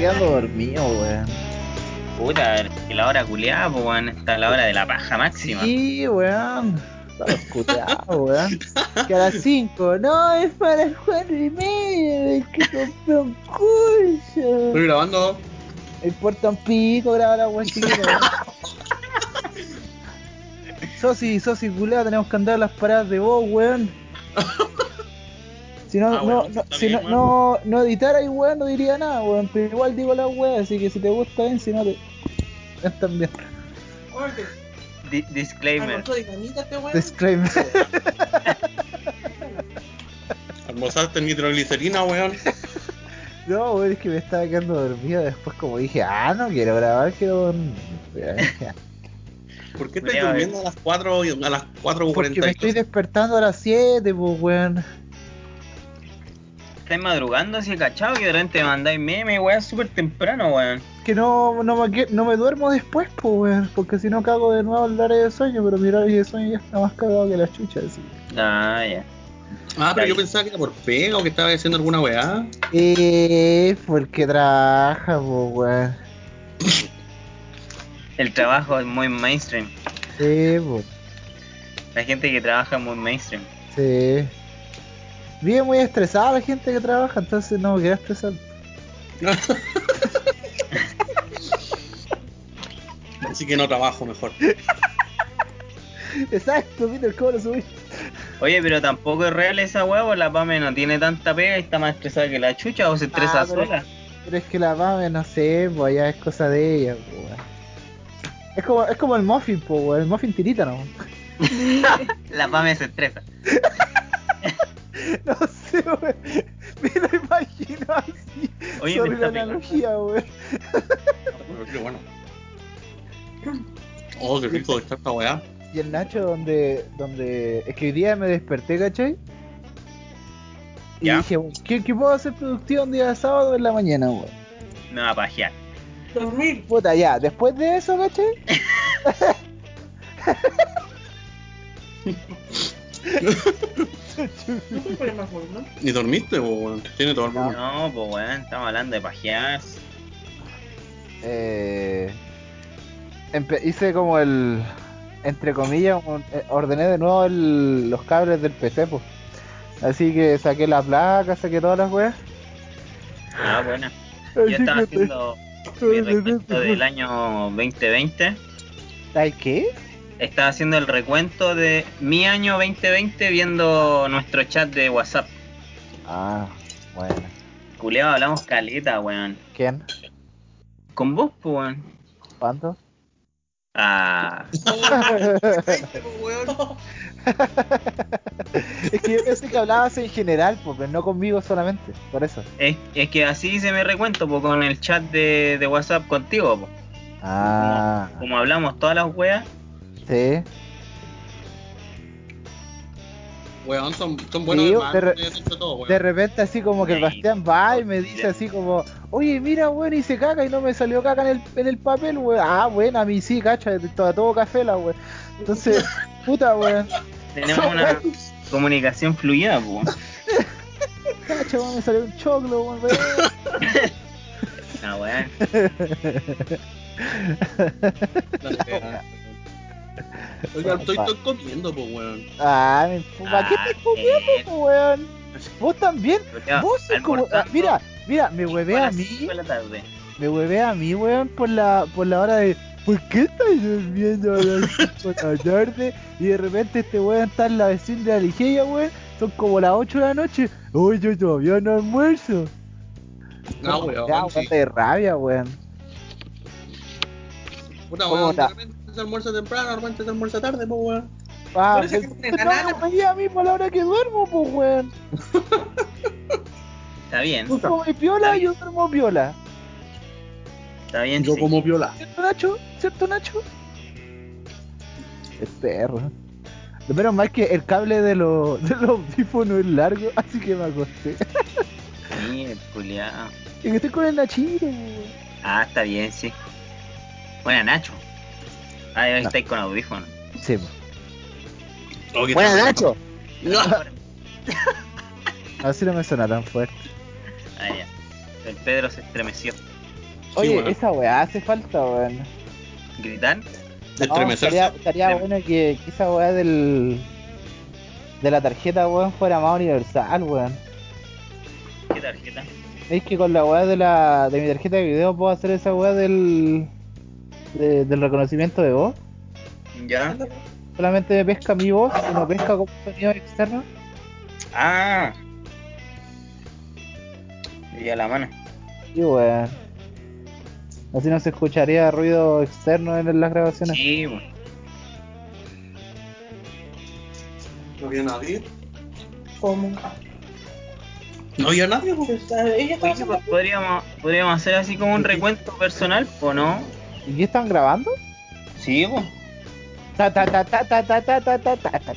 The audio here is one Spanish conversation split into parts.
Quedando dormido, weón. Puta, que la hora culeada, pues weón, está la hora de la paja máxima. Sí, weón. Estaba escuchado, weón. Que a las 5, no, es para las 4 y media, es que compré un curso. Estoy grabando. Me importa un pico grabar la weón. Sosi, Sosi, culeado, tenemos que andar a las paradas de vos, weón. Si no, Ah, no, bueno, no, si bien, no, no, no editara y weón, no diría nada, weón. Pero igual digo la weón, así que si te gusta bien, si no te. Están bien. Di- disclaimer. Este weón. Disclaimer. Almorzaste en nitroglicerina, weón. No, weón, es que me estaba quedando dormido. Después, como dije, ah, no quiero grabar, quiero. ¿Por qué estás durmiendo a las 4 y a las 4.40? Porque me estoy despertando a las 7, pues, weón. Estáis madrugando así, cachado, que de repente me mandáis memes, weón, súper temprano, weón. Que no, no, me, que- no me duermo después, pues, weón. Porque si no cago de nuevo el horario de sueño, pero mi horario de sueño ya está más cagado que la chucha, así. Ah, ya. Ah, pero yo pensaba que era por pega o que estaba haciendo alguna weá. Eh, porque trabaja, pues, weón. El trabajo es muy mainstream. Sí, pues. La gente que trabaja es muy mainstream. Sí. Vive muy estresada la gente que trabaja, entonces no me queda estresar. Así que no trabajo mejor. Exacto, Peter, ¿cómo lo subiste? Oye, pero tampoco es real esa weá, pues la Pame no tiene tanta pega y está más estresada que la chucha o se estresa Ah, pero- sola. Pero es que la mame, no sé, pues ya es cosa de ella, pues. weón. Es como, es como el muffin, pues, el muffin tirita, ¿no? La Pame se estresa. No sé, weón. Me lo imagino así. Oye, me la analogía. Pero qué bueno. Oh, qué rico está esta weá. Y el Nacho donde, donde... Es que hoy día me desperté, ¿cachai? Y Ya. dije, ¿qué, ¿qué puedo hacer productivo un día de sábado en la mañana, weón? Me va a pajear. Dormir. Puta, ya, después de eso, ¿cachai? No ¿no? ¿Ni dormiste, po, weón? Tiene todo el mundo. No, pues weón, estamos hablando de pajear. eh, empe- hice como el entre comillas un- eh, ordené de nuevo el- los cables del PC pues. así que saqué la placa saqué todas las weas Ah, buena. Yo Así estaba que te- haciendo mi recuento del año 2020. ¿Sabes qué? Estaba haciendo el recuento de mi año 2020 viendo nuestro chat de WhatsApp. ah bueno Culeado, hablamos caleta, weón. ¿quién? Con vos, pues, weón. ¿cuánto? Ah, es que yo pensé que hablabas en general pues pero no conmigo solamente por eso es, es que así hice mi recuento, pues, con el chat de, de WhatsApp contigo, pues. ah Como hablamos todas las weas, sí Weón, son, son buenos Sí, de re- todo, weón. Repente así como que el. Bastián va y me dice así como, oye mira weón hice caca y no me salió caca en el, en el papel weón. Ah bueno, a mí sí, cacha, todo, todo café la weón. Entonces, puta weón, tenemos una comunicación fluida, pues. cacha weón, me salió un choclo weón. weón. Ah, weón. Oiga, estoy, estoy comiendo, po, weón. Ah, me ¿para qué Ah, estás comiendo po, weón? Vos también, vos sos como, ah, mira, mira, me a hueve a mí, me hueve a mí weón por la, por la hora de ¿Por qué estás durmiendo a las 5 de la tarde? Y de repente este weón está en la vecina de la Ligeia, weón. Son como las 8 de la noche. Uy, yo todavía no almuerzo. No, Ya, weón, weón, sí. de rabia, weón. ¿Cómo weón, se almuerza temprano, repente se almuerza tarde, po, weón. Ah, Por eso pues, que no, me veía a la hora que duermo, pues, weón. Está bien, Tú comes piola y yo duermo piola. está bien. Yo sí. como viola. ¿Cierto, Nacho? ¿Cierto, Nacho? Es perro. Lo menos mal que el cable de los, de los audífonos es largo, así que me acosté. Sí, el culiao. Y que estoy con el Nachito. Ah, está bien, sí. Buena, Nacho. Ah, ahí No. estáis con audífonos. Sí. Oh, que Buena, está- Nacho. No. Así no me suena tan fuerte. Ah, ya. El Pedro se estremeció. Oye, esa weá hace falta, weón. ¿Gritar? No, estremecerse. estaría, estaría bueno que, que esa weá del. de la tarjeta, weón, fuera más universal, weón. ¿Qué tarjeta? Es que con la weá de la de mi tarjeta de video puedo hacer esa weá del. De- del reconocimiento de voz. ¿Ya? Solamente me pesca mi voz y no pesca como sonido externo. Ah. Y a la mano. Y weón. Así no se escucharía ruido externo en las grabaciones. Sí, weón. No había nadie. ¿Cómo? No había nadie. Pues, ah, ella Oye, pues podríamos, podríamos hacer así como un recuento personal, ¿o no? ¿Y qué están grabando? Sí, pues. Ta ta ta ta ta ta ta ta ta ta ta.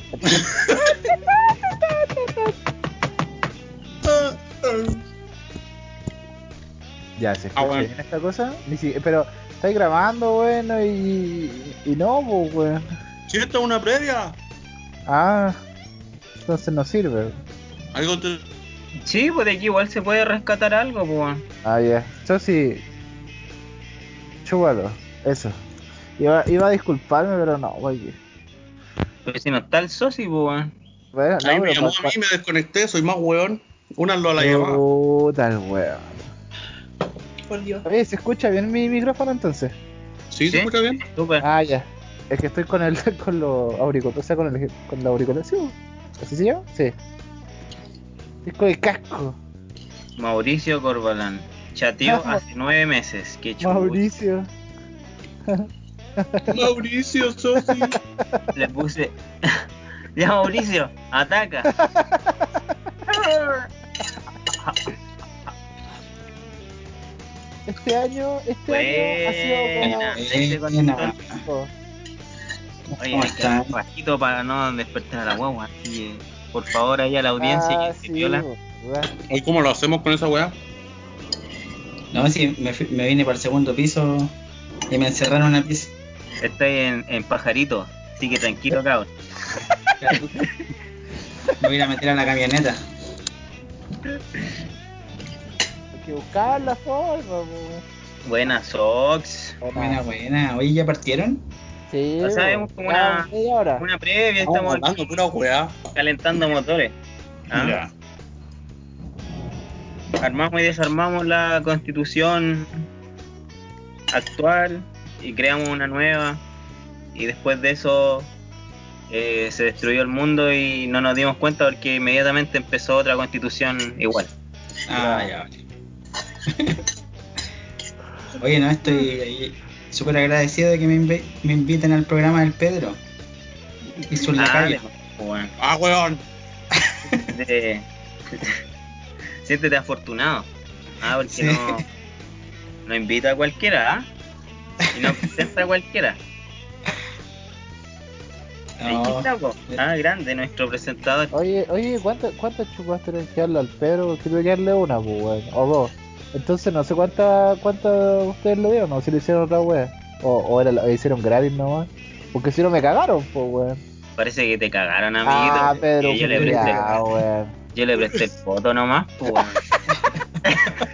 Ya se escucha Ah, bueno. bien esta cosa. Ni si- pero estáis grabando, bueno, y, y no, pues, weón. Si esta es una previa. Ah, entonces no sirve. Algo te... Sí, pues de aquí igual se puede rescatar algo, pues. Ah, ya. Yo sí. Chúbalo, eso. Iba, iba a disculparme, pero no, oye. Pero si no está el soci, pues. Bueno, no, Ahí me llamó a mí, me desconecté, soy más weón. Únanlo a la llamada. Puta el weón. Por Dios. Oye, ¿se escucha bien mi micrófono entonces? ¿Sí, se ¿Sí? escucha bien? Ah, ya. Es que estoy con el con los auriculares, o sea, con el con la auriculación. ¿Así se llama? Sí. Con el casco. Mauricio Corbalán. Chateó hace nueve meses. Qué chulo. Mauricio. Mauricio, Sofi. Le puse. ya, Mauricio, ataca. Este año, este año ha sido con- Buena. como. Oye, ¿Cómo hay que están? hablar bajito para no despertar a la guagua. Así que, por favor, ahí a la audiencia Ah, que se sí, viola. ¿cómo lo hacemos con esa weá? No, sí, me, fui- me vine para el segundo piso y me encerraron en el piso. Estoy en, en pajarito, así que tranquilo, cabrón. Me voy a meter a la camioneta. Hay que buscar la forma, po. Buenas, Sox. Buena, buena. Oye, ¿ya partieron? Sí, O sea, vemos como Ya, una-. Una previa, Estamos estamos pura weá. calentando motores. ¿ah? Ya. Armamos y desarmamos la constitución actual y creamos una nueva. Y después de eso eh, se destruyó el mundo y no nos dimos cuenta porque inmediatamente empezó otra constitución igual. Ah, ya. Oye, no, estoy súper agradecido de que me, me inviten al programa del Pedro y sus Ah, lacayos. bueno, Ah, weón. siéntete afortunado. Ah, porque Sí. no, no invita a cualquiera, ¿ah? Y no presenta a cualquiera. No, po. Ah, grande, nuestro presentador. Oye, oye, ¿cuántas cuántas chupas tenés que darle al Pedro? Tuve que darle una, pues, weón. O dos. Entonces no sé cuántas cuántas ustedes le dieron, o si le hicieron otra wea. O, o era, la- hicieron gratis nomás. Porque si no me cagaron, pues, weón. Parece que te cagaron, amiguito. Ah, Pedro, yo, le presté, weón. yo le presté el foto nomás, pues.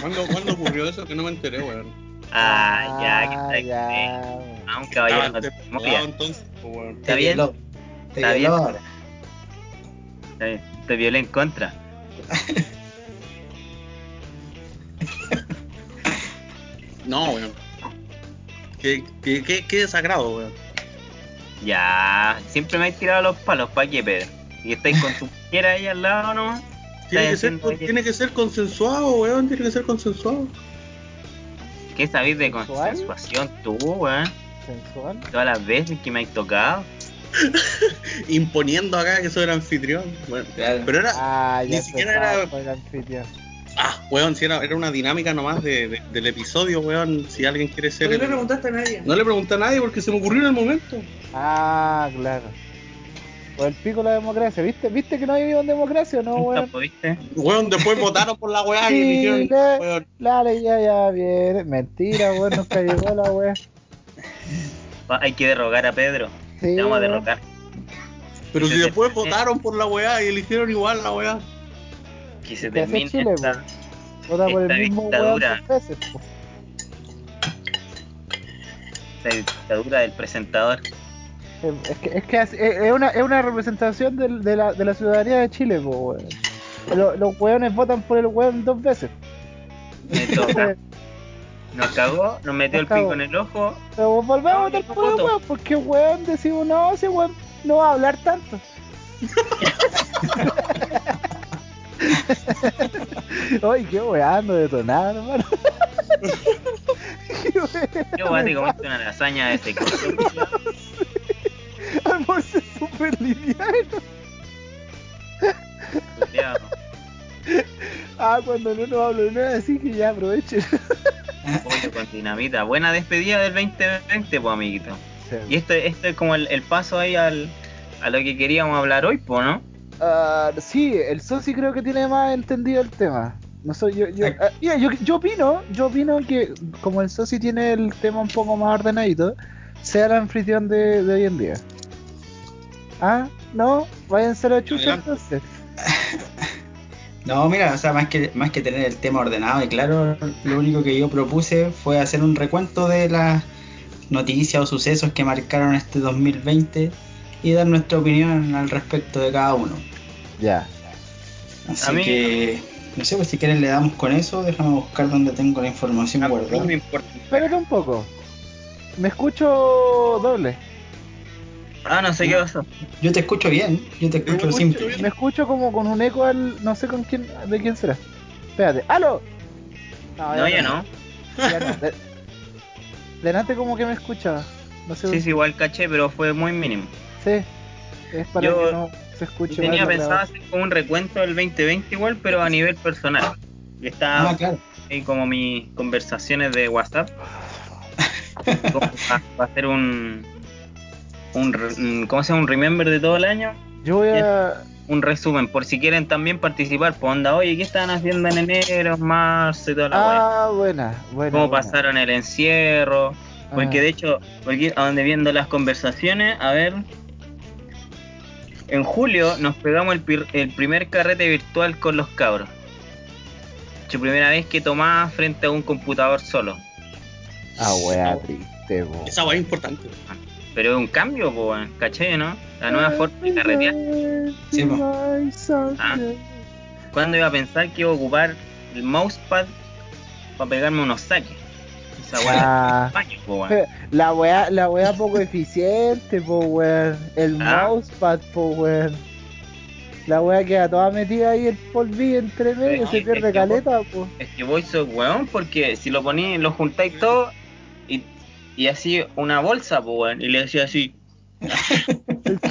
¿Cuándo, ¿Cuándo ocurrió eso? Que no me enteré, weón. Ah, ya, que Ah, está ya, bien. weón. Ah, un caballero no desvelado, ya, entonces, pues, weón. ¿Está te bien? Te Está violó bien. está bien. Te violé en contra. No, weón. Qué, qué, qué, qué desagrado, weón. Ya, siempre me has tirado los palos, ¿para qué, Pedro? Y estáis con tu mujer ahí al lado nomás. Tiene que, ser, tiene que ser consensuado, weón. Tiene que ser consensuado. ¿Qué sabéis de consensuación tú, weón? Sensual. Todas las veces que me has tocado. Imponiendo acá que soy el anfitrión. Bueno, Claro. pero era. Ah, ya Ni siquiera era- con el anfitrión. Ah, weón, si era, era una dinámica nomás de, de- del episodio, weón. Si alguien quiere ser. No el- le preguntaste a nadie. No le pregunté a nadie porque se me ocurrió en el momento. Ah, claro. Por el pico de la democracia, ¿viste? ¿Viste que no hay en democracia o no, weón? Weón, después votaron por la weá y le- Weón, Dale, ya, ya, bien. Mentira, weón, nunca llegó la. Va- Hay que derrogar a Pedro. Sí, Te vamos a derrocar. pero si después votaron por la weá y eligieron igual la weá. Que se termine Chile, esta, Vota por el mismo dictadura. veces, esta dictadura del presentador. Es que, es, que es, es una, es una representación de, la, de la ciudadanía de Chile, po, weón. Lo- los weones votan por el weón dos veces. Me toca. Nos cagó, nos metió Nos el pico cagó. en el ojo. Pero volvemos a No, votar no por el weón, porque weón decimos, no, ese weón no va a hablar tanto. Ay, qué weón, ando detonado, hermano. Qué weón. Yo a te comiste una lasaña de ese corte. Almuerzo súper liviano. culiao. Ah, cuando no nos hablo de nada, así que ya aprovechen. Pollo con dinamita. Buena despedida del 2020, pues, amiguito. Y esto, esto es como el, el paso ahí al, a lo que queríamos hablar hoy, pues, ¿no? Ah, sí, el Sosi creo que tiene más entendido el tema. No soy yo, yo, ah, mira, yo, yo opino, yo opino que como el Sosi tiene el tema un poco más ordenadito, sea el anfitrión de, de hoy en día. Ah, no, váyanse a la chucha entonces. No, mira, o sea, más que, más que tener el tema ordenado y claro, lo único que yo propuse fue hacer un recuento de las noticias o sucesos que marcaron este 2020 y dar nuestra opinión al respecto de cada uno. Ya. Así A mí- que, no sé, pues si quieren le damos con eso, déjame buscar donde tengo la información guardada. me importa. Espérate un poco. Me escucho doble. Ah, no sé qué pasó. Yo te escucho bien, yo te escucho simple. bien. Me escucho como con un eco al. No sé con quién. ¿De quién será? Espérate. ¡Aló! No, ya no. Ya no. De- delante como que me escuchaba. No sé. Sí, sí, igual caché, pero fue muy mínimo. Sí, es para Yo que no se escuche Tenía pensado hacer como un recuento del 2020 igual, pero a nivel personal. Estaba Ah, claro. ahí como mis conversaciones de WhatsApp. como para hacer un, un, ¿cómo se llama? Un remember de todo el año. Yo voy a. Un resumen, por si quieren también participar, pues onda, oye, ¿qué estaban haciendo en enero, marzo y toda la? Ah, buena, buena. ¿Cómo buena. pasaron el encierro? Porque Ah. de hecho, porque a donde viendo las conversaciones, a ver, en julio nos pegamos el, pir- el primer carrete virtual con los cabros. Su primera vez que tomaba frente a un computador solo. Ah, wea, triste. Esa weá es importante. Pero es un cambio, pues, ¿caché, no? La nueva forma de carretear. Sí, po. Ah. ¿Cuándo iba a pensar que iba a ocupar el mousepad para pegarme unos saques? Esa weá Ah, es baño, po, weón. la wea, la wea poco eficiente, po, weón. El Ah. mousepad, po, weón. La wea queda toda metida ahí el polvillo entre medio, Sí, se es pierde que caleta, po. Es que vos sos weón porque si lo poní, lo juntáis todo y así una bolsa, pues weón, y le decía así,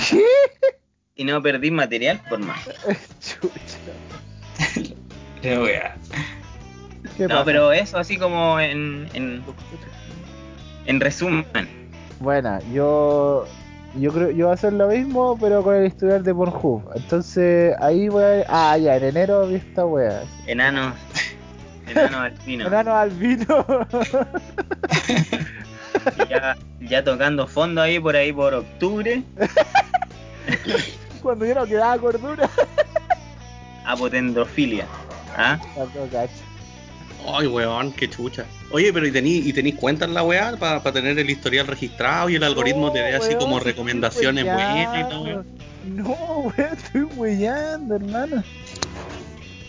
¿Qué? y no perdí material por más. Chucha. Wea. ¿Qué No, pasa? pero eso así como en, en, en resumen. Buena, yo yo creo yo voy a hacer lo mismo pero con el historial de Pornhub. Entonces ahí voy a ah ya en enero vi esta wea. Enanos, enanos alpinos. Enano albino. Ya, ya tocando fondo ahí por ahí por octubre, Cuando yo no quedaba cordura. apotendrofilia. ¿Ah? Tanto cacho. Ay, weón, qué chucha. Oye, pero ¿y tení, y tenís cuenta en la weá para tener el historial registrado y el algoritmo te dé así weón, como recomendaciones buenas y todo, weyando. weón? No, weón, estoy weyando, hermano.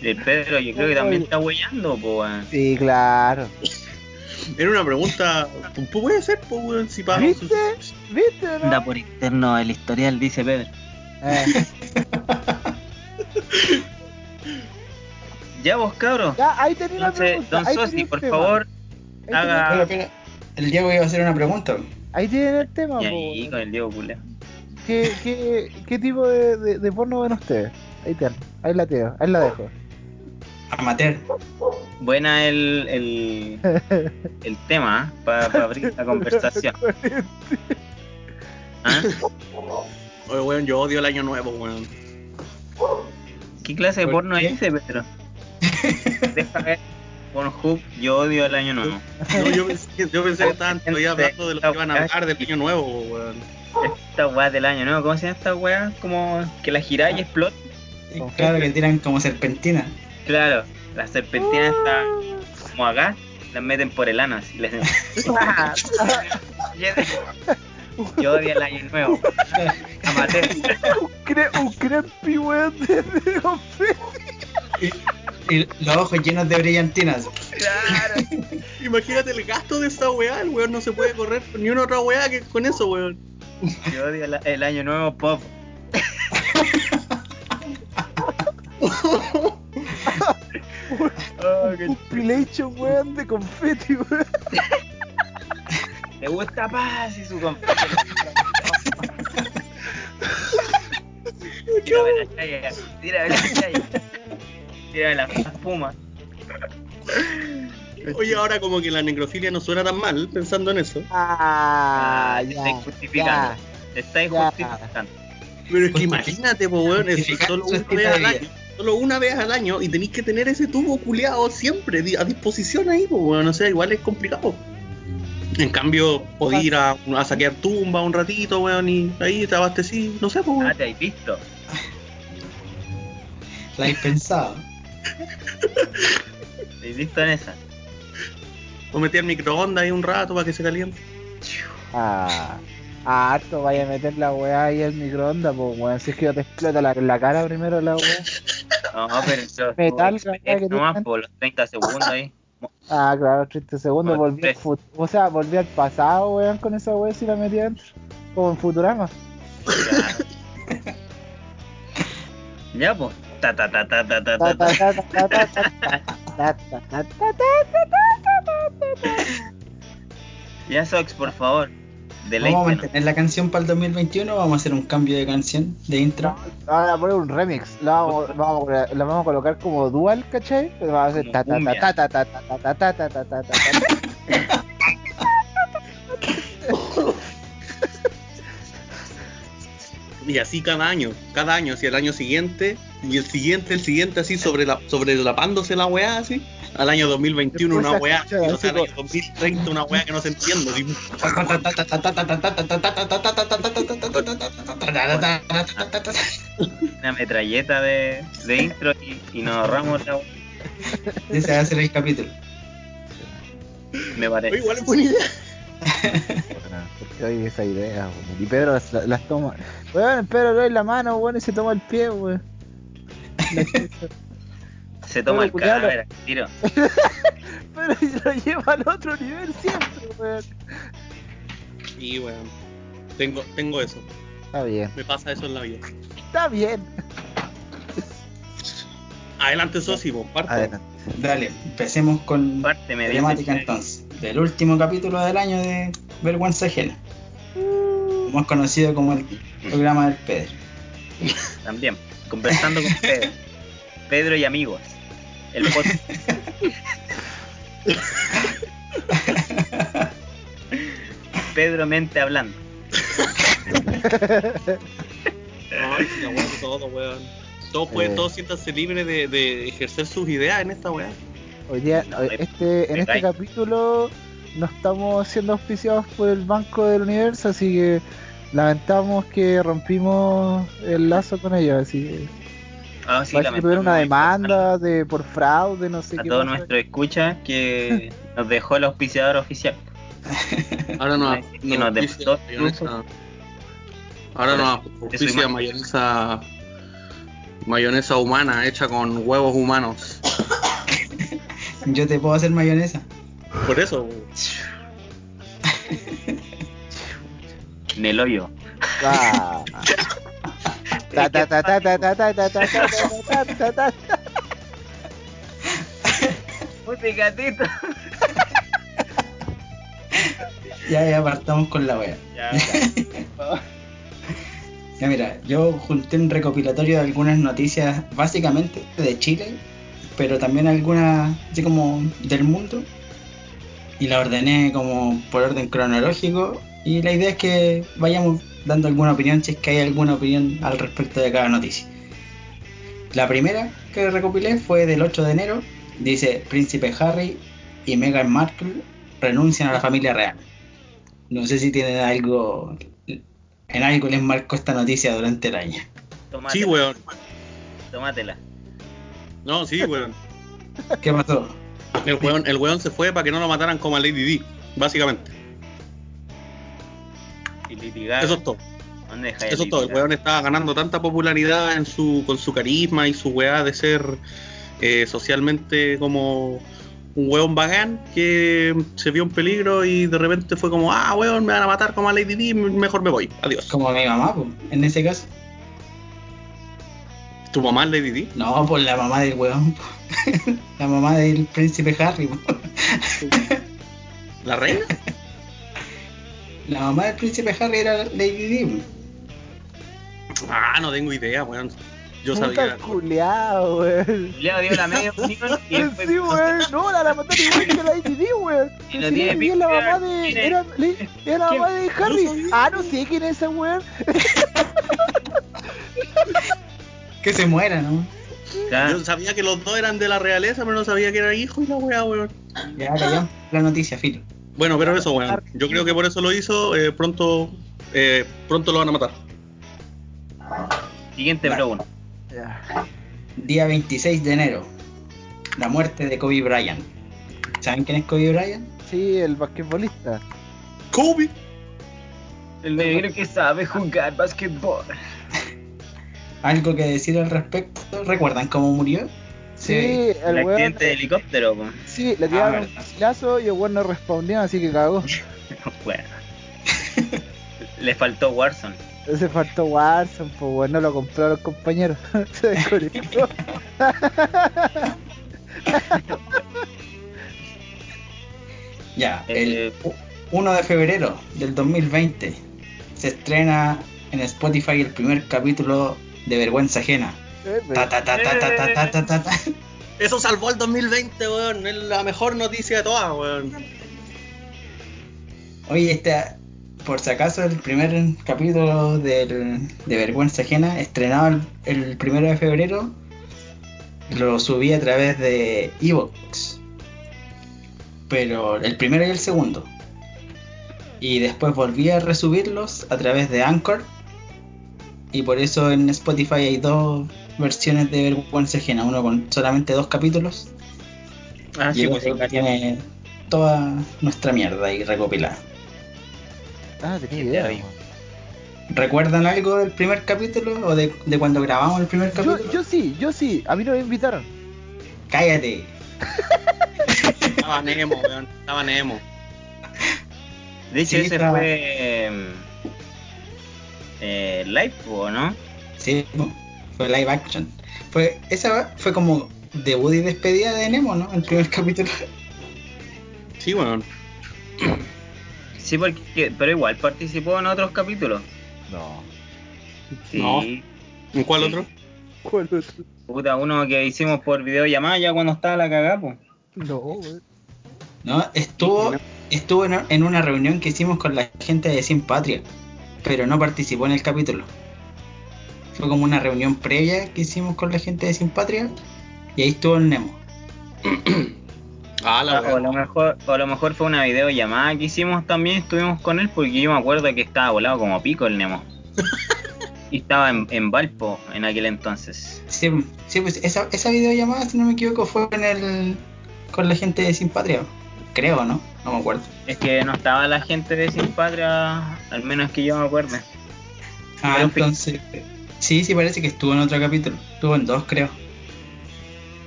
El Pedro yo creo que también está huellando, pues weón. Sí, claro. Era una pregunta. Pues puede ser, pues, si pago. ¿Viste? ¿Viste? Anda por interno el historial, dice Pedro. Eh, Ya vos cabros. ya, ahí tenía una Entonces, pregunta. don Sosi, por tema. favor, Ahí haga-. El Diego iba a hacer una pregunta. Ahí tienen el tema, Y po, ahí weón. con el Diego Culeo. ¿Qué, qué, qué tipo de, de, de porno ven ustedes? Ahí te, ahí la teo, ahí la dejo. Amateur. Buena el, el, el tema para abrir la conversación. ¿Ah? Oye, weón, yo odio el año nuevo, weón. ¿Qué clase de ¿Por porno qué? dice, Pedro? Deja ver. Pornhub, yo odio el año nuevo. No, yo, pensé, yo pensé que estaban todavía hablando de lo que iban a hablar del año nuevo, weón. Esta weá del año nuevo, ¿cómo se llama esta weá? Como que la giráis y explota. Claro que tiran como serpentina. Claro, las serpentinas están como acá, las meten por el ano así. Les Yo odio el año nuevo. Amateur. un, cre un creepy, weón, de. Y, los ojos llenos de brillantinas. Claro. Imagínate el gasto de esa weá, el weón no se puede correr ni una otra weá que con eso, weón. Yo odio el, el año nuevo pop. Qué Un compilation, weón, de confeti, weón. Le gusta paz y su confeti. Tírame la chaya, tírame la chaya. Tírame la espuma. Oye, ahora como que la necrofilia no suena tan mal pensando en eso. Ah, te ya. estáis justificando. Te estáis justificando. Pero es que imagínate, po, weón, es solo vez de al año. Solo una vez al año y tenéis que tener ese tubo culeado siempre a disposición ahí, pues, weón. O sea, igual es complicado. En cambio, podéis ir a, a saquear tumba un ratito, weón, y ahí te abastecí, no sé, pues, Ah, te habéis visto. La habéis pensado. ¿Te habéis visto en esa? O metí al microondas ahí un rato para que se caliente. Ah. Ah, harto, vaya a meter la weá ahí al microondas, pues weón. Si es que yo te explota la, la cara primero la weá. No, pero los Metal, que nomás por los 30 segundos ahí. Ah, claro, 30 segundos, Bueno, volví al O sea, volví al pasado, weón, con esa weá si la metí adentro. Como en Futurama. Ya, pues. Ta ta ta ta ta ta Ta, ta. ta, ta. ta, ta, ta, ta, ta, ta, ta, ta, ta, ta, ta. Ya, Sox, por favor. Vamos a mantener la canción para el 2021 vamos a hacer un cambio de canción de intro. Ahora poner un remix, la vamos, vamos, a colocar- la vamos a colocar como dual, ¿cachai? Va a Como ta ta ta ta ta ta ta ta ta ta ta ta ta ta. Y así cada año, cada año, así el año siguiente, y el siguiente, el siguiente, así sobre la, sobrelapándose la weá, así. Al año 2021 una Después se weá, o sea, al año 2030 una weá que no se entiende. Una metralleta de, de intro y, y nos ahorramos la. Ese va a ser el capítulo. Me Oye, parece. igual es buena idea. Porque hoy esa idea, weón. Y Pedro las, las toma. Weón, Pedro le doy la mano, weón, y se toma el pie, weón. La. Se toma el cadáver tiro. Pero y lo lleva al otro nivel siempre, weón. Y weón, tengo, tengo eso, Está bien, me pasa eso en la vida. está bien. Adelante, Sosi, parto. Adelante. Dale, empecemos con Parte me temática dice. entonces. Del último capítulo del año de Vergüenza Ajena. Más conocido como el programa del Pedro. También. Conversando con Pedro. Pedro y amigos. El podcast. Pedro Mente hablando. Ay, sí, la weá de todo, weón. Todos, pueden, Eh. todos siéntanse libres de, de ejercer sus ideas en esta weá. Hoy día, este, en este cae. capítulo no estamos siendo auspiciados por el Banco del Universo, así que lamentamos que rompimos el lazo con ellos, así que Ah, sí, parece que tuvieron una demanda de por fraude, no sé A qué todos pasó. nuestros escuchas que nos dejó el auspiciador oficial. Ahora nos, Ay, que nos auspicia mayonesa. Ahora nos Eso auspicia mayonesa. Mayonesa humana hecha con huevos humanos. Yo te puedo hacer mayonesa. Por eso. En el hoyo. Ah. Muy ya, ya partamos con la wea. Ya, ya. ya, mira, yo junté un recopilatorio de algunas noticias, básicamente de Chile, pero también algunas, así como del mundo, y la ordené como por orden cronológico. Y la idea es que vayamos dando alguna opinión si es que hay alguna opinión al respecto de cada noticia. La primera que recopilé fue del 8 de enero. Dice, Príncipe Harry y Meghan Markle renuncian a la familia real. No sé si tienen algo en algo les marcó esta noticia durante el año. Tómatela. Sí, weón. Tómatela. No, sí, weón. ¿Qué pasó? El weón, el weón se fue para que no lo mataran como a Lady D, básicamente. Y litigar. Eso es todo. ¿Dónde dejáis Eso es todo. El weón estaba ganando tanta popularidad en su, con su carisma y su weá de ser eh, socialmente como un weón bacán que se vio en peligro y de repente fue como, ah, weón, me van a matar como a Lady D, mejor me voy. Adiós. Como mi mamá, pues, en ese caso. ¿Tu mamá es Lady D? No, pues la mamá del weón. la mamá del príncipe Harry. ¿La reina? la mamá del príncipe Harry era Lady Di. Ah, no tengo idea, weón. Yo Puta sabía. culiao, weón. Leo dio la media y después Sí, weón, no, la la mataron igual que la ITD, weón. Y no tiene la mamá de. Era, era la mamá de Harry. Ah, no sé quién es esa weón. Que se muera, ¿no? Yo sabía que los dos eran de la realeza, pero no sabía que era hijo y la weá, weón. Ya callamos la noticia, Filo. Bueno, pero eso, weón. Yo creo que por eso lo hizo. eh, pronto, eh, pronto lo van a matar. Siguiente pregunta. Día 26 de enero. La muerte de Kobe Bryant. ¿Saben quién es Kobe Bryant? Sí, el basquetbolista. Kobe. El negro que sabe jugar basquetbol. ¿Algo que decir al respecto? ¿Recuerdan cómo murió? Sí, Sí. El el weón. accidente de helicóptero, po. Sí, le tiraron Ah, un fusilazo y el weón no respondió, así que cagó. Bueno. Le faltó Warzone. Ese faltó Warzone, pues weón, no lo compraron los compañeros. Se desconectó. Ya, Eh, el 1 de febrero del 2020 se estrena en Spotify el primer capítulo de Vergüenza Ajena. Eso salvó el 2020, weón. Es la mejor noticia de todas, weón. Oye, este, por si acaso, el primer capítulo de Vergüenza Ajena, estrenado el, el, primero de febrero, lo subí a través de Evox. Pero el primero y el segundo. Y después volví a resubirlos a través de Anchor y por eso en Spotify hay dos versiones de Vergüenza Ajena, uno con solamente dos capítulos Ah, y sí, el pues sí, tiene toda nuestra mierda ahí recopilada. Ah, tenía idea. weón. ¿Recuerdan algo del primer capítulo o de, de cuando grabamos el primer capítulo? Yo, yo sí, yo sí. A mí no me invitaron. Cállate. Estaba Nemo, weón. Estaba Nemo. De hecho, Sí, ese estaba- fue. Eh, live, ¿o no? Sí, fue live action. Fue, esa fue como debut y despedida de Nemo, ¿no? El primer capítulo. Sí, weón. Sí, porque, pero igual participó en otros capítulos. No. Sí. No. ¿En cuál Sí. otro? ¿Cuál otro? Puta, uno que hicimos por videollamada ya cuando estaba la cagada, pues. No. ¿No? Estuvo, estuvo en, en una reunión que hicimos con la gente de Sin Patria, pero no participó en el capítulo. Fue como una reunión previa que hicimos con la gente de Sin Patria y ahí estuvo el Nemo. Ah, la o, a lo mejor, o a lo mejor fue una videollamada que hicimos también, estuvimos con él, porque yo me acuerdo que estaba volado como pico el Nemo. y estaba en, en Valpo en aquel entonces. Sí, sí, pues esa, esa videollamada, si no me equivoco, fue en el, con la gente de Sin Patria. Creo, ¿no? No me acuerdo. Es que no estaba la gente de Sin Patria, al menos que yo me acuerde. Ah, Pero entonces. Sí, sí, parece que estuvo en otro capítulo. Estuvo en dos, creo.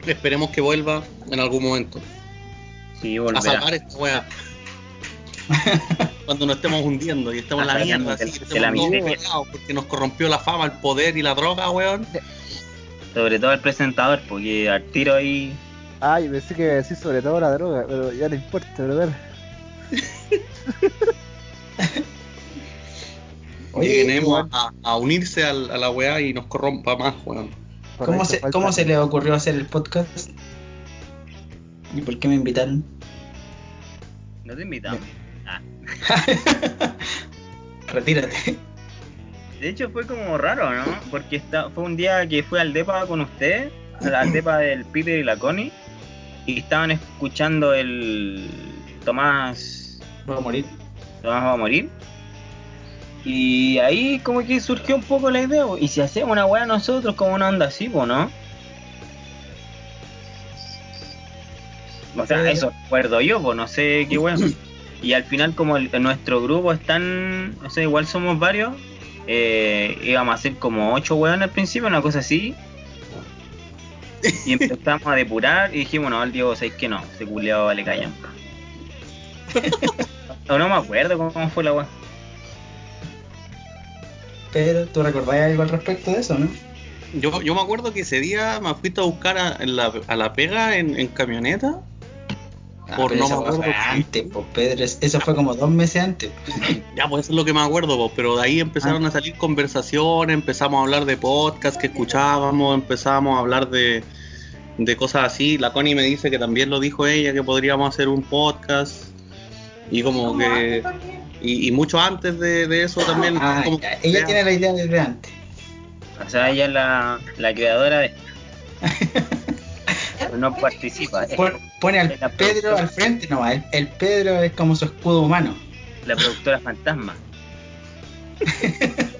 Esperemos que vuelva en algún momento. Sí, A volverá. salvar esta weá. Cuando nos estemos hundiendo y estemos en la A mierda, así, que la todos porque nos corrompió la fama, el poder y la droga, weón. Sobre todo el presentador, porque al tiro ahí. Ay, pensé que iba a decir sobre todo la droga, pero ya no importa, brother. Oye, igual, a, a unirse al- a la weá y nos corrompa más, weón. ¿cómo, se, falta- ¿Cómo se le ocurrió hacer el podcast? ¿Y por qué me invitaron? No te invitamos. Ah. Retírate. De hecho fue como raro, ¿no? Porque esta, fue un día que fui al depa con usted, al al depa del Peter y la Connie, y estaban escuchando el Tomás, Voy a morir. Tomás va a morir. Y ahí como que surgió un poco la idea, y si hacemos una weá nosotros como una onda así, ¿no? O sea, eso recuerdo yo, pues no sé qué weón. Y al final, como el- nuestro grupo es tan. No sé, igual somos varios. eh, íbamos a ser como ocho weones al principio, una cosa así. Y empezamos a depurar y dijimos, no, el Diego, ¿sabéis que no? Se culeado vale callan. O no me acuerdo cómo fue la weá. Pero, ¿tú recordás algo al respecto de eso, no? Yo, yo me acuerdo que ese día me fuiste a buscar a, en la, a la pega en, en camioneta. Ah, Por no me fue antes, pues Pedro, es- eso fue como dos meses antes. Ya, pues eso es lo que me acuerdo, po, pero de ahí empezaron a salir conversaciones, empezamos a hablar de podcast que escuchábamos, empezamos a hablar de, de cosas así. La Connie me dice que también lo dijo ella, que podríamos hacer un podcast. Y como que. Y, y mucho antes de, de eso también. Ah, como- ya, ella tiene la idea desde antes. O sea, ella es la, la creadora de. Pero no participa. Pon- Pone al Pedro productora. al frente, no, el, el Pedro es como su escudo humano. la productora fantasma.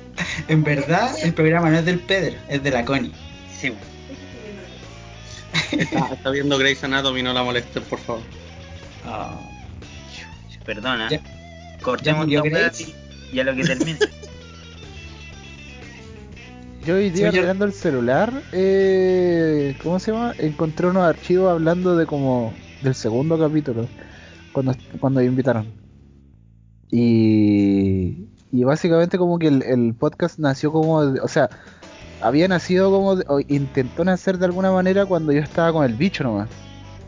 En verdad, el programa no es del Pedro, es de la Connie. Sí, está, está viendo Grey's Anatomy, no la molesten, por favor. Ah, perdona. Ya- Cortemos ya y a lo que termine. Yo hoy día mirando el celular, eh, ¿cómo se llama? Encontré unos archivos hablando de como del segundo capítulo, cuando, cuando invitaron. Y, y básicamente como que el, el podcast nació como, o sea, había nacido como, o intentó nacer de alguna manera cuando yo estaba con el bicho nomás.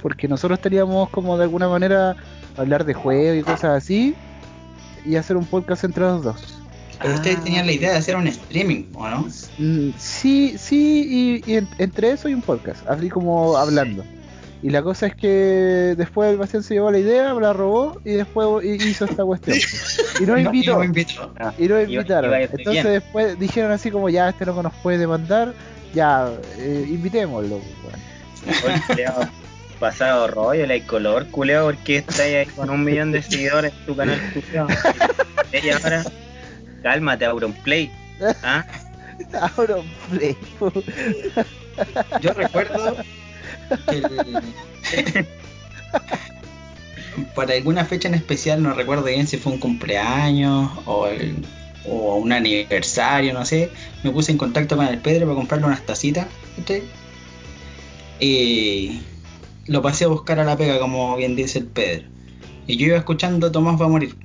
Porque nosotros teníamos como de alguna manera hablar de juegos y cosas así, y hacer un podcast entre los dos. Pero ustedes tenían la idea de hacer un streaming, ¿o no? Mm, Sí, sí, y, y en- entre eso y un podcast, así como hablando. Y la cosa es que después el Bastián se llevó la idea, la robó y después hi- hizo esta cuestión. Y nos invitó. No invitó. Ah, Y nos iba- invitaron. iba Entonces bien. después dijeron así como ya este loco nos puede demandar, ya eh, invitémoslo. pasado rollo, la color, culeado, porque estás ahí con un millón de seguidores en tu canal, culeado. Y ahora, cálmate, Auronplay. ¿Ah? Ahora play. po. Yo recuerdo que para alguna fecha en especial, no recuerdo bien si fue un cumpleaños o, el- o un aniversario, no sé, me puse en contacto con el Pedro para comprarle unas tacitas. ¿cachai? Y lo pasé a buscar a la pega, como bien dice el Pedro. Y yo iba escuchando Tomás va a morir.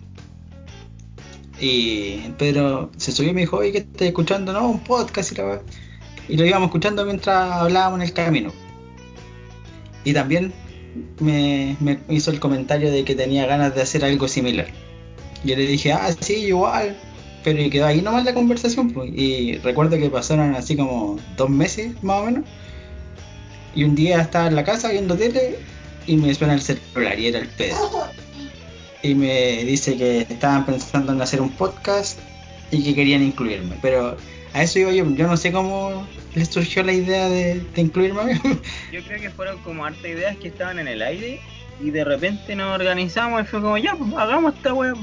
Y Pedro se subió y me dijo, oye, ¿qué estás escuchando? No, un podcast y la. Y lo íbamos escuchando mientras hablábamos en el camino. Y también me, me hizo el comentario de que tenía ganas de hacer algo similar. Yo le dije, ah, sí, igual. Pero quedó ahí nomás la conversación. pues. Y recuerdo que pasaron así como dos meses más o menos. Y un día estaba en la casa viendo tele y me suena el celular y era el Pedro. Y me dice que estaban pensando en hacer un podcast y que querían incluirme. Pero a eso iba yo, yo no sé cómo les surgió la idea de, de incluirme. Yo creo que fueron como harta ideas que estaban en el aire y de repente nos organizamos y fue como, ya, pues hagamos esta pues".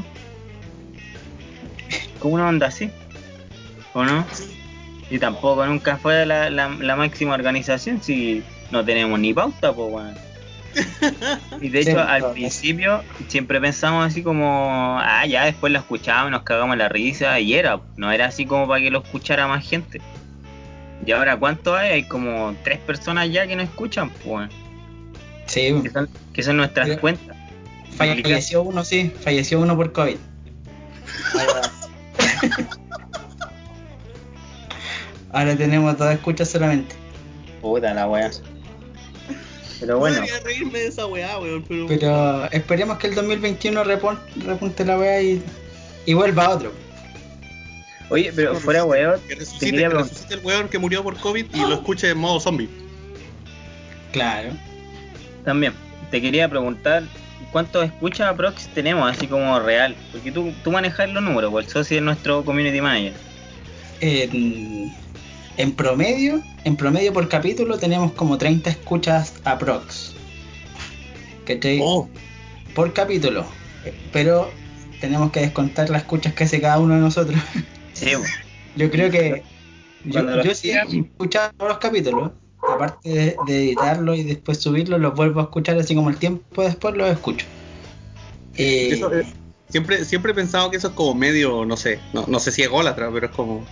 Como una onda así, ¿o no? Y tampoco nunca fue la, la, la máxima organización si no tenemos ni pauta, pues weón. Y de hecho, al no. principio siempre pensamos así como, ah, ya después lo escuchábamos, nos cagamos la risa y era, no era así como para que lo escuchara más gente. Y ahora, ¿cuánto hay? Hay como tres personas ya que no escuchan, pues, Sí, que son, que son nuestras Pero- cuentas. falleció uno, sí, falleció uno por COVID. Ahora tenemos dos escuchas solamente. Puta la wea. Pero bueno, Podría reírme de esa weá, weón, pero. Pero esperemos que el 2021 repon- repunte la weá y, y vuelva otro. oye, pero fuera weón, Que te resucite, quería que resucite el weón que murió por COVID y lo escuche en modo zombie. Claro. También, te quería preguntar cuántos escuchas aprox tenemos, así como real. Porque tú, tú manejas los números, pues el socio es nuestro community manager. En, en promedio, en promedio por capítulo tenemos como 30 escuchas aprox. ¿Cachai? Oh, Por capítulo. Pero tenemos que descontar las escuchas que hace cada uno de nosotros. Sí. Yo creo que yo, Cuando yo sí he escuchado todos los capítulos, aparte de, de editarlo y después subirlo, los vuelvo a escuchar así como el tiempo después los escucho. Eh, Eso es- siempre, siempre he pensado que eso es como medio, no sé, no, no sé si es ególatra, pero es como.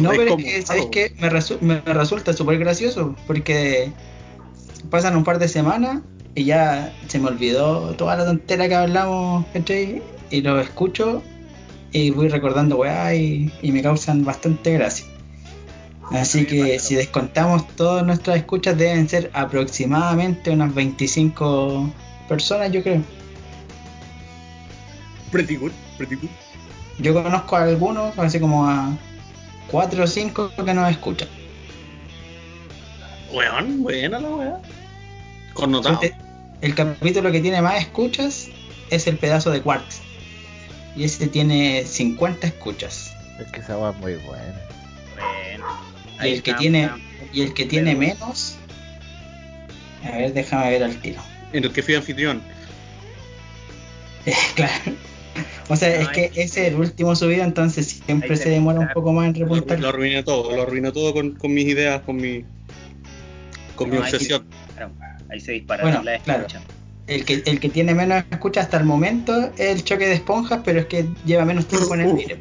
No, pero como- es que. Me, resu- me resulta súper gracioso porque pasan un par de semanas y ya se me olvidó toda la tontera que hablamos, ¿cachai? Y lo escucho y voy recordando weá y, y me causan bastante gracia. Así que si descontamos todas nuestras escuchas deben ser aproximadamente unas 25 personas, yo creo. Pretty good, pretty good. Yo conozco a algunos, así como a 4 o 5 que nos escuchan. Weón, buena la weá. Connotado. Este- El capítulo que tiene más escuchas es el pedazo de Quarks. Y ese tiene 50 escuchas. Es que esa weá es muy buena. Bueno. Y el que está, tiene, está. y el que tiene menos. A ver, déjame ver al tiro. En el que fui anfitrión. claro. O sea, No, es que ese es el último subido, entonces siempre se demora un poco más en Lo, repuntar. lo arruiné todo, lo arruiné todo con, con mis ideas, con mi. con mi No, obsesión. Ahí se dispararon Bueno, las claro. El que, el que tiene menos escuchas hasta el momento es el choque de esponjas, pero es que lleva menos tiempo en el aire.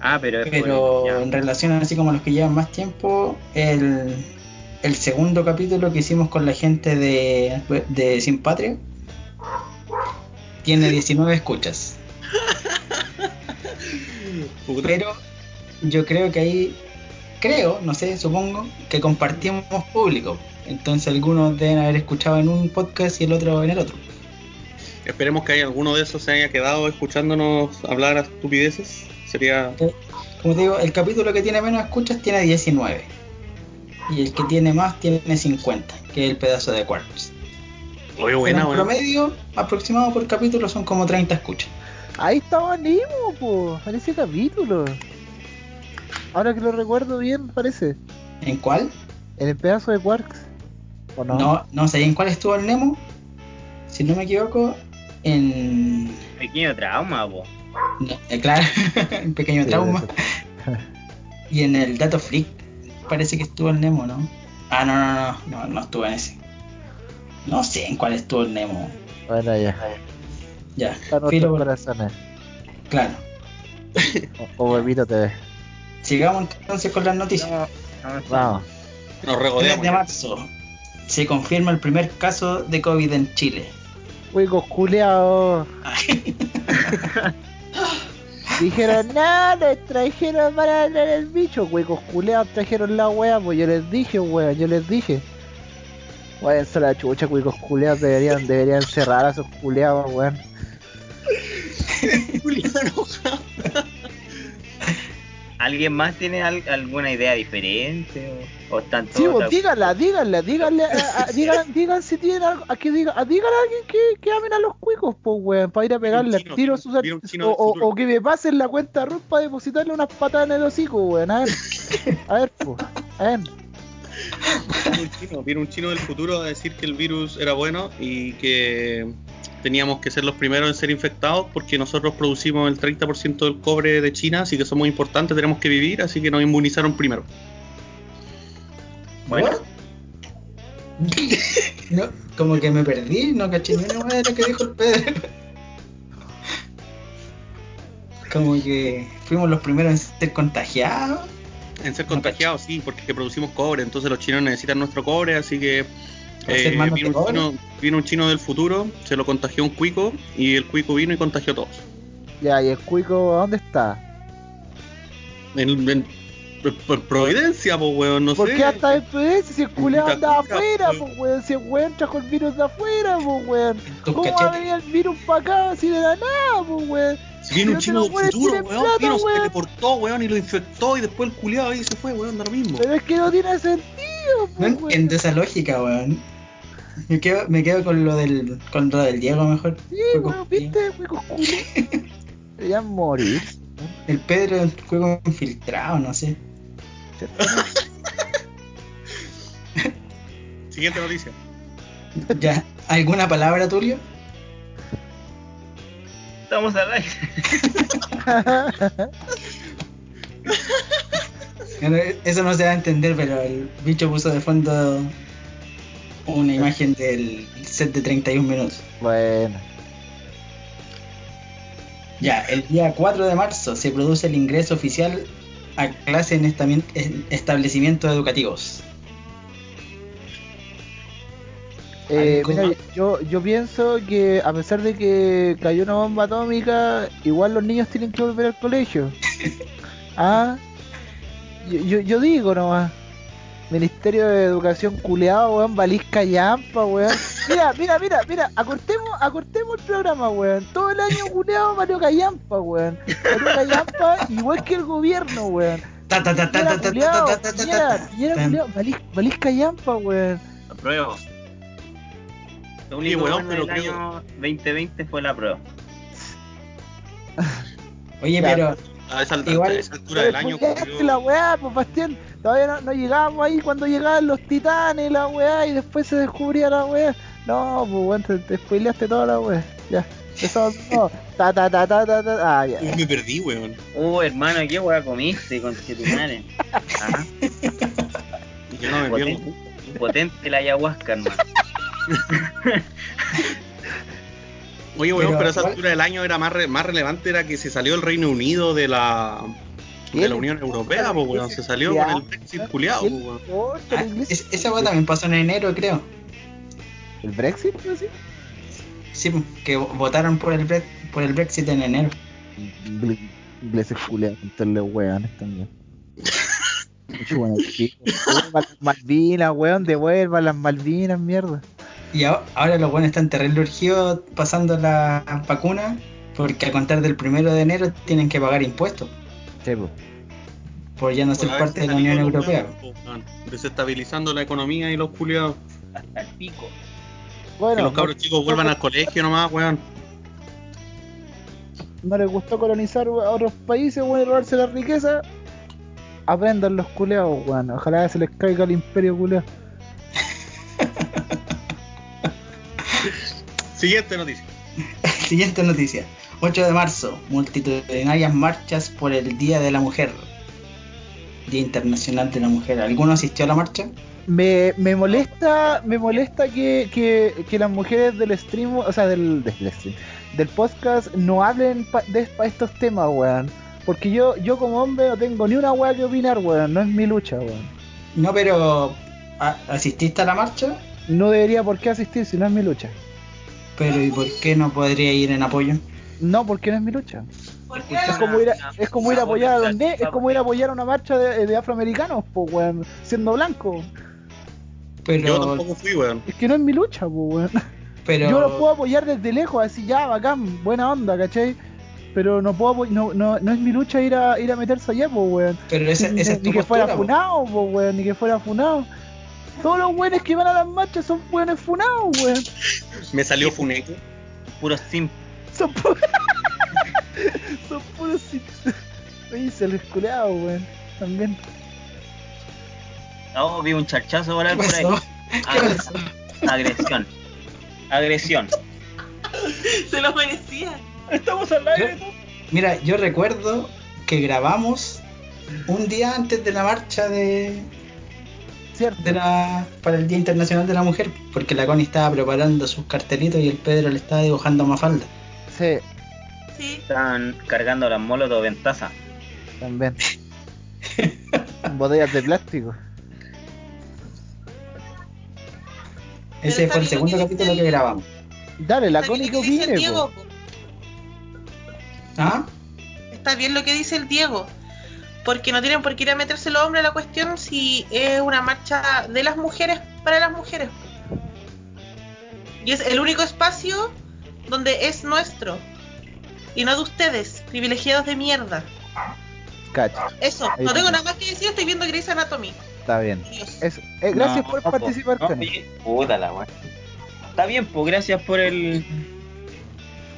Ah, pero Pero en relación así como los que llevan más tiempo, el, el segundo capítulo que hicimos con la gente de, de Sin Patria tiene 19 escuchas. Pero yo creo que ahí, creo, no sé, supongo, que compartimos público. Entonces algunos deben haber escuchado en un podcast y el otro en el otro. Esperemos que haya alguno de esos se haya quedado escuchándonos hablar a estupideces. Sería. Como te digo, el capítulo que tiene menos escuchas tiene 19. Y el que tiene más tiene 50, que es el pedazo de Quarks. Oye, Pero buena, en buena. promedio, aproximado por capítulo, son como 30 escuchas. Ahí estaba Nemo, po, en ese capítulo. Ahora que lo recuerdo bien, parece. ¿En cuál? En el pedazo de Quarks. ¿O no? No, no sé en cuál estuvo el Nemo. Si no me equivoco, en. Pequeño trauma, po. no, eh, claro, en Pequeño Sí, Trauma. Y en el Dato Freak parece que estuvo el Nemo, ¿no? Ah, no, no, no, no, no estuvo en ese. No sé en cuál estuvo el Nemo. Bueno, ya. Ya, en filo, nuestros corazones. claro. O, o Huevito TV. Sigamos entonces con las noticias. No, no, Vamos. Nos 3 regodeamos. de marzo se confirma el primer caso de COVID en Chile. Huecos culeados. Dijeron, no, les trajeron para el bicho. Huecos culeados trajeron la wea, pues yo les dije, weón, yo les dije. Váyanse a la chucha, huecos culeados, deberían, deberían cerrar a esos culeados, weón. ¿Alguien más tiene al- alguna idea diferente? ¿O, o están Sí, pues de- díganla, díganla, díganle, a- a- digan, digan si tienen algo, a que diga, a, digan a alguien que, que amen a los cuicos, pues weón, para ir a pegarle chino, tiro vi sus o, o, que me pasen la cuenta Ruth para depositarle unas patadas en el hocico, weón, a ver, a ver, pues, a ver. Vino un chino, del futuro a decir que el virus era bueno y que teníamos que ser los primeros en ser infectados porque nosotros producimos el 30% del cobre de China, así que somos importantes, tenemos que vivir, así que nos inmunizaron primero. Bueno, No, como que me perdí, no caché ni una de lo que dijo el Pedro. Como que fuimos los primeros en ser contagiados. En ser No contagiados, sí, porque producimos cobre, entonces los chinos necesitan nuestro cobre, así que ¿Para ser eh, vino, un chino, vino un chino del futuro, se lo contagió un cuico y el cuico vino y contagió a todos. Ya, y el cuico, ¿dónde está? En, en- en Providencia, pues, weón, no ¿Por sé. qué hasta el PS si el culeado cuca, afuera, pues weón, si el weón trajo el virus de afuera, pues weón. ¿Cómo va a venir el virus para acá así de la nada, pues weón? Si viene un chino del futuro, weón, plata, vino, se weón. teleportó, weón, y lo infectó y después el culiado ahí se fue, weón, da lo mismo. Pero es que no tiene sentido, No pues weón. entiendo esa lógica, weón. Me quedo, me quedo con lo del con lo del Diego mejor. Sí, weón, viste, culeados. Deberían morir. El Pedro es un juego infiltrado, no sé. Siguiente noticia. Ya, ¿alguna palabra, Tulio? Estamos al aire. Bueno, Eso no se va a entender, pero el bicho puso de fondo una imagen del set de 31 minutos. Bueno. Ya, el día 4 de marzo se produce el ingreso oficial a clase en establecimientos educativos. Eh, mira, yo, yo pienso que a pesar de que cayó una bomba atómica, igual los niños tienen que volver al colegio. ah, yo, yo, yo digo nomás. Ministerio de Educación culeado, weón, balisca yampa, weón. Mira, mira, mira, mira, acortemos, acortemos el programa, weón. Todo el año culeado Mario Callampa, weón. Mario Callampa, igual que el gobierno, weón. Ta, ta, ta, ta, Piñera ta, ta, culiao, ta, ta, ta, ta, Piñera, ta. Piñera Tan. culiao, balis- balisca yampa, weón. Apruebo. Lo único bueno pero del creo- año 2020 fue la prueba. Oye, Ya, pero A esa, a Igual- esa altura del año ocurrió- la weá, pues Bastián. Todavía no, no llegábamos ahí cuando llegaban los titanes, la weá, y después se descubría la weá. No, pues weón, te, te spoileaste toda la weá. Ya. Eso, no. Ta ta ta ta ta ta. Ah, ya. Me perdí, weón. Uh, hermano, ¿qué hueá comiste con madre? Ajá. Yo no me pierdo. Potente, potente la ayahuasca, hermano. Oye, weón, Pero pero, a esa altura del año era más, re- más relevante era que se salió el Reino Unido de la de la Unión Europea, pues weón. Se salió con el Brexit culiado, ¿Qué pues weón. la ah, es- esa weá también pasó en enero, creo. ¿El Brexit? ¿no? Sí. Sí, que votaron por el, Bre- por el Brexit en enero. Ingle- Ingleses culeados, entonces weones también. Malvinas, weón, devuelvan las Malvinas, mierda. Y ahora, los buenos están terrible urgidos pasando la vacuna porque a contar del primero de enero tienen que pagar impuestos Sí, por ya no ser parte de la Unión Europea. Desestabilizando la economía y los culiados. Hasta el pico. Bueno, que los no- cabros chicos vuelvan al colegio nomás, weón. no les gustó colonizar a otros países, weón, y robarse la riqueza, aprendan los culeados, weón. Ojalá se les caiga el imperio culeado. Siguiente noticia. Siguiente noticia. 8 de marzo, multitudinarias marchas por el Día de la Mujer. Día Internacional de la Mujer. ¿Alguno asistió a la marcha? Me, me molesta, me molesta que, que, que las mujeres del stream, o sea, del, del stream, del podcast no hablen pa- de pa estos temas, weón. Porque yo, yo como hombre no tengo ni una weá que opinar, weón. No es mi lucha, weón. No, pero ¿a- ¿asististe a la marcha? No debería por qué asistir si no es mi lucha. Pero ¿y por qué no podría ir en apoyo? No, porque no es mi lucha. ¿Por qué? Es como ir a, es como ir a apoyar a ne- es como ir a apoyar a una marcha de, de afroamericanos, pues weón, siendo blanco. Pero, Yo tampoco fui, weón. Es que no es mi lucha, pues weón. pero Yo lo puedo apoyar desde lejos, así ya, bacán, buena onda, ¿cachai? Pero no puedo apoy- no, no, no es mi lucha ir a ir a meterse allá, pues weón. pero esa, ni, esa es tu ni que fuera funado, pues weón, ni que fuera funado. Todos los weones que van a las marchas son weones funados, weón. Me salió Funeco. Puro simp. Son puros. son puros. Oye, se los culeados, weón. También. Oh, vi un charchazo volar ¿Qué por ahí. pasó? ¿Qué Ah, pasó? agresión. Agresión. Se lo merecía. Estamos al Yo- Mira, yo recuerdo que grabamos un día antes de la marcha de, Cierto. de la, para el Día Internacional de la Mujer, porque la Connie estaba preparando sus cartelitos y el Pedro le estaba dibujando Mafalda. Sí, Sí. Están cargando las molotov en taza. también. Botellas de plástico. Ese fue el segundo que capítulo que grabamos. Dale, la Connie que opine. ¿Ah? Está bien lo que dice el Diego. Porque no tienen por qué ir a meterse los hombres a la cuestión si es una marcha de las mujeres para las mujeres. Y es el único espacio donde es nuestro. Y no de ustedes, privilegiados de mierda. Cacha, Eso, Ahí no tengo está. nada más que decir, estoy viendo Grey's Anatomy. está bien. Eh, gracias No, por no, participar, no, Puta la. Está bien, pues gracias por el.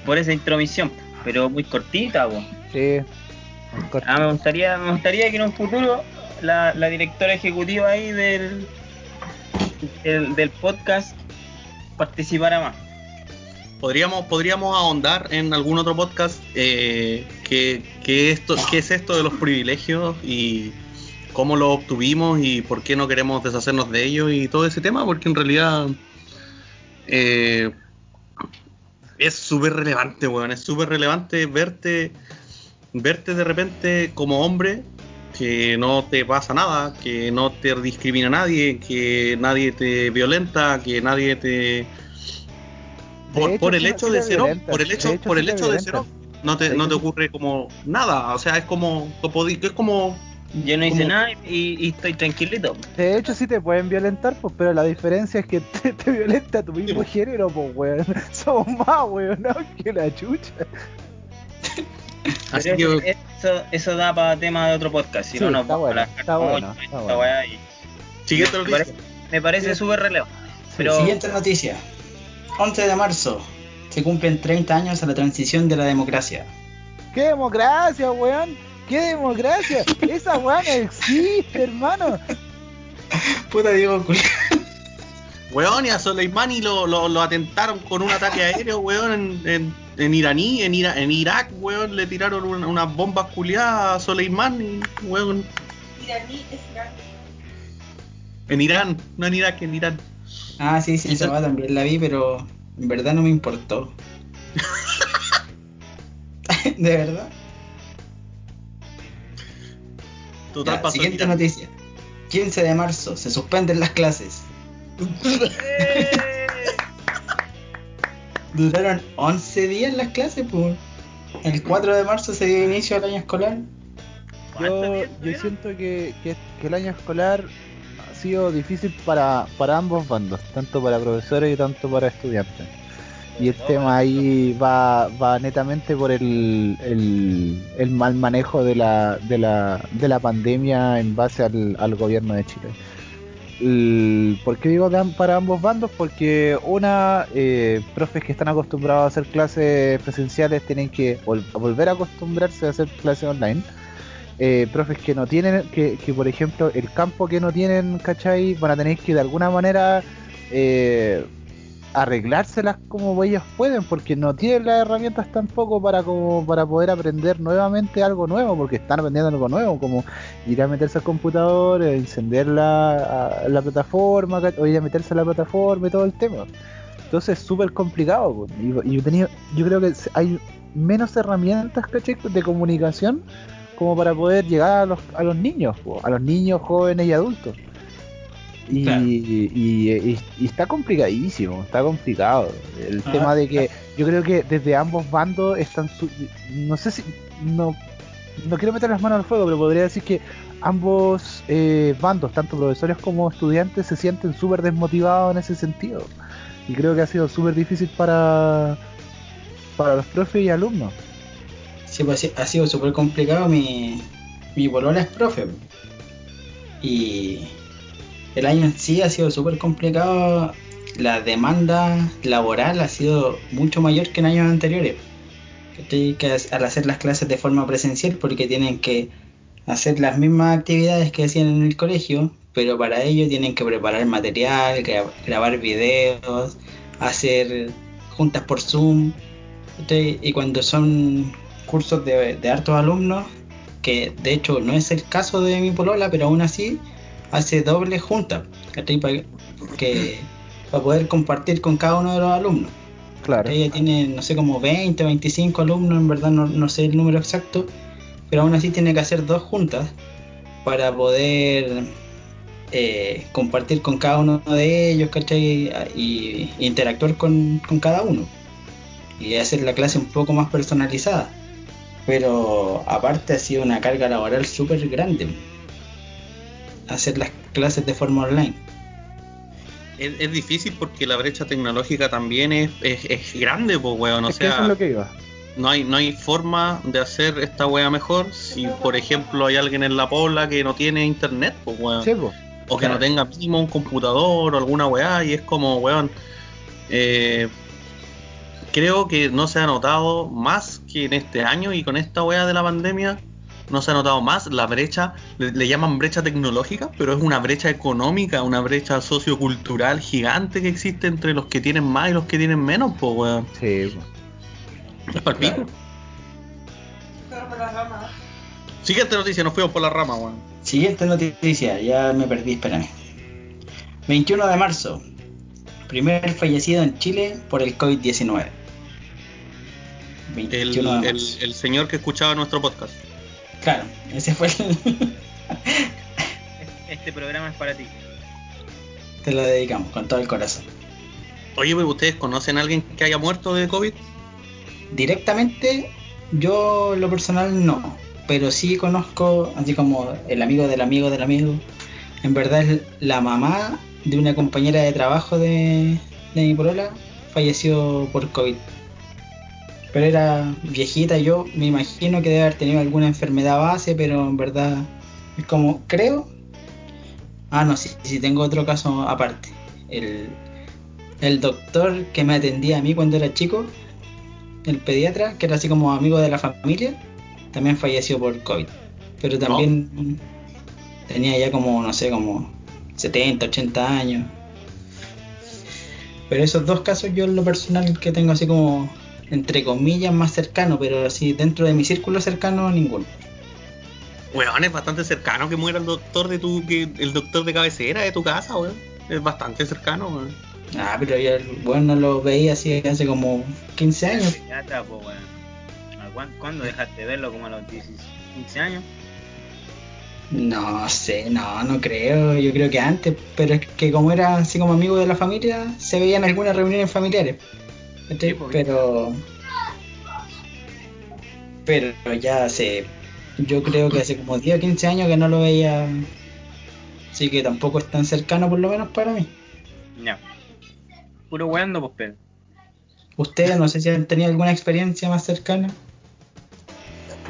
por esa intromisión. Pero muy cortita, pues. Sí. Ah, me gustaría, me gustaría que en un futuro la, la directora ejecutiva ahí del, del, del podcast participara más. Podríamos, podríamos ahondar en algún otro podcast eh, que, que esto, qué es esto de los privilegios y cómo lo obtuvimos y por qué no queremos deshacernos de ellos y todo ese tema, porque en realidad eh, es súper relevante, weón. Es súper relevante verte, verte de repente como hombre, que no te pasa nada, que no te discrimina nadie, que nadie te violenta, que nadie te por, hecho, por el sí- hecho sí de ser hombre, por el De hecho, hecho, por el hecho de ser hombre, no te, no te ocurre como nada, o sea, es como, es como Yo no hice nada y, y estoy tranquilito. De hecho, sí te pueden violentar, pues, pero la diferencia es que te, te violenta tu mismo género, pues, weón. Somos más, weón, ¿no? que la chucha. Así que eso, eso da para tema de otro podcast. Si Sí, no nos está vamos bueno, está bueno, está siguiente me noticia. parece, me parece súper relevante. Pero Siguiente noticia. 11 de marzo. Se cumplen 30 años a la transición de la democracia. ¡Qué democracia, weón! ¡Qué democracia! Esa weón no existe, hermano. Puta Diego Culi- Weón, y a Soleimani lo, lo, lo atentaron con un ataque aéreo, weón, en, en, en iraní, en, Ira- en Irak, weón, le tiraron una- unas bombas culiadas a Soleimani, weón, Iraní es Irán. en Irán, no en Irak, en Irán. Ah, sí, sí, esa también la vi, pero en verdad no me importó. ¿De verdad? Total Ya, siguiente Irán. noticia. 15 de marzo. Se suspenden las clases. Duraron 11 días las clases, pues. El 4 de marzo se dio inicio al año escolar. ¿Cuántos Yo, yo siento que, que, que el año escolar ha sido difícil para, para ambos bandos, tanto para profesores y tanto para estudiantes. Y el tema ahí va, va netamente por el, el, el mal manejo de la, de, la, de la pandemia en base al, al gobierno de Chile. ¿Por qué digo para ambos bandos? Porque una, eh, profes que están acostumbrados a hacer clases presenciales tienen que vol- volver a acostumbrarse a hacer clases online. Eh, profes que no tienen, que, que por ejemplo el campo que no tienen, ¿cachai? Van a tener que de alguna manera eh, arreglárselas como ellos pueden, porque no tienen las herramientas tampoco para como para poder aprender nuevamente algo nuevo, porque están aprendiendo algo nuevo, como ir a meterse al computador, encender la, la plataforma, o ir a meterse a la plataforma y todo el tema. Entonces es súper complicado. Y, yo, tenía, yo creo que hay menos herramientas ¿cachai? de comunicación como para poder llegar a los, a los niños, a los niños, jóvenes y adultos. Y, Claro. y- y- y está complicadísimo, está complicado. El Ah, tema de que yo creo que desde ambos bandos están, su- no sé si, no, no quiero meter las manos al fuego, pero podría decir que ambos eh, bandos, tanto profesores como estudiantes, se sienten súper desmotivados en ese sentido. Y creo que ha sido súper difícil para, para los profes y alumnos. Sí, pues ha sido súper complicado. Mi, mi polola es profe. Y el año en sí ha sido súper complicado. La demanda laboral ha sido mucho mayor que en años anteriores. Que al hacer las clases de forma presencial, porque tienen que hacer las mismas actividades que hacían en el colegio, pero para ello tienen que preparar material, gra- grabar videos, hacer juntas por Zoom. Y cuando son cursos de, de hartos alumnos, que de hecho no es el caso de mi polola, pero aún así hace doble junta, ¿cachai? Para que para poder compartir con cada uno de los alumnos. Claro. Ella tiene, no sé, como 20, 25 alumnos, en verdad no, no sé el número exacto, pero aún así tiene que hacer dos juntas para poder eh, compartir con cada uno de ellos, ¿cachai? Y, y interactuar con, con cada uno. Y hacer la clase un poco más personalizada. Pero aparte ha sido una carga laboral súper grande. Hacer las clases de forma online. Es, es difícil porque la brecha tecnológica también es, es, es grande, pues, weón. O es que eso sea, es lo que iba. no hay, no hay forma de hacer esta wea mejor si, por ejemplo, hay alguien en la pobla que no tiene internet, pues, weón. Sí, po. o que no tenga mínimo un computador o alguna weá, y es como, weón. eh, creo que no se ha notado más que en este año y con esta weá de la pandemia. No se ha notado más la brecha, le, le llaman brecha tecnológica, pero es una brecha económica, una brecha sociocultural gigante que existe entre los que tienen más y los que tienen menos, pues weón. Sí. Es por las ramas. Siguiente noticia, nos fuimos por la rama, weón. Siguiente noticia, ya me perdí, espérame. 21 de marzo. Primer fallecido en Chile por el COVID-19. 21 El, de el, marzo. el señor que escuchaba nuestro podcast. Claro, ese fue el... Este programa es para ti. Te lo dedicamos con todo el corazón. Oye, pues, ¿ustedes conocen a alguien que haya muerto de COVID? Directamente, yo lo personal no, pero sí conozco, así como el amigo del amigo del amigo. En verdad es la mamá de una compañera de trabajo de, de mi polola, falleció por COVID. Pero era viejita, yo me imagino que debe haber tenido alguna enfermedad base, pero en verdad es como, creo. Ah, no, sí, sí, tengo otro caso aparte. El, el doctor que me atendía a mí cuando era chico, el pediatra, que era así como amigo de la familia, también falleció por COVID. Pero también tenía ya como, no sé, como 70, 80 años. Pero esos dos casos yo en lo personal que tengo así como, entre comillas, más cercano, pero así dentro de mi círculo cercano, ninguno. Weón, es bastante cercano que muera el doctor de tu, que, el doctor de cabecera de tu casa, weón. Es bastante cercano, weón. Ah, pero yo bueno lo veía así hace como 15 años. Ya po, weón. ¿A cuán- ¿Cuándo dejaste de verlo? ¿Como a los 10, 15 años? No sé, no, no creo, yo creo que antes, pero es que como era así como amigo de la familia, se veían algunas reuniones familiares. Pero pero ya hace, yo creo que hace como 10 o 15 años que no lo veía, así que tampoco es tan cercano por lo menos para mí. Ya. Puro weando, pues, Pedro. Ustedes no sé si han tenido alguna experiencia más cercana.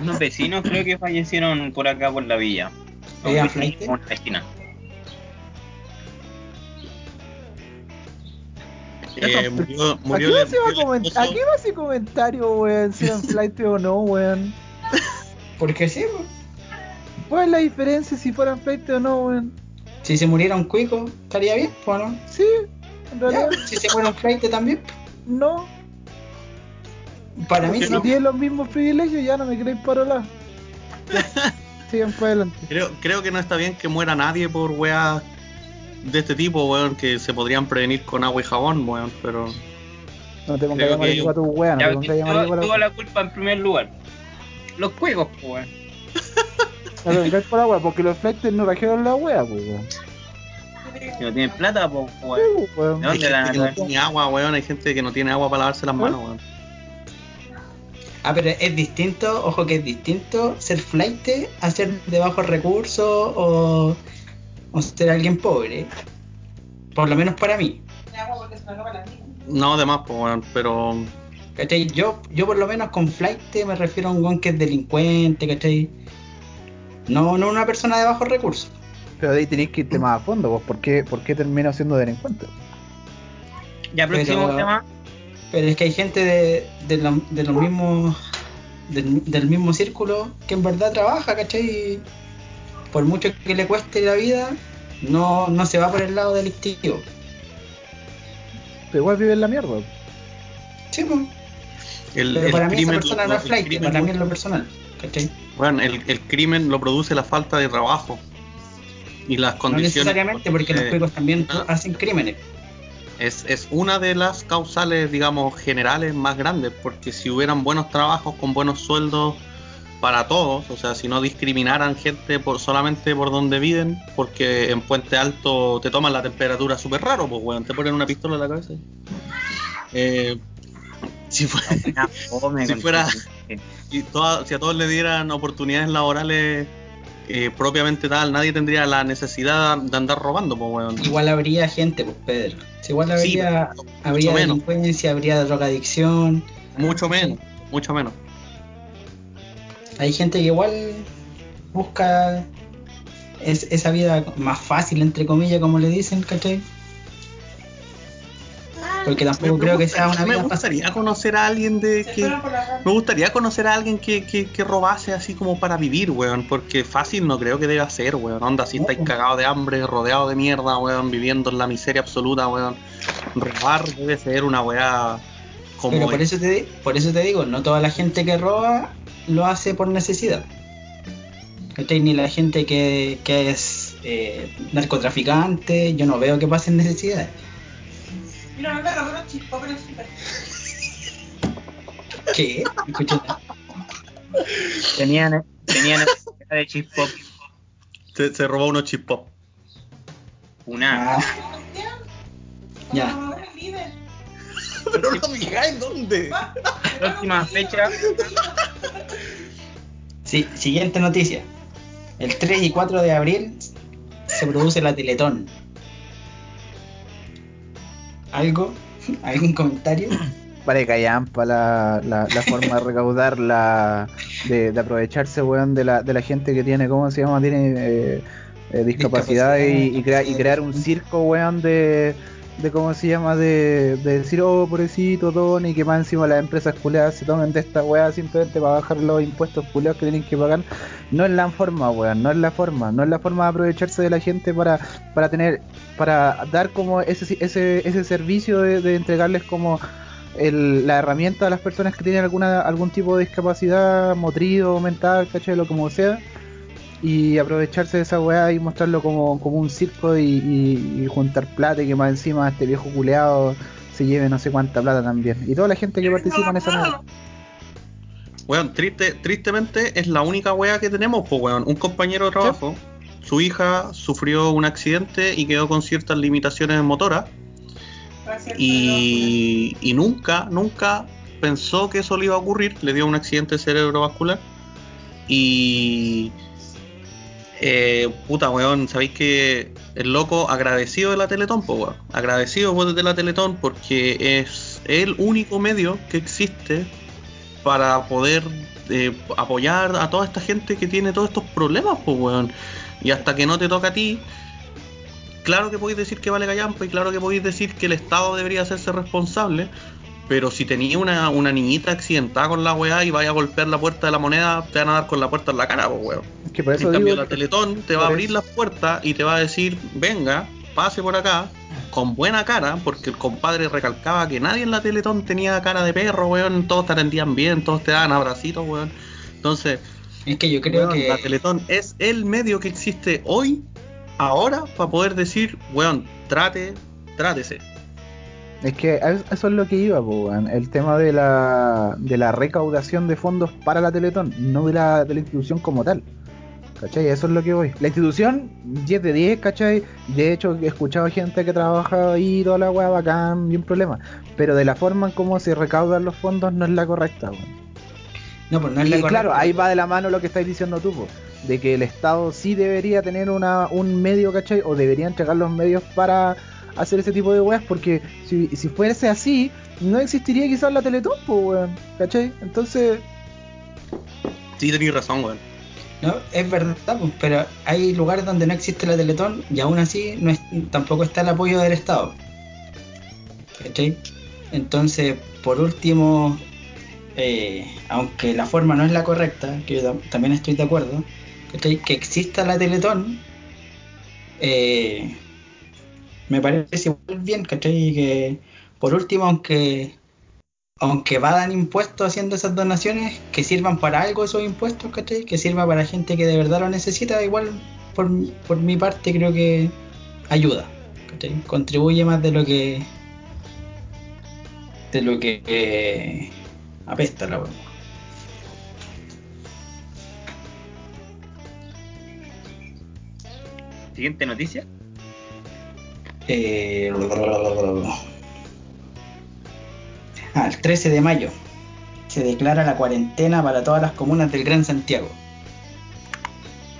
Unos vecinos creo que fallecieron por acá, por la villa. ¿Veían Un vecino, flight? Una Eh, murió, ¿A murió qué el- va murió el ¿A qué va ese comentario, weón? Si eran flight o no, weón. Porque sí, pues. ¿Cuál es la diferencia si fueran flight o no, weón? si se muriera un cuico, estaría bien, pues no. Sí, en Ya, realidad si se muere un flight también, no. para mí sí. no tienen los mismos privilegios, ya no me queréis parolar. Sigan para adelante. Creo, creo que no está bien que muera nadie por weas de este tipo, weón, que se podrían prevenir con agua y jabón, weón, pero... No te pongas Creo a llamar que- equipo a tu weá, no te pongas a ¿quién llamar tuvo, equipo a tuvo la culpa en primer lugar? Los juegos, weón. No te por weá, porque los flights no trajeron la pues weón. Si no tienen plata, pues, weón. weón. ¿De dónde la no tiene agua, weón, hay gente que no tiene agua para lavarse las manos, weón. Ah, pero es distinto, ojo que es distinto ser flight a ser de bajos recursos o, o ser alguien pobre. Por lo menos para mí. No, además, pero... ¿Cachai? Yo, yo por lo menos con flight me refiero a un gon que es delincuente, ¿cachai? No, no una persona de bajos recursos. Pero de ahí tenéis que irte más a fondo, pues. ¿Por qué, por qué termino siendo delincuente? Ya, próximo Pero- tema. Pero es que hay gente de, de, lo- de los mismos del, del mismo círculo que en verdad trabaja, ¿cachai? Por mucho que le cueste la vida, no, no se va por el lado delictivo. Pero igual vive en la mierda. Sí, pues. El, Pero el para mí esa crimen persona lo- no es flight, crimen- para mí es lo personal, ¿cachai? Bueno, el, el crimen lo produce la falta de trabajo y las No condiciones. necesariamente porque los juegos también ah. hacen crímenes. es, es una de las causales, digamos, generales más grandes, porque si hubieran buenos trabajos con buenos sueldos para todos, o sea, si no discriminaran gente por solamente por donde viven, porque en Puente Alto te toman la temperatura súper raro, pues, weón, te ponen una pistola en la cabeza. Eh, si, fue- Ya, fome, Si fuera- y toda- si a todos le dieran oportunidades laborales eh, propiamente tal, nadie tendría la necesidad de andar robando, pues, weón. Igual habría gente, pues Pedro. Si igual Sí, habría, mucho habría menos. delincuencia, habría drogadicción. Mucho menos, mucho menos. Hay gente que igual busca es- esa vida más fácil, entre comillas, como le dicen, ¿cachai? Porque tampoco creo que sea una me vida fácil. gustaría conocer a alguien de que me gustaría conocer a alguien que, que, que robase así como para vivir, weón, porque fácil no creo que deba ser, weón. Onda, si estáis cagados de hambre, rodeado de mierda, weón, viviendo en la miseria absoluta, weón. Robar debe ser una weá como Pero por eso, te, por eso te digo, no toda la gente que roba lo hace por necesidad. ¿cachai? Ni la gente que, que es eh, narcotraficante, yo no veo que pasen necesidades. Mira, me unos chispos en el super. ¿Qué? Nada. Tenían, tenían necesidad de chip pop. Se, se robó unos chip pop. Una. Ah, Ya. Pero no digáis dónde. Próxima fecha. Sí, siguiente noticia. El 3 y 4 de abril se produce la Teletón. ¿Algo? ¿Algún comentario? Vale, callampa la, la, la forma de recaudar, la, de, de aprovecharse, weón, de la, de la gente que tiene, ¿cómo se llama? Tiene eh, eh, discapacidad y, y, crea- y crear un circo, weón, de, de ¿cómo se llama? De, de decir, oh, pobrecito, Tony, y que más encima las empresas culeadas se tomen de esta weá simplemente para bajar los impuestos culeados que tienen que pagar. No es la forma, weón, no es la forma, no es la forma de aprovecharse de la gente para, para tener, para dar como ese, ese, ese servicio de, de entregarles como el- la herramienta a las personas que tienen alguna algún tipo de discapacidad motriz o mental, ¿cachai? Lo como sea. Y aprovecharse de esa weá y mostrarlo como, como un circo y, y- y juntar plata y que más encima este viejo culeado se lleve no sé cuánta plata también. Y toda la gente que participa en esa weá. Weón, triste, tristemente es la única wea que tenemos, pues weón. Un compañero de trabajo, su hija sufrió un accidente y quedó con ciertas limitaciones motoras. Y, y nunca, nunca pensó que eso le iba a ocurrir. Le dio un accidente cerebrovascular. Y. Eh, puta, weón, sabéis que el loco agradecido de la Teletón, pues, weón. Agradecido de la Teletón porque es el único medio que existe para poder eh, apoyar a toda esta gente que tiene todos estos problemas, pues, weón. Y hasta que no te toca a ti, claro que podéis decir que vale callampa y claro que podéis decir que el Estado debería hacerse responsable, pero si tenía una, una niñita accidentada con la weá y vaya a golpear la puerta de la moneda, te van a dar con la puerta en la cara, pues weón. Es que por eso En cambio, digo, la Teletón te va a abrir las puertas y te va a decir, venga, pase por acá, con buena cara, porque el compadre recalcaba que nadie en la Teletón tenía cara de perro, weón, todos te atendían bien, todos te daban abracitos, weón. Entonces, Es que yo creo weón, que. la Teletón es el medio que existe hoy, ahora, para poder decir, weón, trate, trátese. Es que eso es lo que iba, el tema de la, de la recaudación de fondos para la Teletón, no de la, de la institución como tal. ¿Cachai? Eso es lo que voy. La institución, 10 de 10, ¿cachai? De hecho, he escuchado gente que trabaja ahí, toda la weá bacán, bien problema. Pero de la forma en cómo se recaudan los fondos no es la correcta, weón. No, pues no es Y la correcta. claro, ahí va de la mano lo que estáis diciendo tú, po, de que el Estado sí debería tener una, un medio, ¿cachai? O debería entregar los medios para hacer ese tipo de weas, porque si, si fuese así, no existiría quizás la Teletón, po, weón, ¿cachai? Entonces, Sí, tenéis razón, weón. No, es verdad, pues, pero hay lugares donde no existe la Teletón y aún así no es- tampoco está el apoyo del Estado. ¿Cachai? Entonces, por último, eh, aunque la forma no es la correcta, que yo tam- también estoy de acuerdo, ¿cachai? que exista la Teletón, eh, me parece igual bien, ¿cachai? Que por último, aunque aunque vadan impuestos haciendo esas donaciones, que sirvan para algo esos impuestos, ¿cachai? Que sirva para gente que de verdad lo necesita, igual por, por mi parte creo que ayuda, ¿cachai? Contribuye más de lo que de lo que eh, apesta la weá. Siguiente noticia. Eh, ah, el 13 de mayo se declara la cuarentena para todas las comunas del Gran Santiago.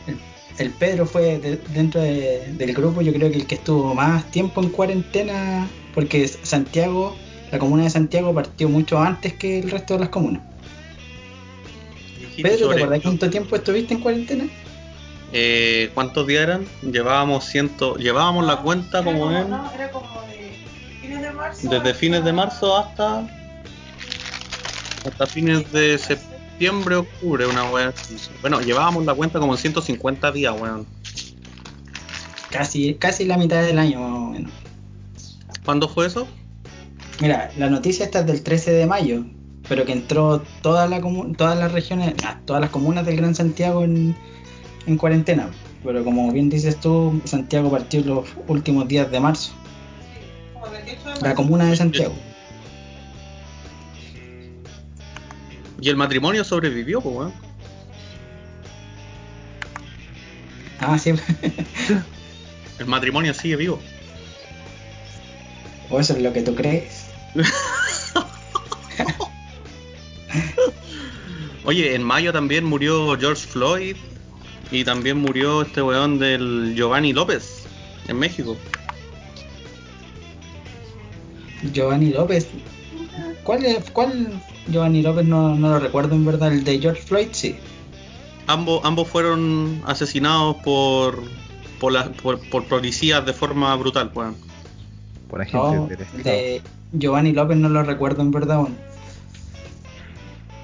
El, el Pedro fue de- dentro de- del grupo, yo creo que el que estuvo más tiempo en cuarentena, porque Santiago, la comuna de Santiago partió mucho antes que el resto de las comunas. Pedro, ¿te acordás cuánto tiempo estuviste en cuarentena? Eh, ¿Cuántos días eran? Llevábamos ciento, llevábamos la cuenta como era en como, no, era como de fines de marzo. desde fines de marzo hasta hasta fines de septiembre, octubre, una wea. Bueno, llevábamos la cuenta como en 150 días, weón. Casi, casi la mitad del año más o menos. ¿Cuándo fue eso? Mira, la noticia está del 13 de mayo, pero que entró toda la todas las regiones, ah, todas las comunas del Gran Santiago en, en cuarentena. Pero como bien dices tú, Santiago partió los últimos días de marzo. Como el 28 de La comuna de Santiago. Y el matrimonio sobrevivió, pues, weón. Ah, sí. El matrimonio sigue vivo. o eso es lo que tú crees. Oye, en mayo también murió George Floyd y también murió este weón del Giovanni López en México. Giovanni López. ¿Cuál, es- cuál Giovanni López? No, no lo recuerdo en verdad. El de George Floyd, sí. Ambos, ambos fueron asesinados por por, la- por, por policías de forma brutal, weón. Por agentes No, de Giovanni López no lo recuerdo en verdad aún.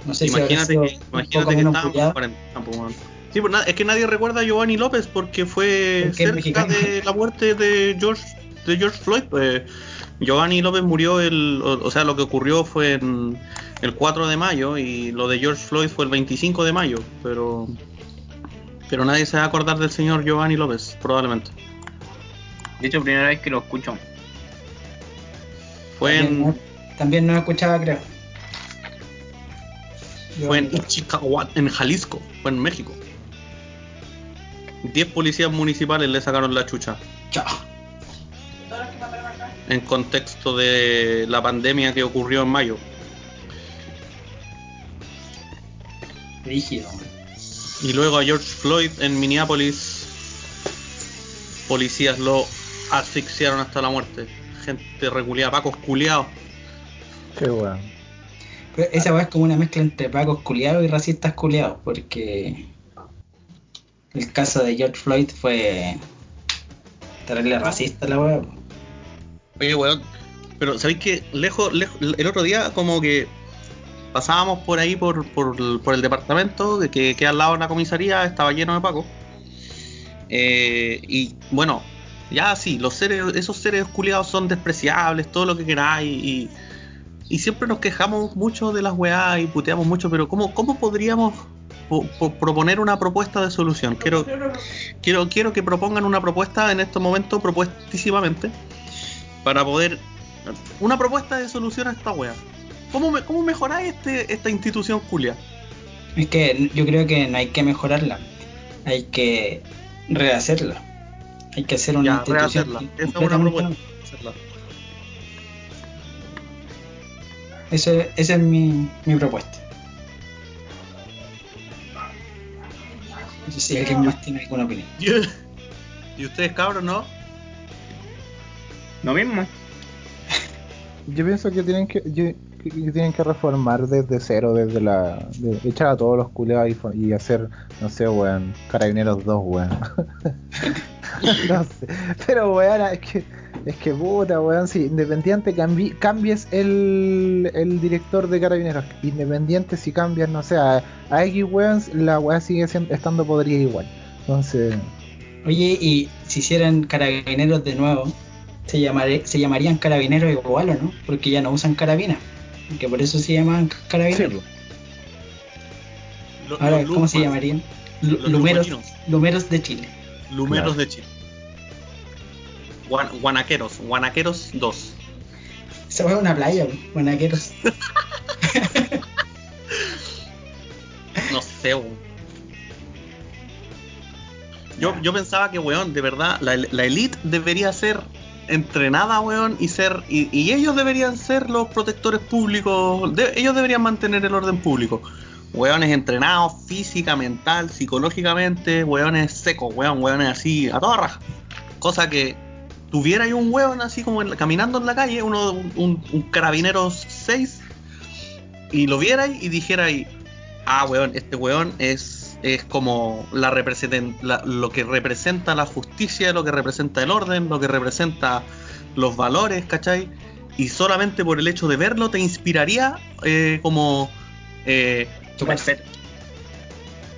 No sé imagínate si que, imagínate que estábamos en cuarentena, weón. Sí, pues nada, es que nadie recuerda a Giovanni López porque fue cerca de la muerte de George de George Floyd. Pues, Giovanni López murió el, o, o sea, lo que ocurrió fue en el 4 de mayo y lo de George Floyd fue el 25 de mayo, pero pero nadie se va a acordar del señor Giovanni López, probablemente. De hecho, primera vez que lo escucho. Fue También, en, no, también no escuchaba, creo. fue en. Ichicahuat, en Jalisco, fue en México. 10 policías municipales le sacaron la chucha. Chao. En contexto de la pandemia que ocurrió en mayo. Rígido. Y luego a George Floyd en Minneapolis, policías lo asfixiaron hasta la muerte. Gente reculeada, pacos culiados. Qué weón. Pero esa weá es como una mezcla entre pacos culiados y racistas culiados, porque el caso de George Floyd fue terrible racista la weá. Oye, weón, pero ¿sabéis que lejos, lejos, el otro día como que pasábamos por ahí por, por, por el departamento de que queda al lado de la comisaría, estaba lleno de pacos. Eh, y bueno, ya sí, los seres, esos seres culiados son despreciables, todo lo que queráis, y, y siempre nos quejamos mucho de las weá y puteamos mucho, pero ¿cómo, cómo podríamos po- po- proponer una propuesta de solución? Quiero, quiero, quiero que propongan una propuesta en estos momentos, propuestísimamente, para poder. Una propuesta de solución a esta wea. ¿Cómo, me, cómo mejoráis este, esta institución culia? Es que yo creo que no hay que mejorarla, hay que rehacerla. Hay que hacer una Ya, institución rehacerla. Esa es una propuesta. Hacerla. Ese- esa es mi, mi propuesta. No sé si alguien más tiene alguna opinión. ¿Y ustedes, cabros, no? Lo mismo. Yo pienso que tienen que, yo- que- tienen que reformar desde cero, desde la. de- echar a todos los culeados y, fo- y hacer, no sé, weón, Carabineros 2, weón. no sé. Pero, weón, es que, es que puta, weón, si Independiente cambi- cambies el, el director de Carabineros, Independiente si cambias, no sé, a, a X, weón, la weá sigue siendo, estando podrida igual. Entonces, Oye, y si hicieran carabineros de nuevo, se, llamaré- se llamarían carabineros igual o no? Porque ya no usan carabina. Que por eso se llaman sí, carabineros. Lo- Ahora, ¿cómo se llamarían? Lumeros, lumeros de Chile. Lumeros Claro. de Chile. Guan- guanaqueros. Guanaqueros 2. Esa fue una playa, guanaqueros. No sé, weón. Yo, yo pensaba que, weón, de verdad, la, la elite debería ser entrenada, weón, y ser y, y ellos deberían ser los protectores públicos. de- ellos deberían mantener el orden público. Weones entrenados física, mental, psicológicamente, weones secos, weón, weones así, a toda raja. Cosa que tuviera ahí un weón así como en la- caminando en la calle, uno, un, un carabinero 6, y lo viera ahí y dijera ahí, ah, weón, este weón es, es como la la- lo que representa la justicia, lo que representa el orden, lo que representa los valores, ¿cachai? Y solamente por el hecho de verlo te inspiraría eh, como... eh.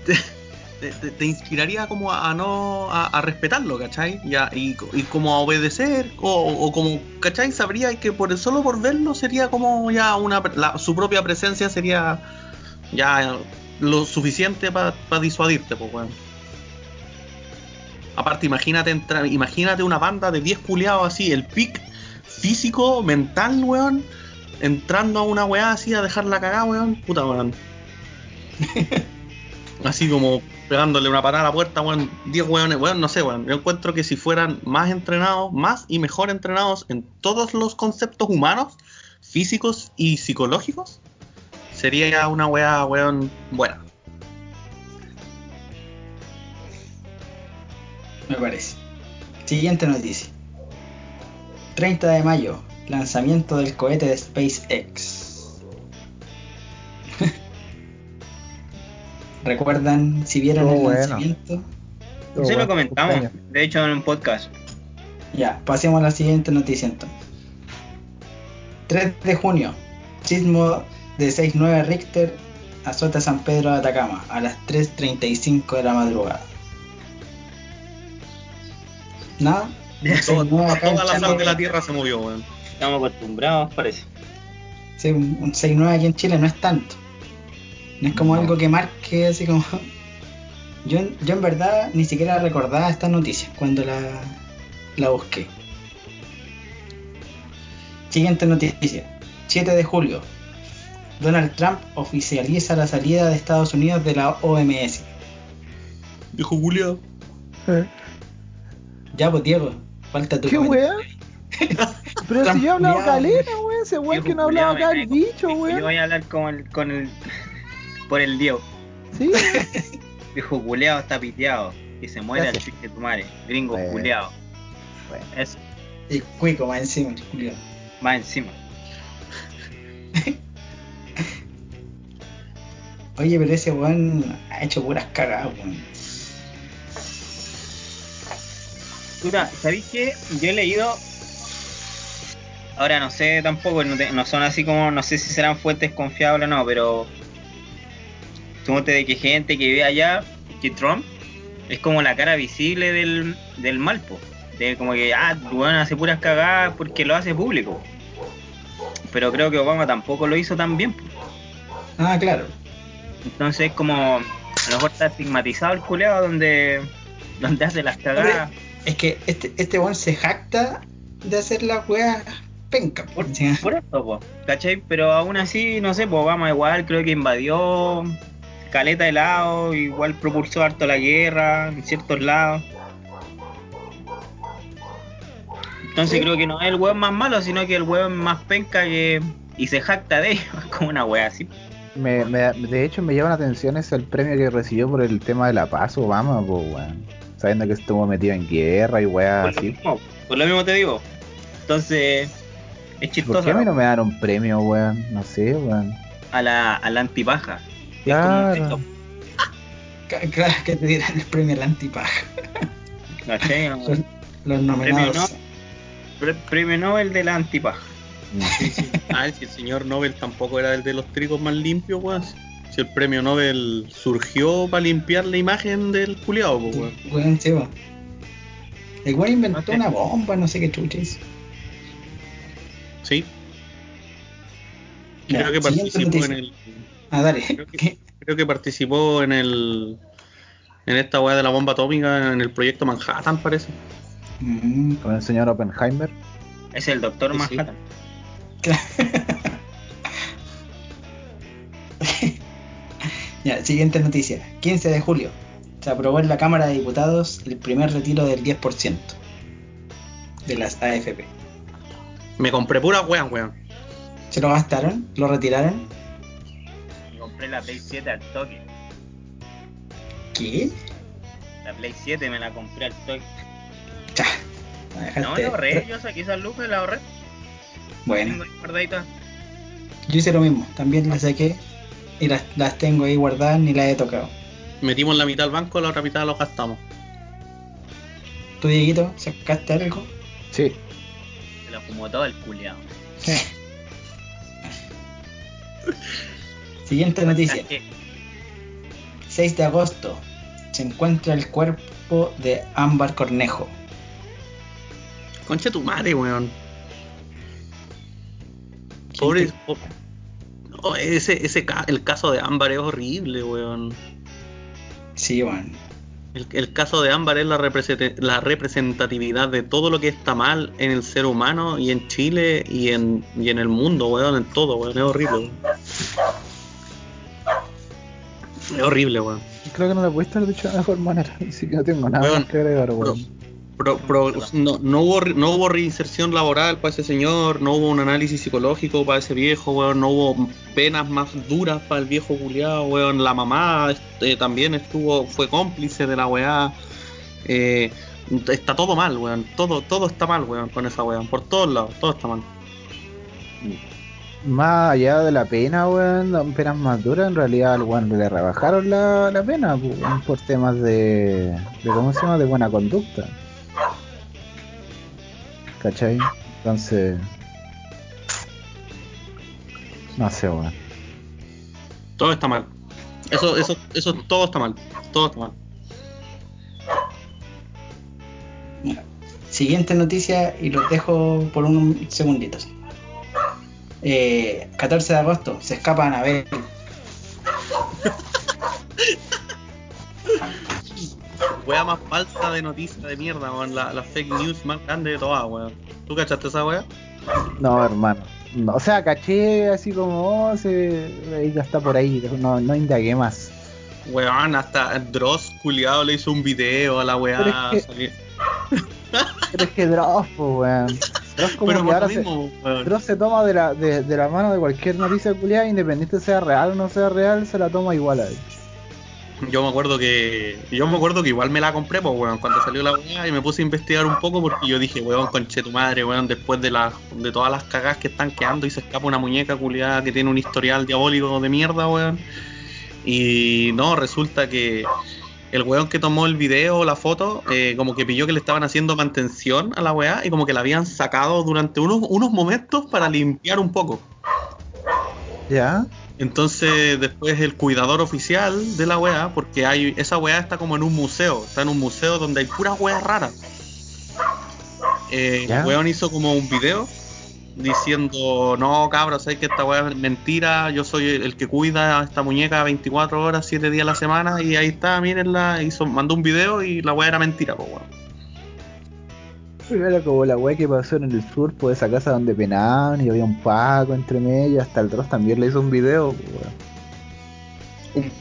te, te- te inspiraría como a, a no a, a respetarlo, ¿cachai? Y, a- y, y como a obedecer, o, o como, ¿cachai? Sabría que por solo por verlo sería como ya una la- su propia presencia sería ya lo suficiente para disuadirte, pues weón. Aparte, imagínate entrar, imagínate una banda de 10 culiados así, el pic físico, mental, weón, entrando a una weá así a dejarla cagada, weón, puta weón. así como pegándole una patada a la puerta, weón, 10 weones, weón, no sé, weón. Yo encuentro que si fueran más entrenados, más y mejor entrenados en todos los conceptos humanos, físicos y psicológicos, sería una weá, weón, buena. Me parece. Siguiente noticia. 30 de mayo, lanzamiento del cohete de SpaceX. ¿Recuerdan si vieron Oh, el bueno. lanzamiento? Todo Sí lo comentamos, de hecho en un podcast. Ya, pasemos a la siguiente noticia entonces. 3 de junio, sismo de 6.9 Richter azota San Pedro de Atacama a las 3.35 de la madrugada. Nada. Todo- 6.9 acá en toda la sal Chile- de la tierra se movió, weón. Estamos acostumbrados, parece. Sí, un un 6.9 aquí en Chile no es tanto. No es como No. algo que marque así como... Yo, en- yo en verdad ni siquiera recordaba esta noticia cuando la, la busqué. Siguiente noticia. 7 de julio. Donald Trump oficializa la salida de Estados Unidos de la OMS. Dijo Julio. Ya pues Diego, falta tu ¿Qué comentario. weá? Pero si yo he hablado caleta, weón. Ese weón que no ha hablado acá el bicho, Yo weón. voy a hablar con el, con el por el Diego. Sí. Dijo culeado está piteado. Que se muera el chuche de tu madre. Gringo Bueno. culeado. Bueno. Eso, Y cuico más encima, Julio. más encima. Oye, pero ese weón ha hecho puras cagadas, weón. Puta, ¿sabéis qué? Yo he leído. Ahora no sé tampoco, no, te- no son así como, no sé si serán fuentes confiables o no, pero. Suponte de que gente que ve allá, que Trump es como la cara visible del, del mal, po. De como que, ah, bueno, hace puras cagadas porque lo hace público. Pero creo que Obama tampoco lo hizo tan bien, po. Ah, claro. Entonces es como, a lo mejor está estigmatizado el culeado donde, donde hace las cagadas. Es que este, este weón se jacta de hacer la weá penca. Por, por eso, po, ¿cachai? Pero aún así, no sé, pues Obama igual creo que invadió caleta de lados, igual propulsó harto la guerra en ciertos lados. Entonces Sí. creo que no es el weón más malo, sino que el weón más penca que... Y se jacta de ellos, como una wea así. Me, me- de hecho, me llama la atención ese el premio que recibió por el tema de la paz, Obama, weón. Sabiendo que estuvo metido en guerra y weá Por lo, así. mismo, por lo mismo te digo. Entonces, es ¿Por chistoso qué a mí ¿no? no me dan un premio, weón? No sé, weón. a la, a la antipaja. Claro. Claro que te dirán el premio al antipaja. ¿cachai? Los, los nominados. Pre- Premio Nobel de la antipaja. Ah, si el señor Nobel tampoco era el de los trigos más limpios, weón. Si el premio Nobel surgió para limpiar la imagen del culiado, weón. Weón, sí, weón. El weón inventó sé. una bomba, no sé qué chucha hizo. Sí. Ya, Creo que participó en el. Ah, dale. Creo que- ¿Qué? Creo que participó en el. En esta weá de la bomba atómica, en el proyecto Manhattan, parece. Mm, Con el señor Oppenheimer. Es el doctor Sí, sí. Manhattan. claro. ya, siguiente noticia. 15 de julio. Se aprobó en la Cámara de Diputados el primer retiro del 10% de las AFP. Me compré pura weón, weón. ¿Se lo gastaron? ¿Lo retiraron? Compré la Play 7 al toque. ¿Qué? La Play 7 me la compré al toque. La No, la ahorré, yo saqué esas lucas y la ahorré. Bueno, Tengo ahí guardadita. yo hice lo mismo. También las saqué y las, las tengo ahí guardadas ni las he tocado. Metimos la mitad al banco, la otra mitad lo gastamos. ¿Tú, Dieguito, sacaste algo? Sí. Se lo fumó todo el culiao. Siguiente noticia. Saqué. 6 de agosto. Se encuentra el cuerpo de Ámbar Cornejo. Concha tu madre, weón. Pobre. ¿Quién po- No, ese, ese ca- el caso de Ámbar es horrible, weón. Sí, weón. El, el caso de Ámbar es la, represent- la representatividad de todo lo que está mal en el ser humano y en Chile y en, y en el mundo, weón, en todo, weón. Es horrible, weón. Es horrible, weón. Creo que no lo pudiste haber dicho de mejor manera. Así que no tengo nada más que agregar, weón. Pro- pro- no, no hubo, no hubo reinserción laboral para ese señor, no hubo un análisis psicológico para ese viejo, weón, no hubo penas más duras para el viejo culiado, weón. La mamá este, también estuvo, fue cómplice de la weá. Eh, está todo mal, weón. Todo, todo está mal, weón, con esa weón. Por todos lados, todo está mal. Más allá de la pena, weón, las penas más duras, en realidad al weón le rebajaron la, la pena weón, por temas de, de, ¿cómo se llama?, de buena conducta. ¿Cachai? Entonces... No sé, weón. Todo está mal. Eso, eso, eso, todo está mal. Todo está mal. Mira, Siguiente noticia y los dejo por unos segunditos. Eh, 14 de agosto, se escapa Anabel. Wea más falsa de noticia de mierda, weón. La, la fake news más grande de todas, weón. ¿Tú cachaste esa wea? No, hermano. No, o sea, caché así como, oh, se, ahí ya está por ahí, no, no indagué más. Weón, hasta Dross culiado le hizo un video a la weá. Pero es que- Pero es que Dross, pues, weón. Dross como Pero que ahora se, mismo. Dross se toma de la, de, de la mano de cualquier noticia culiada, independiente sea real o no sea real, se la toma igual a él. Yo me acuerdo que. Yo me acuerdo que igual me la compré, pues, weón, cuando salió la weá y me puse a investigar un poco porque yo dije, weón, conche tu madre, weón, después de las de todas las cagadas que están quedando y se escapa una muñeca culiada que tiene un historial diabólico de mierda, weón. Y no, resulta que el weón que tomó el video o la foto, eh, como que pilló que le estaban haciendo mantención a la weá y como que la habían sacado durante unos, unos momentos para limpiar un poco. ¿Ya? Entonces después el cuidador oficial de la weá, porque hay esa weá está como en un museo, está en un museo donde hay puras weas raras. Eh, el weón hizo como un video diciendo, no cabros, sé que esta weá es mentira, yo soy el que cuida a esta muñeca 24 horas, 7 días a la semana, y ahí está, mírenla, hizo, mandó un video y la weá era mentira, pues weón. Era como la weá que pasó en el sur, pues esa casa donde penaban y había un Paco entre medio, hasta el Dross también le hizo un video, pues, weón.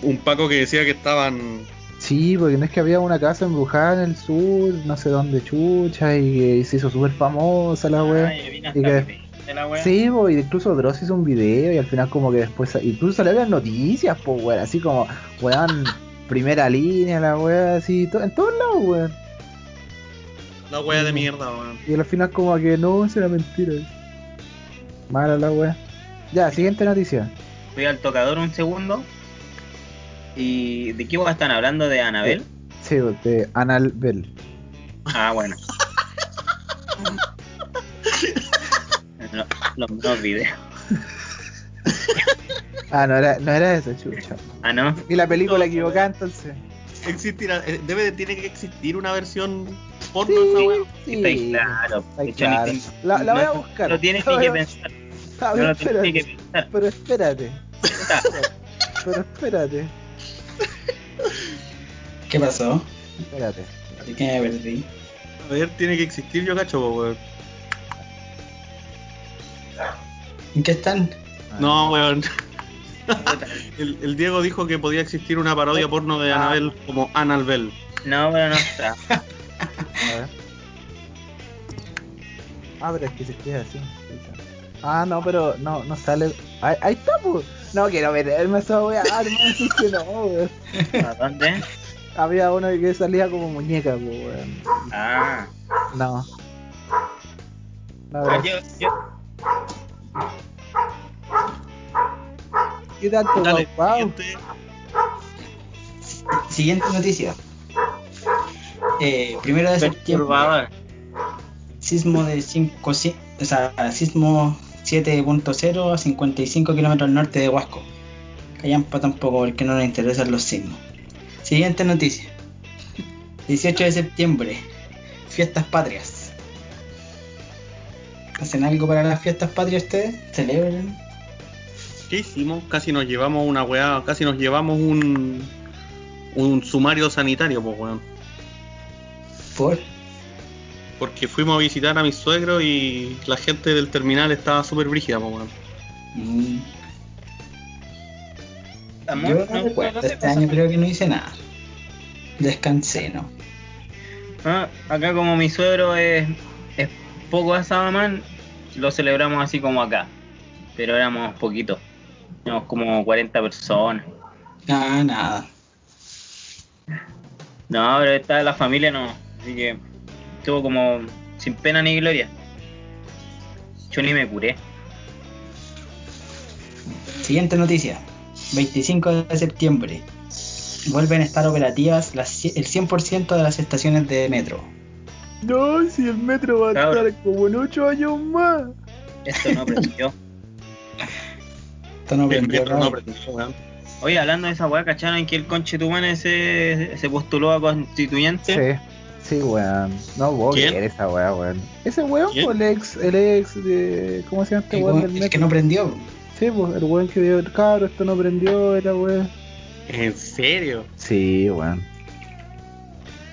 Un, un Paco que decía que estaban... Sí, porque no es que había una casa embrujada en el sur, no sé dónde chucha, y, que se hizo súper famosa la weá. Ay, Y que- la wea. Sí, y incluso Dross hizo un video y al final como que después, incluso salió en las noticias, pues, weón, así como, weón, primera línea, la weá, así, to- en todos lados, weón. La weá de mierda, weón. Y al final como que no, eso era mentira. Mala la weá. Ya, siguiente noticia. Fui al tocador un segundo. ¿Y de qué están hablando? ¿De Anabel? Sí, de Anal Bell. Ah, bueno. No, los nuevos videos. Ah, no era, no era eso, chucha. Ah, no. Y la película equivocada entonces. Existirá, eh, debe, tiene que existir una versión porno Sí, de esa weá. sí. Está ahí claro. Está ni claro. La, la voy a no- buscar. No lo tienes ni que pensar. A No ver, que pensar. Pero espérate. Pero espérate. ¿Qué pasó? Espérate. ¿De qué me perdí? A ver, tiene que existir, yo cacho, po, weón. ¿En qué están? No, weón. El, el Diego dijo que podía existir una parodia porno de Ah. Annabelle como Annabelle. No, pero no está. A ver. Ah, pero es que se escribe así. Ah, no, pero no, no sale. Ahí, ahí está, pues. No quiero meterme a esa weá, hermano, sí que no, weón. ¿A dónde? Había uno que salía como muñeca, pues, weón. Ah. No. No, Ah, yo, yo, ¿Qué tanto, Dale, guau? siguiente. Siguiente noticia. Eh, primero de septiembre. Sismo de 5, o sea, sismo 7.0 a 55 kilómetros al norte de Huasco. Callampa tampoco porque no nos interesan los sismos. Siguiente noticia. 18 de septiembre. Fiestas patrias. ¿Hacen algo para las fiestas patrias ustedes? ¿Celebran? ¿Qué hicimos? Casi nos llevamos una weá, casi nos llevamos un un sumario sanitario, pues, weón. Por. Porque fuimos a visitar a mis suegros y la gente del terminal estaba súper brígida, pues, weón. Mm, Yo no, recuerdo, sé, este año creo que no hice nada. Descansé, ¿no? Ah, acá como mi suegro es, es poco asado man, lo celebramos así como acá. Pero éramos poquitos. Éramos como 40 personas. Ah, nada. No, pero esta la familia no. Así que estuvo como sin pena ni gloria. Yo ni me curé. Siguiente noticia. 25 de septiembre. Vuelven a estar operativas las, el 100% de las estaciones de metro. No, si el metro va a estar como en 8 años más. Esto no aprendió. Esto no aprendió. Oye, hablando de esa weá, ¿cacharon que el conche tumane se, se postuló a constituyente? Sí, sí, weón. No puedo esa weá, weón. Ese weón, ¿Quién? pues, el ex, el ex de. ¿Cómo se llama este El, weón el metro? que no prendió. Sí, pues, el weón que dio, cabro, esto no prendió, era weón. ¿En serio? Sí, weón.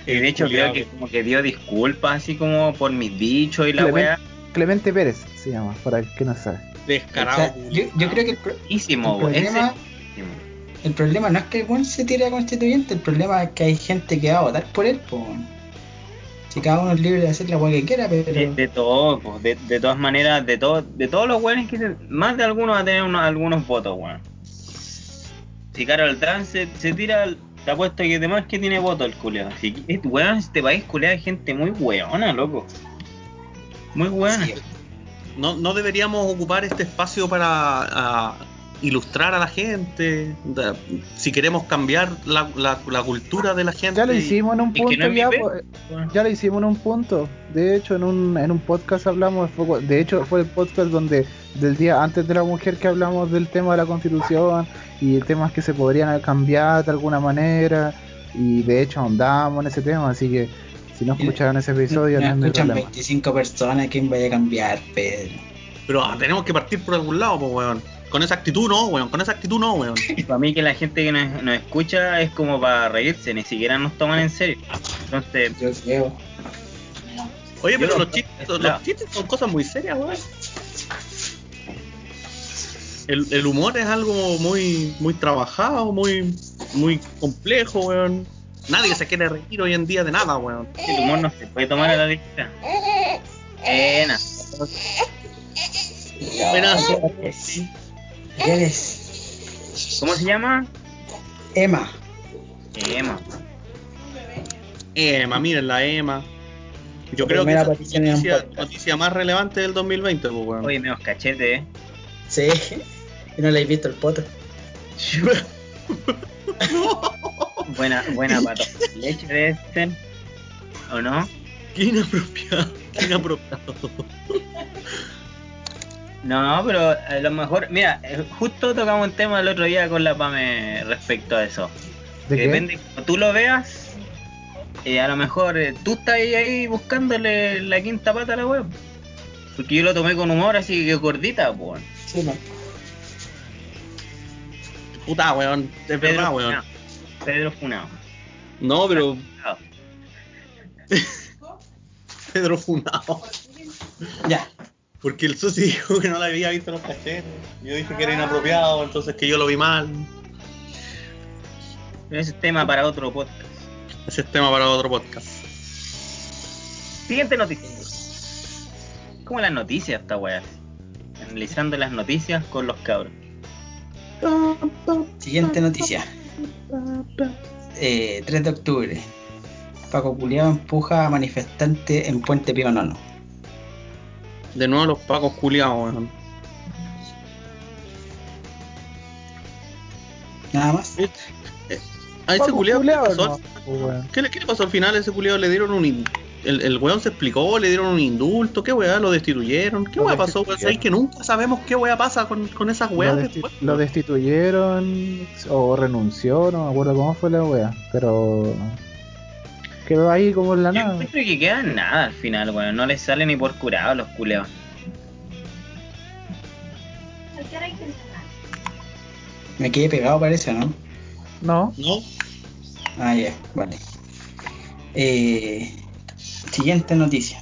Y de hecho creo que como que dio disculpas así como por mis dichos y la Clemente- weá. Clemente Pérez se llama, para el que no sabe. O Descarado. sea, yo, yo creo que el, pro- Buenísimo, el problema, el problema no es que el weón se tire a constituyente, el problema es que hay gente que va a votar por él, po. Si cada uno es libre de hacer la que quiera, pero. De, de todo, pues, de, de todas maneras, de todo, de todos los weones que se- más de algunos va a tener unos- algunos votos, weón. Si Carol Trans se, se tira, te apuesto que demás que tiene votos el. Así que, este weón, este país culea hay gente muy weona, loco. Muy. Sí, No, no deberíamos ocupar este espacio para ilustrar a la gente. Da- Si queremos cambiar la, la- la cultura de la gente. Ya lo hicimos en un punto no ya, pues, ya lo hicimos en un punto. De hecho, en un, en un podcast hablamos, de hecho fue el podcast donde del día antes de la mujer que hablamos del tema de la constitución y temas que se podrían cambiar de alguna manera y de hecho ahondamos en ese tema, así que si no escucharon ese episodio no, no es escuchan problema. 25 personas, ¿quién vaya a cambiar, Pedro? Pero ah, tenemos que partir por algún lado, pues, weón. Con esa actitud no, weón. Con esa actitud no, weón. Para mí que la gente que nos, nos escucha es como para reírse, ni siquiera nos toman en serio. Entonces, Yo creo. Oye, pero Yo- los chistes, los Claro. chistes son cosas muy serias, weón. El, el humor es algo muy, muy trabajado, muy, muy complejo, weón. Nadie se quiere reír hoy en día de nada, weón. el humor no se puede tomar a la ligera. Pena. Buenas. ¿Quién es? ¿Cómo se llama? Emma. Emma. Emma, miren la Emma. Yo creo que es en la noticia, noticia más relevante del 2020, pues, weón. Oye, menos cachete, eh. Sí. ¿Y no le habéis visto el poto? Buena, buena pata. Leche de ser. ¿O no? Qué inapropiado, qué inapropiado. No, pero a lo mejor, mira, eh, justo tocamos un tema el otro día con la PAME respecto a eso. ¿De Que qué? depende como tú lo veas, eh, a lo mejor eh, tú estás ahí, ahí buscándole la quinta pata a la web. Porque yo lo tomé con humor así que gordita, pues. Sí, no. Puta, weón. Es verdad, weón. Pedro Funao. No, pero. Pedro Funao. Ya. Porque el socio dijo que no la había visto en los cachetes. Yo dije que era inapropiado, entonces que yo lo vi mal. Pero ese es tema para otro podcast. Ese es tema para otro podcast. Siguiente noticia. Como las noticias esta weá. Analizando las noticias con los cabros. Siguiente noticia. Eh, 3 de octubre. Paco Culeado empuja a manifestante en Puente Pío Nono. De nuevo los pacos culiados, weón. Nada más. A ese culiado, ¿qué, culiao, pasó? no, pues. ¿Qué le, qué le pasó al final a ese culiado? ¿Le dieron un... in- El, el weón se explicó, le dieron un indulto, ¿qué weá? ¿Lo destituyeron? ¿Qué Lo weá pasó, weón? destituyeron. ¿Sabes que nunca sabemos qué weá pasa con, con esas Lo, weas desti- después? lo destituyeron o renunció, no me acuerdo cómo fue la wea, pero quedó ahí como en la Yo nada. encuentro que queda nada al final, weón. No les sale ni por curado a los culeos. Me quedé pegado parece, ¿no? No, ¿No? Ah, ya, vale. Eh, siguiente noticia.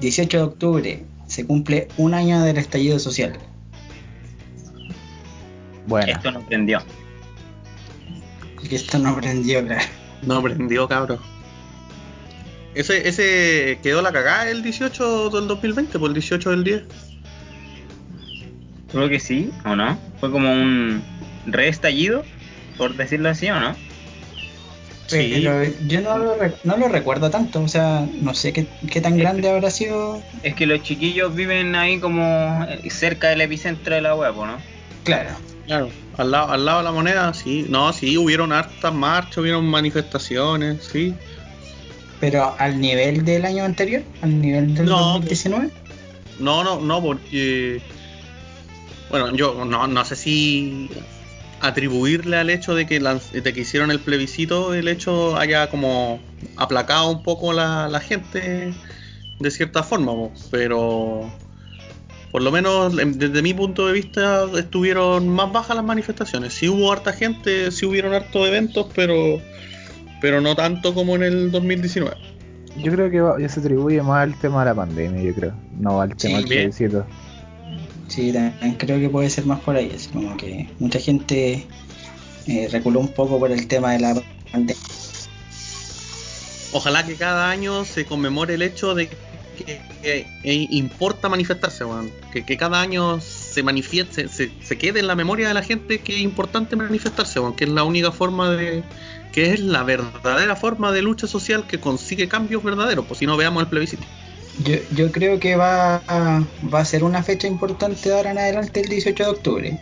18 de octubre se cumple un año del estallido social. Bueno, Esto no prendió. Esto no aprendió, claro. No aprendió, cabrón. Ese, ese quedó la cagada el 18 del 2020, por el 18 del 10. Creo que sí, ¿o no? Fue como un reestallido, por decirlo así, ¿o no? Sí. Pero yo no lo, no lo recuerdo tanto, o sea, no sé qué, qué tan grande habrá sido. Es que los chiquillos viven ahí como eh, cerca del epicentro de la web, ¿no? Claro, Claro, al lado, al lado de la moneda, sí. No, sí, hubieron hartas marchas, hubieron manifestaciones, sí. pero al nivel del año anterior, al nivel del No, 2019. No, no, no, porque. Bueno, yo no, no sé si atribuirle al hecho de que, de que hicieron el plebiscito, el hecho haya como aplacado un poco la, la gente de cierta forma, pero por lo menos em, desde mi punto de vista estuvieron más bajas las manifestaciones. Sí hubo harta gente, sí hubieron hartos eventos, pero, pero no tanto como en el 2019. yo creo que va- se atribuye más al tema de la pandemia, yo creo. No al tema Sí, del plebiscito. Sí, también creo que puede ser más por ahí, así como que mucha gente eh, reculó un poco por el tema de la pandemia. Ojalá que cada año se conmemore el hecho de que, que, eh, importa manifestarse, weón. Que, que cada año se manifieste, se, se quede en la memoria de la gente que es importante manifestarse, weón. Que es la única forma de. que es la verdadera forma de lucha social que consigue cambios verdaderos. Pues si no veamos el plebiscito. Yo, yo creo que va a, va a ser una fecha importante de ahora en adelante el 18 de octubre.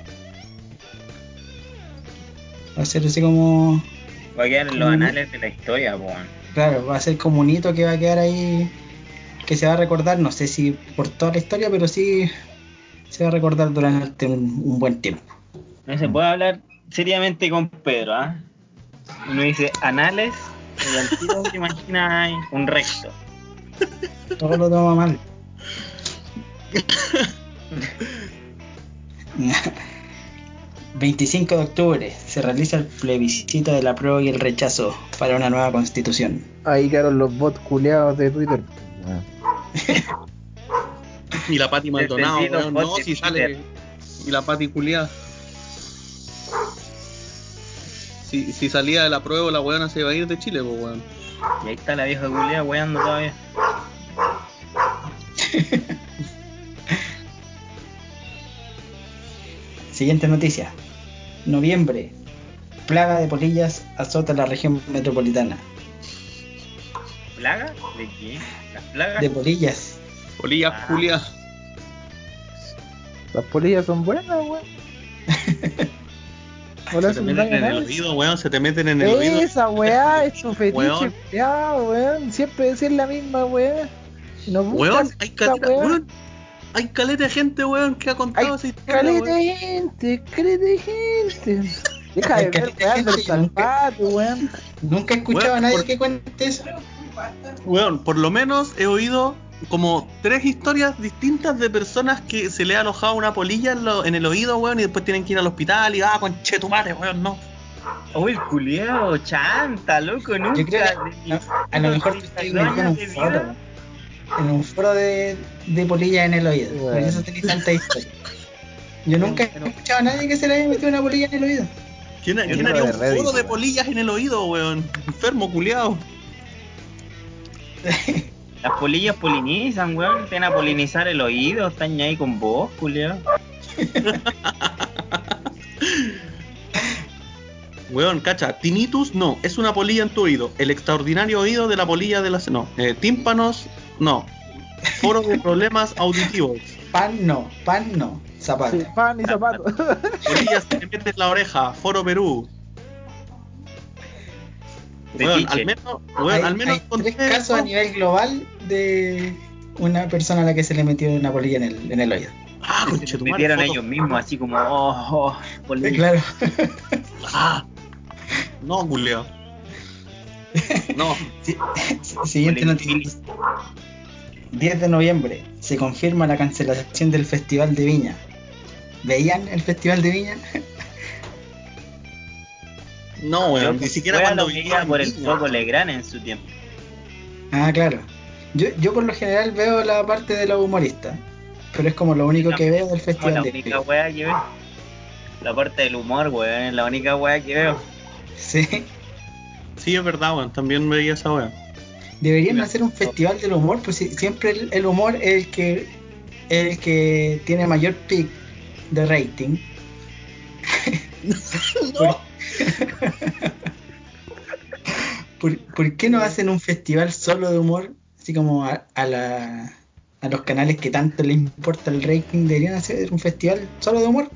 Va a ser así como. Va a quedar en los anales de la historia, weón. Claro, va a ser como un hito que va a quedar ahí. Que se va a recordar, no sé si por toda la historia, pero sí se va a recordar durante un, un buen tiempo. No se puede hablar seriamente con Pedro, ¿ah? Uno dice anales y al tiro se imagina un recto. Todo lo toma mal. 25 de octubre se realiza el plebiscito de la prueba y el rechazo para una nueva constitución. Ahí quedaron los bots culeados de Twitter. Y la Pati Maldonado, weón. No, si sale. Y la Pati culiada. Si, si salía de la prueba, la weona se iba a ir de Chile, pues weón. Y ahí está la vieja culia weando todavía. Siguiente noticia. Noviembre. Plaga de polillas azota la región metropolitana. ¿Plaga? ¿De qué? ¿Las plagas? De polillas. Polillas, Ah. Julia. Las polillas son buenas, weón. Se te meten en el oído, weón. Se te meten en el oído. Esa weá es su fetiche, Weón. ya, weón. Siempre decir la misma weá. Nos Weón, hay caleta, weón. Hay caleta de gente, weón, que ha contado Hay esa historia, caleta weón. de gente, caleta de gente. Deja de ver gente del salvato, weón. Nunca he escuchado Weón, a nadie por- que cuente eso. Weón, por lo menos he oído como tres historias distintas de personas que se le ha alojado una polilla en, lo- en el oído, weón, y después tienen que ir al hospital y ah, conche tu madre, weón, no. Oh, el culiao, chanta, loco, nunca. Yo creo de que mis a, a lo mejor te 32 estoy en un foro. En un foro de, de polillas en el oído. Por Bueno. eso tenéis tanta historia. Yo nunca he escuchado a nadie que se le haya metido una polilla en el oído. ¿Quién, quién haría un foro de polillas en el oído, weón? Enfermo, culiao. Las polillas polinizan, weón. Tienen a polinizar el oído, están ahí con vos, culiao. Weón, cacha, tinnitus no, es una polilla en tu oído. El extraordinario oído de la polilla de las. No, eh, tímpanos no. Foro de problemas auditivos. Pan no, pan no, zapato. Sí, pan y zapato. Polillas que te meten en la oreja. Foro Perú. Fetiche. al menos, weón, hay, al menos hay tres casos a nivel global de una persona a la que se le metió una polilla en el, en el oído. Ah, Se conchetumare, metieron foto. ellos mismos, así como, oh, oh, polilla. Claro. Ah. No, culeo. No. Sí, Siguiente noticia. 10 de noviembre se confirma la cancelación del Festival de Viña. ¿Veían el Festival de Viña? No, weón, ni siquiera cuando vivía por el. Coco Legrand en su tiempo. Ah, claro. Yo, yo por lo general veo la parte de los humoristas, pero es como lo único que veo del Como la festival de única wea que veo. La parte del humor, weón, es la única wea que veo. Sí. Sí, es verdad, weón, también veía esa weá. Deberían hacer un festival del humor, pues si- siempre el, el humor es el que el que tiene mayor pick de rating. No. ¿Por, qué no hacen un festival solo de humor? Así como a, a la- a los canales que tanto les importa el rating, deberían hacer un festival solo de humor.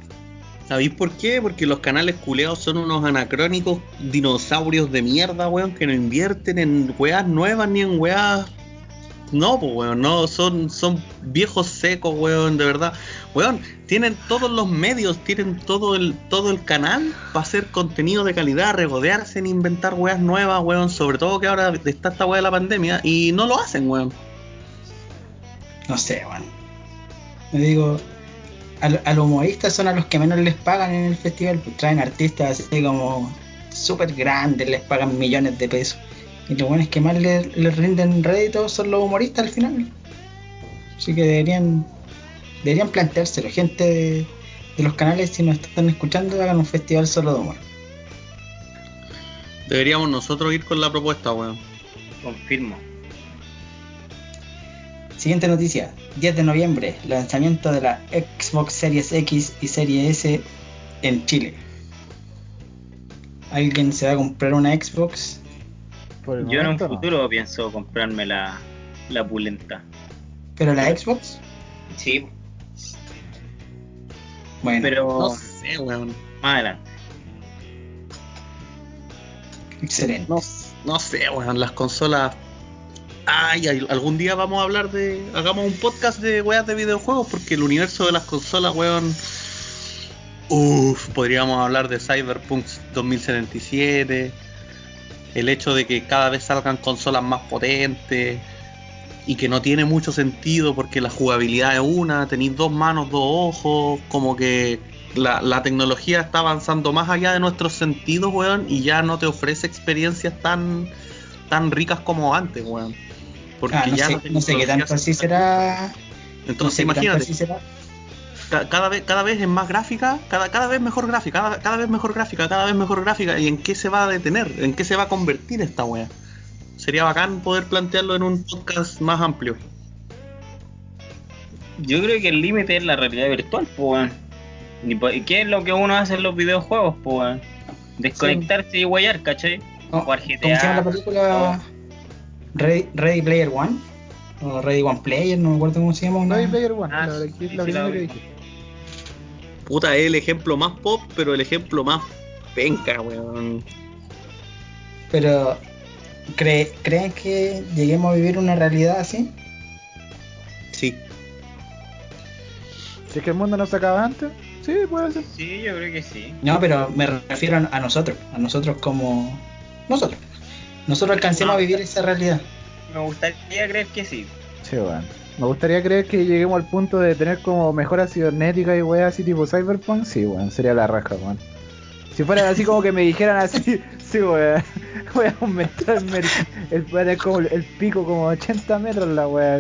¿Sabéis por qué? Porque los canales culeados son unos anacrónicos dinosaurios de mierda, weón, que no invierten en weas nuevas ni en weas. No, pues weón, no, son, son viejos secos, weón, de verdad. Weón, tienen todos los medios, tienen todo el, todo el canal para hacer contenido de calidad, regodearse en inventar weas nuevas, weón, sobre todo que ahora está esta wea de la pandemia, y no lo hacen, weón. No sé, bueno. Me digo, a los humoristas son a los que menos les pagan en el festival, pues traen artistas así como súper grandes, les pagan millones de pesos. Y lo bueno es que más les, les rinden réditos son los humoristas al final. Así que deberían deberían planteárselo. Gente de, de los canales, si nos están escuchando, hagan un festival solo de humor. Deberíamos nosotros ir con la propuesta, weón. Confirmo. Siguiente noticia, 10 de noviembre, lanzamiento de la Xbox Series X y Series S en Chile. ¿Alguien se va a comprar una Xbox? Por el Yo en un no. futuro pienso comprarme la, la pulenta. ¿Pero la Xbox? Sí, Bueno, pero No sé, weón. más adelante. excelente. No, no sé, weón, las consolas. Ay, ay, algún día vamos a hablar de. Hagamos un podcast de weas de videojuegos, porque el universo de las consolas, weón. Uff, podríamos hablar de Cyberpunk 2077. El hecho de que cada vez salgan consolas más potentes. Y que no tiene mucho sentido porque la jugabilidad es una, tenéis dos manos, dos ojos, como que la, la tecnología está avanzando más allá de nuestros sentidos, weón, y ya no te ofrece experiencias tan, tan ricas como antes, weón. Porque Ah, no, ya sé, no sé qué tanto así será. no Entonces sé qué tanto imagínate, será. cada vez, cada vez es más gráfica, cada, cada vez mejor gráfica, cada, cada vez mejor gráfica, cada vez mejor gráfica, y en qué se va a detener, en qué se va a convertir esta wea. Sería bacán poder plantearlo en un podcast más amplio. Yo creo que el límite es la realidad virtual, pues, weón. ¿Y qué es lo que uno hace en los videojuegos, pues, weón? Desconectarse y guayar, ¿cachai? No, Jugar ¿Cómo se llama la película? Ready, Ready Player One. O Ready One Player, no me acuerdo cómo se llama. una- Ready Player One, Ah, la, la- sí, la sí, primera la que dije. Puta, es el ejemplo más pop, pero el ejemplo más penca, weón. Pero, ¿cree- ¿creen que lleguemos a vivir una realidad así? Sí. Si es que el mundo no se acaba antes, sí, puede ser. Sí, yo creo que sí. No, pero me refiero a, nosotros, a nosotros como nosotros. Nosotros alcancemos a vivir esa realidad. Me gustaría creer que sí. Sí, weón. Me gustaría creer que lleguemos al punto de tener como mejoras cibernéticas y weas así tipo Cyberpunk. Sí, weón, sería la raja, weón. Si fuera así como que me dijeran así, sí, weón, voy a aumentar el, el, como el, el pico como 80 metros la wea.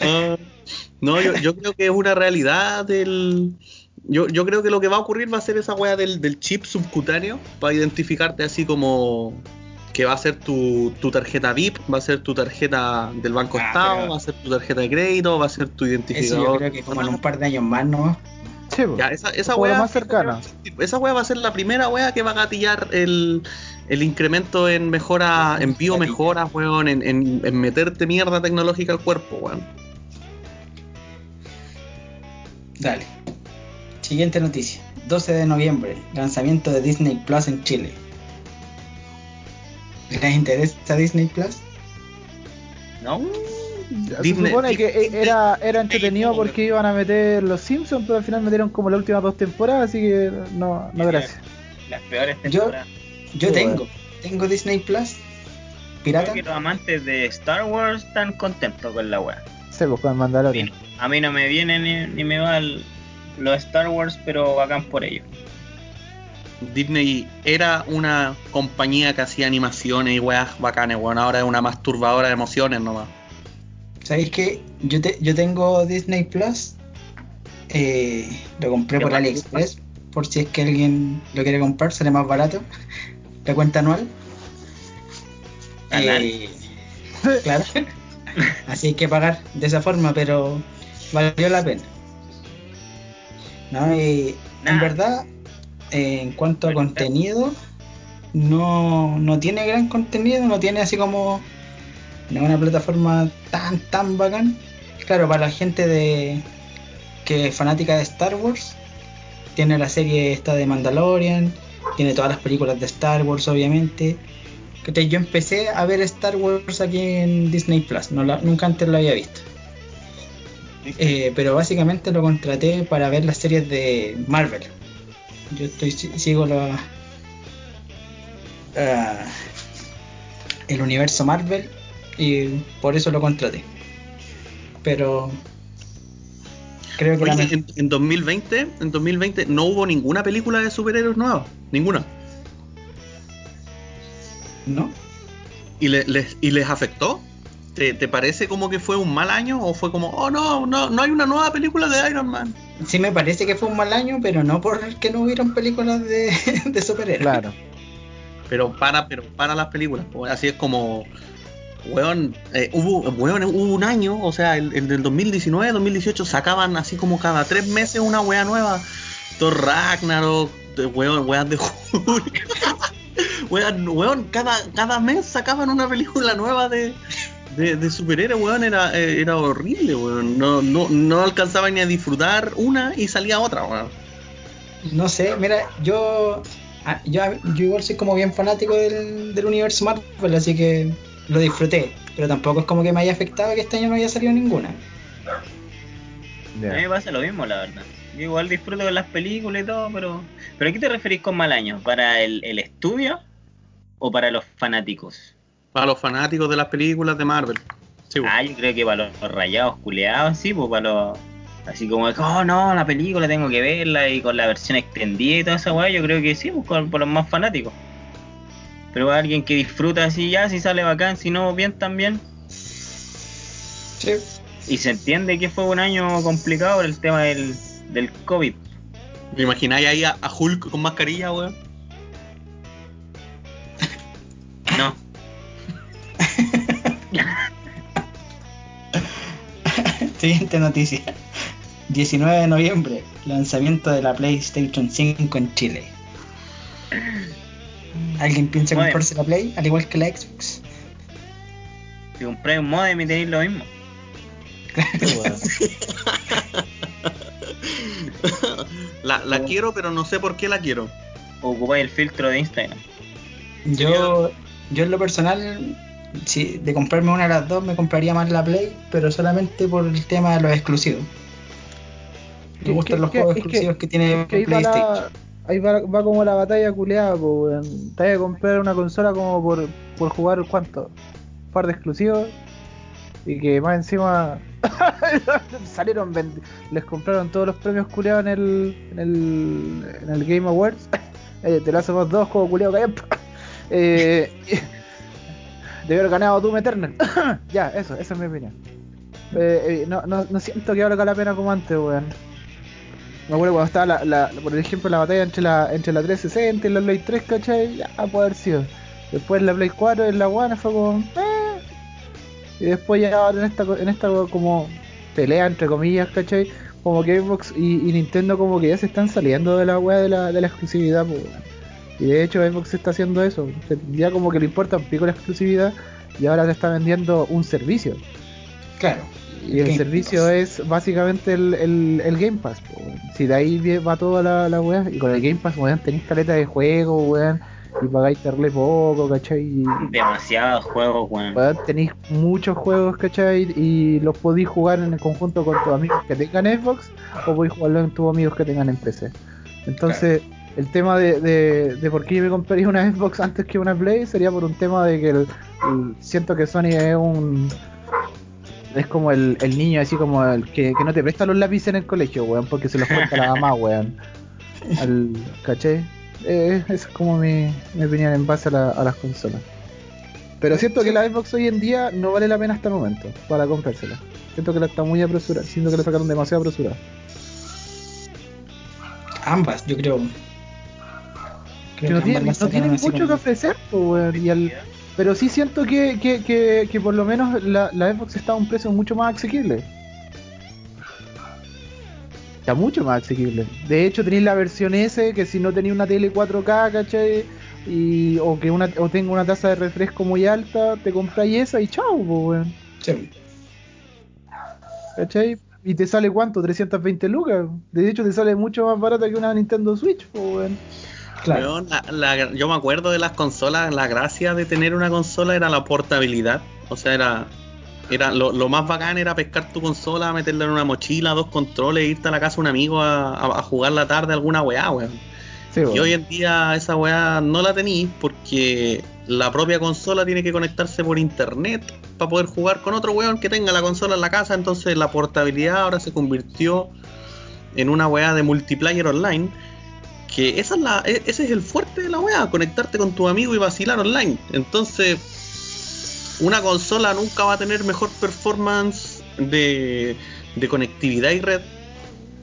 Ah, no, yo, yo creo que es una realidad del. Yo, yo creo que lo que va a ocurrir va a ser esa weá del, del chip subcutáneo para identificarte así como que va a ser tu, tu tarjeta VIP, va a ser tu tarjeta del Banco Ah, Estado, va a ser tu tarjeta de crédito, va a ser tu Eso identificador. yo creo que como en un par de años más, ¿no? Sí. Ya, esa, esa lo weá más cercano. Esa weá va a ser la primera weá que va a gatillar el, el incremento en mejora, en biomejoras, weón, en, en, en meterte mierda tecnológica al cuerpo, weón. Dale. Siguiente noticia. 12 de noviembre, lanzamiento de Disney Plus en Chile. ¿Les interesa Disney Plus? ¿No? Se Disney- supone que Disney- e- era, era entretenido Disney- porque iban a meter los Simpsons, pero al final metieron como las últimas dos temporadas, así que no, no gracias. Las peores temporadas. Yo tengo. bueno. Tengo Disney Plus. Creo Pirata. que los amantes de Star Wars están contentos con la wea. Se buscó el Mandalorian. A mí no me viene ni, ni me va el- los Star Wars, pero bacán por ello. Disney era una compañía que hacía animaciones y weas bacanes, weón. Ahora es una masturbadora de emociones nomás. ¿Sabéis que yo, te, yo tengo Disney Plus? Eh, lo compré ¿Qué por? AliExpress. Por si es que alguien lo quiere comprar, sale más barato. La cuenta anual. Eh, claro. Así hay que pagar de esa forma, pero valió la pena. No, y en verdad, eh, en cuanto a contenido, no, no tiene gran contenido, no tiene así como no es una plataforma tan tan bacán. Claro, para la gente de que es fanática de Star Wars, tiene la serie esta de Mandalorian, tiene todas las películas de Star Wars, obviamente. Yo empecé a ver Star Wars aquí en Disney Plus, no la- nunca antes lo había visto. Eh, pero básicamente lo contraté para ver las series de Marvel. Yo estoy si- sigo la ah, el universo Marvel y por eso lo contraté. Pero creo que la Oye, en, en 2020, en 2020 no hubo ninguna película de superhéroes nueva, ninguna. ¿no? ¿Y, le- les, y les afectó? ¿Te, te parece como que fue un mal año o fue como, oh no, no, no hay una nueva película de Iron Man? Sí me parece que fue un mal año, pero no porque no hubieron películas de, de superhéroes. Claro. Pero para, pero para las películas. pues, Así es como, weón, eh, hubo, weón, hubo un año, o sea, el, el del 2019, 2018 sacaban así como cada tres meses una wea nueva. Thor Ragnarok, weón, weas de Hulk. weón, weón, cada, cada mes sacaban una película nueva de, de, de superhéroes, weón, era, eh, era horrible, weón. No, no, no alcanzaba ni a disfrutar una y salía otra, weón. No sé, mira, yo, ah, yo, yo igual soy como bien fanático del, del universo Marvel, así que lo disfruté. Pero tampoco es como que me haya afectado que este año no haya salido ninguna. A mí me pasa lo mismo, la verdad. Yo igual disfruto de las películas y todo, pero... ¿Pero a qué te referís con mal año? ¿Para el, el estudio o para los fanáticos? Para los fanáticos de las películas de Marvel. Sí, weón. Ah, yo creo que para los, los rayados culeados, sí, pues para los... Así como, oh no, la película tengo que verla y con la versión extendida y toda esa weá, yo creo que sí, pues con, por los más fanáticos. Pero alguien que disfruta así ya, si sale bacán, si no, bien también. Sí. Y se entiende que fue un año complicado por el tema del, del COVID. ¿Me imagináis ahí a, a Hulk con mascarilla, weón? No, Siguiente noticia. 19 de noviembre, lanzamiento de la PlayStation 5 en Chile. ¿Alguien piensa Modem. comprarse la Play? Al igual que la Xbox. si compráis un modem y tenéis lo mismo. la, la quiero, pero no sé por qué la quiero. O ocupáis el filtro de Instagram. Yo, yo en lo personal, si de comprarme una de las dos, me compraría más la Play, pero solamente por el tema de los exclusivos. Me gustan los que- juegos que- exclusivos que, tiene que PlayStation. Ahí va, va como la batalla culeada, weón. Te vas a comprar una consola como por, por jugar, ¿cuánto? Un par de exclusivos. Y que más encima salieron, les compraron todos los premios culeados en el, en el, en el Game Awards. Eh, te lo hacemos dos como culeado que eh, haber ganado Doom Eternal. ya, eso, esa es mi opinión. Eh, eh, no, no, no siento que valga la pena como antes, weón. Me acuerdo cuando estaba, la, la- por ejemplo, la batalla entre la, entre la 360 y la Play 3, ¿cachai? Ya puede haber sido. Después la Play 4 y la One fue como... eh. Y después ya ahora en esta, en esta como pelea, entre comillas, ¿cachai? Como que Xbox y, Nintendo como que ya se están saliendo de la weá de la, de la exclusividad, pues. Y de hecho Xbox está haciendo eso. Ya como que le importa un pico la exclusividad y ahora te está vendiendo un servicio. Claro. Y el Game servicio Pass. es básicamente el, el, el Game Pass. po. Si de ahí va toda la, la weá. Y con el Game Pass, weón, tenéis caleta de juego, weón. Y pagáis terle poco, ¿cachai? Y, Demasiados juegos, weón. weón, tenéis muchos juegos, ¿cachai? Y los podéis jugar en el conjunto con tus amigos que tengan Xbox o podéis jugarlo con tus amigos que tengan en PC. Entonces, el tema de, de, de por qué yo me compraría una Xbox antes que una Play sería por un tema de que el- el- siento que Sony es un. Es como el, el niño, así como el que, que no te presta los lápices en el colegio, weón, porque se los cuenta la mamá, weón. Al, ¿Cachai? eh, esa es como mi, mi opinión en base a, la- a las consolas. Pero siento que la Xbox hoy en día no vale la pena hasta el momento para comprársela. Siento que la está muy apresurada, siento que la sacaron demasiado apresurada. Ambas, yo creo. Que no tienen, no mucho que ofrecer, pues, weón, y al- pero sí siento que, que, que, que por lo menos la, la Xbox está a un precio mucho más asequible. Está mucho más asequible. De hecho, tenéis la versión S que si no tenéis una tele 4K, ¿cachai? Y, o que una, o tenga una tasa de refresco muy alta, te compráis esa y chao, pues, weón. Sí. ¿Cachai? ¿Y te sale cuánto? 320 lucas. De hecho, te sale mucho más barata que una Nintendo Switch, pues, weón. Claro. Weón, la- la- yo me acuerdo de las consolas, la gracia de tener una consola era la portabilidad. O sea, era, era lo, lo más bacán era pescar tu consola, meterla en una mochila, dos controles, irte a la casa de un amigo a, a- a jugar la tarde alguna weá, weón. Sí, Y hoy en día esa weá no la tenéis porque la propia consola tiene que conectarse por internet para poder jugar con otro weón que tenga la consola en la casa. Entonces la portabilidad ahora se convirtió en una weá de multiplayer online. Que esa es la, e- ese es el fuerte de la weá, conectarte con tu amigo y vacilar online. Entonces, una consola nunca va a tener mejor performance de, de conectividad y red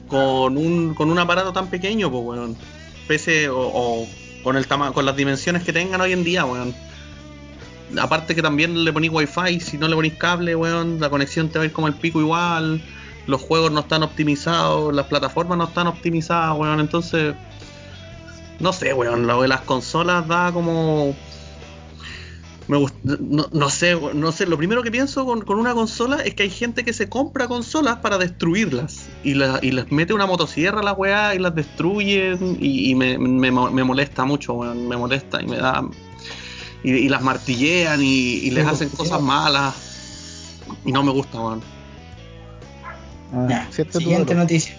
con un, con un aparato tan pequeño, pues weón. Pese o, con el tama con las dimensiones que tengan hoy en día, weón. Aparte que también le ponís wifi, si no le ponís cable, weón, la conexión te va a ir como el pico igual, los juegos no están optimizados, las plataformas no están optimizadas, weón, entonces no sé, weón, lo de las consolas da como me gust- no, no sé, weón, no sé, lo primero que pienso con, con una consola es que hay gente que se compra consolas para destruirlas y, la- y les mete una motosierra a la weá y las destruyen y, y me, me mo- me molesta mucho, weón, me molesta y me da y, y las martillean y, y les hacen cosas malas y no me gusta, weón. Ah, siguiente noticia.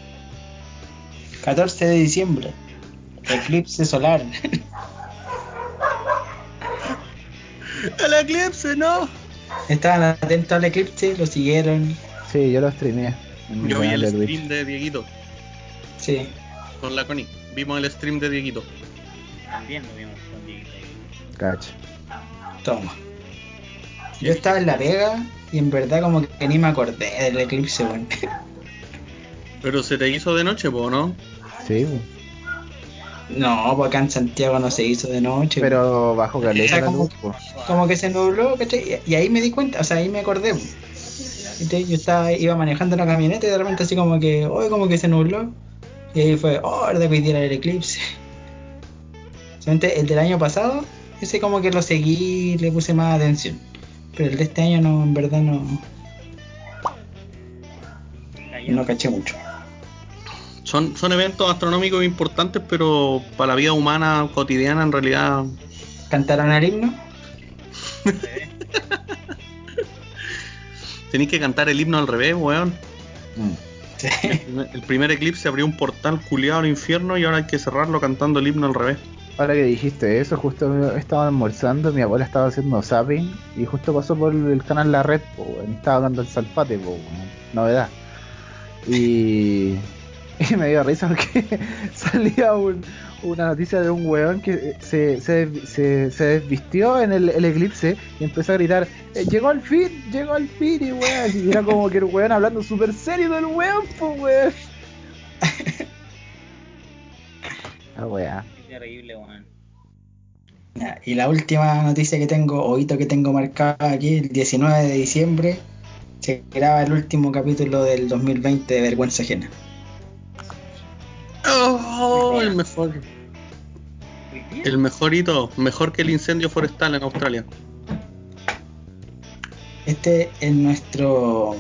14 de diciembre. Eclipse solar. El eclipse, no. Estaban atentos al eclipse, lo siguieron. Sí, yo lo mi Yo vi el Twitch. stream de Dieguito Sí. con la Connie. Vimos el stream de Dieguito. También lo vimos con Dieguito. Cacha. Toma. Yo estaba en la pega y en verdad como que ni me acordé del eclipse, weón. Pero se te hizo de noche, po, ¿no? Sí, weón. No, pues acá en Santiago no se hizo de noche. pero bajo caleta la como- luz, po. Como que se nubló, ¿cachai? Y ahí me di cuenta, o sea, ahí me acordé. weón. ¿Cachai? Yo estaba, iba manejando la camioneta y de repente así como que, hoy como que se nubló. Y ahí fue, oh, verdad que hoy día era el eclipse. Solamente el del año pasado, ese como que lo seguí, le puse más atención. Pero el de este año no, en verdad no, no caché mucho. Son, son eventos astronómicos importantes, pero para la vida humana cotidiana en realidad ¿Cantaron el himno? tenéis que cantar el himno al revés, weón. Mm. Sí. El primer- El primer eclipse abrió un portal culiado al infierno y ahora hay que cerrarlo cantando el himno al revés. Ahora que dijiste eso, justo estaba almorzando, mi abuela estaba haciendo zapping y justo pasó por el canal La Red, po, estaba dando el salpate, po, weón, novedad. Y, y me dio risa porque salía un- una noticia de un weón que se, se, se, se desvistió en el, el eclipse y empezó a gritar, "Eh, llegó al fin, llegó al fin, y weón, y era como que el weón hablando súper serio del weón, po, weón. Weá. Qué terrible, weón. Y la última noticia que tengo, o hito que tengo marcado aquí, el 19 de diciembre, se graba el último capítulo del 2020 de Vergüenza Ajena. El mejor, el mejor hito, mejor que el incendio forestal en Australia. Este es nuestro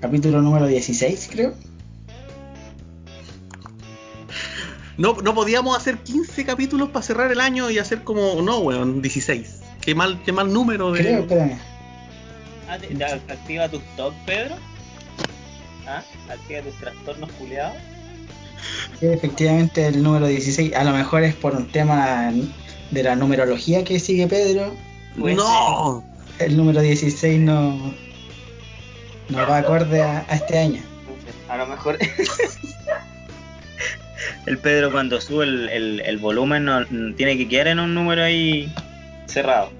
capítulo número 16, creo. No, no podíamos hacer 15 capítulos para cerrar el año y hacer como, no, weón, 16. Qué mal, qué mal número de... Creo, espérame. Ah, activa tus TOC, Pedro. ¿Ah? Activa tus trastornos culeados. Sí, efectivamente el número 16. A lo mejor es por un tema de la numerología que sigue Pedro. Puede no, El número 16 no, no va acorde a, a este año. A lo mejor. El Pedro cuando sube el, el, el volumen no, tiene que quedar en un número ahí cerrado.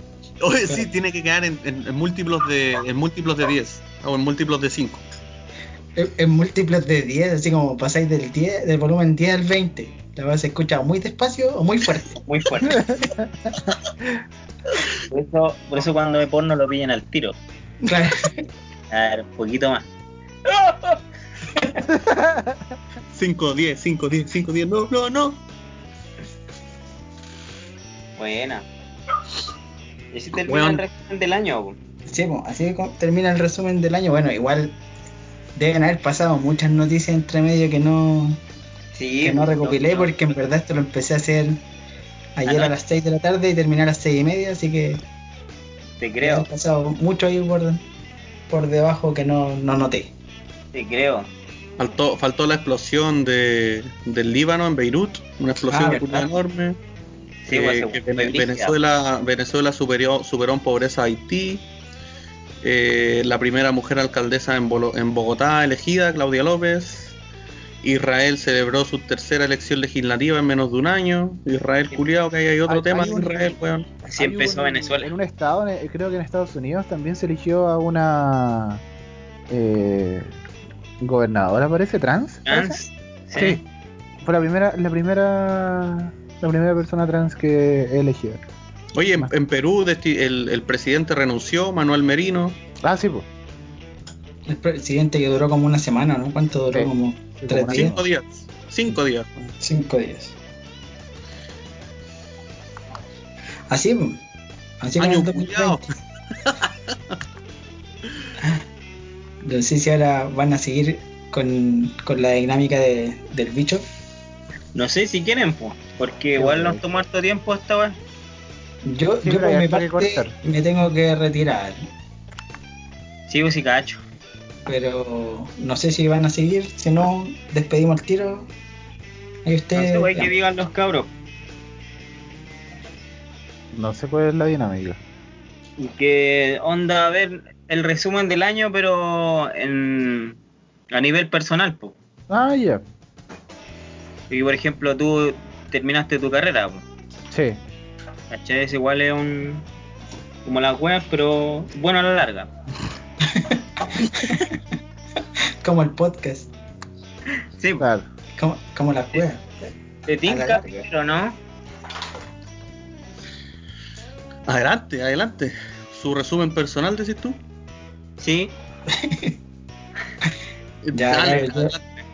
Oye, sí, tiene que quedar en, en- en múltiplos de en múltiplos de 10 o en múltiplos de 5. En, en múltiplos de 10, así como pasáis del 10, del volumen 10 al 20. La voz se escucha muy despacio o muy fuerte. Muy fuerte. por, eso, por eso cuando ve porno lo pillan al tiro. Claro. A ver, un poquito más. 5, 10, 5, 10, 5, 10. No, no, no. Buena. Y si termina Weón. el resumen del año. Sí, así termina el resumen del año. Bueno, igual deben haber pasado muchas noticias entre medio que no, Sí, que no recopilé no, porque en verdad esto lo empecé a hacer ayer a las 6 de la tarde y terminé a las 6 y media, así que Te han creo, pasado mucho ahí por, por debajo que no, no noté. te creo. Faltó, faltó la explosión de, del Líbano en Beirut, una explosión Ah, enorme. Sí, eh, que. Venezuela, Venezuela superó, superó en pobreza a Haití. Eh, la primera mujer alcaldesa en, Bolo- en Bogotá elegida, Claudia López. Israel celebró su tercera elección legislativa en menos de un año. Israel culiado, que ahí hay otro Hay- tema hay de un- Israel, weón. Así empezó un- Venezuela. En un estado, en- creo que en Estados Unidos también se eligió a una eh, gobernadora, parece, trans. Trans, parece. sí. Sí. Fue la primera, la primera, la primera persona trans que he elegido. Oye, en, en Perú el, el presidente renunció, Manuel Merino. Ah, sí, pues. El presidente que duró como una semana, ¿no? ¿Cuánto duró? Sí. Como tres como días. Cinco días. Cinco días. Cinco días. Así, pues. así como Año el 2020. culiao. No sé si ahora van a seguir con, con la dinámica de, del bicho. No sé si quieren, pues, porque igual nos tomó harto tiempo esta vez. Yo, Sí, yo por mi parte cortar. me tengo que retirar. Sí, pues sí, cacho. Pero no sé si van a seguir. Si no, despedimos el tiro. Ahí No ustedes. sé, pues, hay que digan los cabros. No sé cuál es la dinámica. Y que onda a ver el resumen del año, pero en, a nivel personal, pues. Ah, ya. Y por ejemplo, tú terminaste tu carrera, pues. Sí. ¿Cachai? Es igual es un. como las weas, pero bueno a la larga. Como el podcast. Sí. Claro. Como, como la cueva. Te la tinca, pero no. Adelante, adelante. Su resumen personal, decís tú. Sí, Ya, Dale, yo-.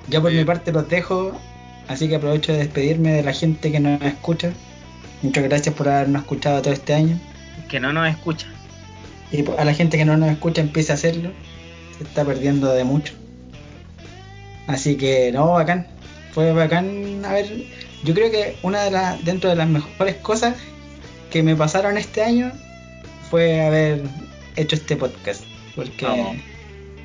Yo por Eh, mi parte los dejo, así que aprovecho de despedirme de la gente que nos escucha. Muchas gracias por habernos escuchado todo este año. que no nos escucha. Y a la gente que no nos escucha empiece a hacerlo. Se está perdiendo de mucho. Así que no, bacán. Fue bacán. A ver, yo creo que una de las, dentro de las mejores cosas que me pasaron este año fue haber hecho este podcast. Porque.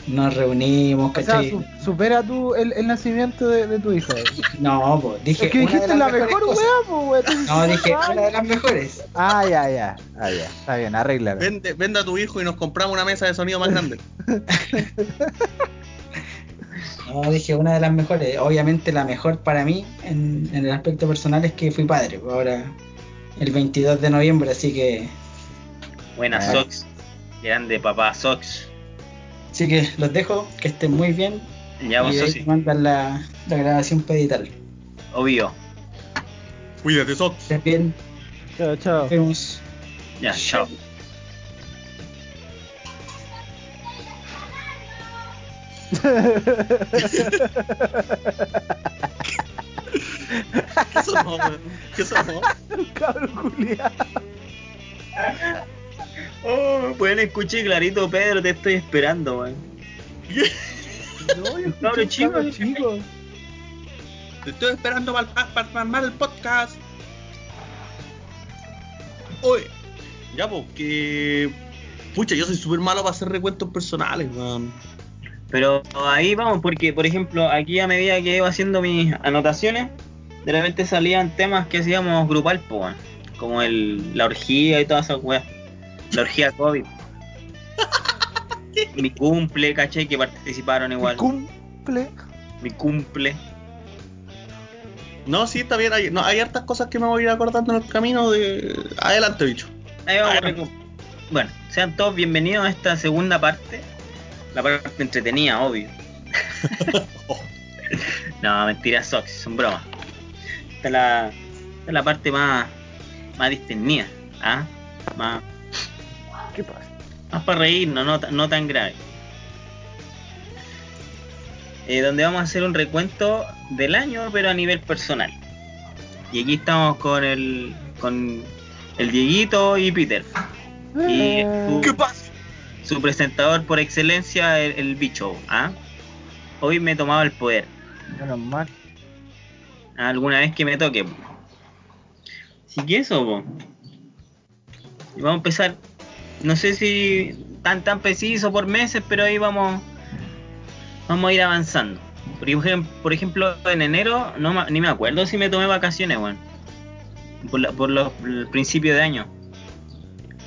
Nos reunimos, O sea, ¿cachai? su- supera tú el, el nacimiento de, de tu hija. No, pues dije. es que dijiste la mejor weá, pues. No, dije Ay. una de las mejores. Ah, ya, ya. Ah, ya. Está bien, arréglala. Vende, vende a tu hijo y nos compramos una mesa de sonido más grande. No, dije una de las mejores. Obviamente la mejor para mí en, en el aspecto personal es que fui padre. pues Ahora el 22 de noviembre, así que Buenas Ah. Sox. Grande papá Sox. Así que los dejo, que estén muy bien. Ya vos y ahí mandan la, la grabación para editar. Obvio. Cuídate, Sox. Estén bien, Chao, chao. nos vemos. Ya, chao. ¿Qué weón? ¿Qué sonó? Cabrón culiao. Oh, pueden escuchar clarito, Pedro, te estoy esperando, weón. No, yo Cabro escuché chico, chico. Te estoy esperando para, para, armar el podcast. Oye, ya, pues, que. Pucha, yo soy súper malo para hacer recuentos personales, weón. Pero ahí vamos, porque por ejemplo, aquí a medida que iba haciendo mis anotaciones, de repente salían temas que hacíamos grupal, po, weón. como el, la orgía y todas esas weas. La orgía COVID. Mi cumple, caché, que participaron igual. Mi cumple. Mi cumple. No, sí, está bien. Hay, no, hay hartas cosas que me voy a ir acordando en el camino de. Adelante, bicho. Ahí vamos. Recu- Bueno, sean todos bienvenidos a esta segunda parte. La parte entretenida, obvio. no, mentiras, Sox, son bromas. Esta es la, esta es la parte más, más distendida. ¿ah? Más, ¿Qué pasa? más para reírnos, no, no tan grave. Eh, donde vamos a hacer un recuento del año, pero a nivel personal. Y aquí estamos con el, con el Dieguito y Peter. Y Eh, tú- su presentador por excelencia, el, el bicho. ¿ah? Hoy me he tomado el poder. Menos mal. Alguna vez que me toque. Así que eso, po. Y vamos a empezar. No sé si tan tan preciso por meses, pero ahí vamos. Vamos a ir avanzando. Por ejemplo, por ejemplo en enero, no ma- ni me acuerdo si me tomé vacaciones, weón. Por, la- por los el principio de año.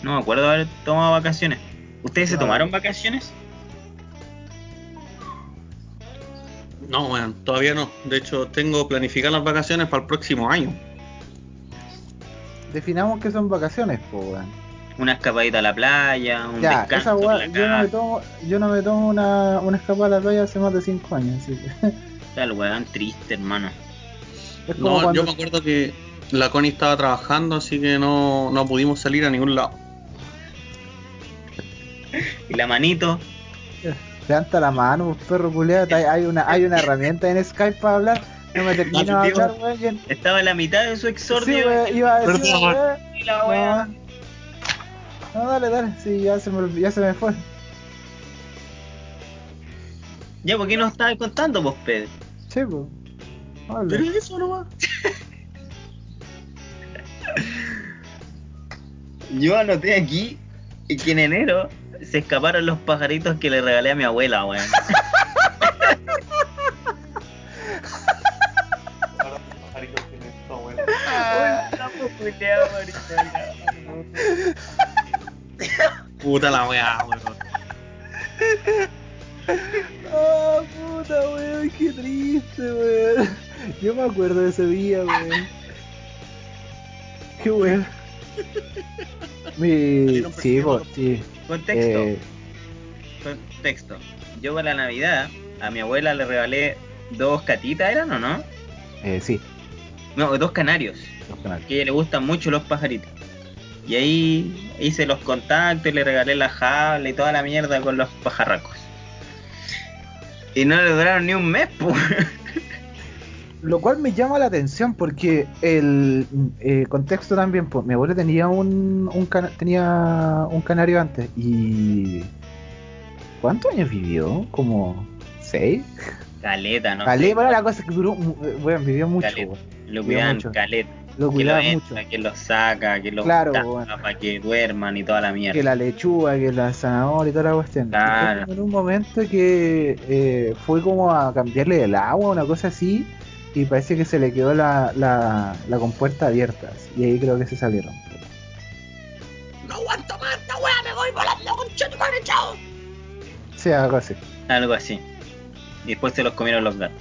No me acuerdo haber tomado vacaciones. ¿Ustedes se tomaron vacaciones? No, weón, todavía no. De hecho, tengo planificadas las vacaciones para el próximo año. Definamos que son vacaciones, po, weón. Una escapadita a la playa, un Ya, descanso esa yo no me tomo, yo no me tomo una, una escapada a la playa hace más de 5 años, así que. Tal weón triste, hermano. Es como No, cuando. yo me acuerdo que la Connie estaba trabajando, así que no, no pudimos salir a ningún lado. Y la manito, Levanta la mano, perro culeado. Hay hay una, hay una herramienta en Skype para hablar. No me termino de hablar, weón. estaba en la mitad de su Sí, exordio. weón, iba a decir, Perdón. weón. y la weá. No. Dale, dale. Sí, ya se me, ya se me fue. Ya, ¿por qué no estabas contando, vos, Pedro? Sí, pues. Habla. Pero eso nomás. Yo anoté aquí que en enero se escaparon los pajaritos que le regalé a mi abuela, weón. Puta la weá, weón. Ah, puta, weón, qué triste, weón. Yo me acuerdo de ese día, weón. Qué weón. Mi. Sí, po, sí. Contexto, Eh, contexto. Yo para la Navidad a mi abuela le regalé dos catitas, ¿eran o no? eh, sí, No, dos canarios. los canales. que a ella le gustan mucho los pajaritos. Y ahí hice los contactos y le regalé la jaula y toda la mierda con los pajarracos. Y no le duraron ni un mes, pues. Lo cual me llama la atención porque el eh, contexto también, pues, mi abuelo tenía un, un cana- tenía un canario antes y ¿cuántos años vivió? Como seis. Caleta, ¿no? Calé, bueno, la cosa es que duró, eh, bueno, vivió mucho, Caleta. weón. Lo mucho. caleta. Lo Que lo cuidaba entra, mucho. que lo saca, que lo Claro, bueno. para que duerman y toda la mierda. Que la lechuga, que la zanahoria y toda la cuestión. Claro. en un momento que eh, fue como a cambiarle el agua, una cosa así, y parece que se le quedó la, la, la compuerta abierta. Y ahí creo que se salieron. No aguanto más esta weá, me voy volando con madre, chao. Sí, algo así. Algo así. Y después se los comieron los gatos.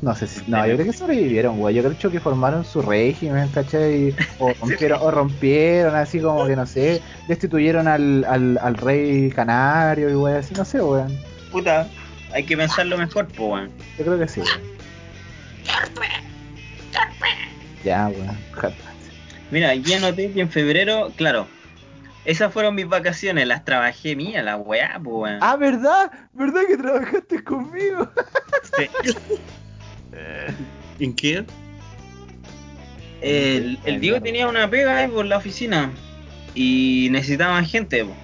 No sé si. No, yo creo que sobrevivieron, güey. Yo creo que formaron su régimen, ¿cachai? O rompieron, o rompieron así como que no sé. Destituyeron al, al, al rey canario y güey, así, no sé, güey. Puta, hay que pensarlo mejor, pues, weón. Yo creo que sí, güey. Ya, güey. Mira, aquí anoté que en febrero, claro, esas fueron mis vacaciones, las trabajé mía, la weá, pues, weón. Ah, ¿verdad? ¿Verdad que trabajaste conmigo? Sí. ¿En qué? El, el Diego tenía una pega ahí por la oficina y necesitaban gente. po.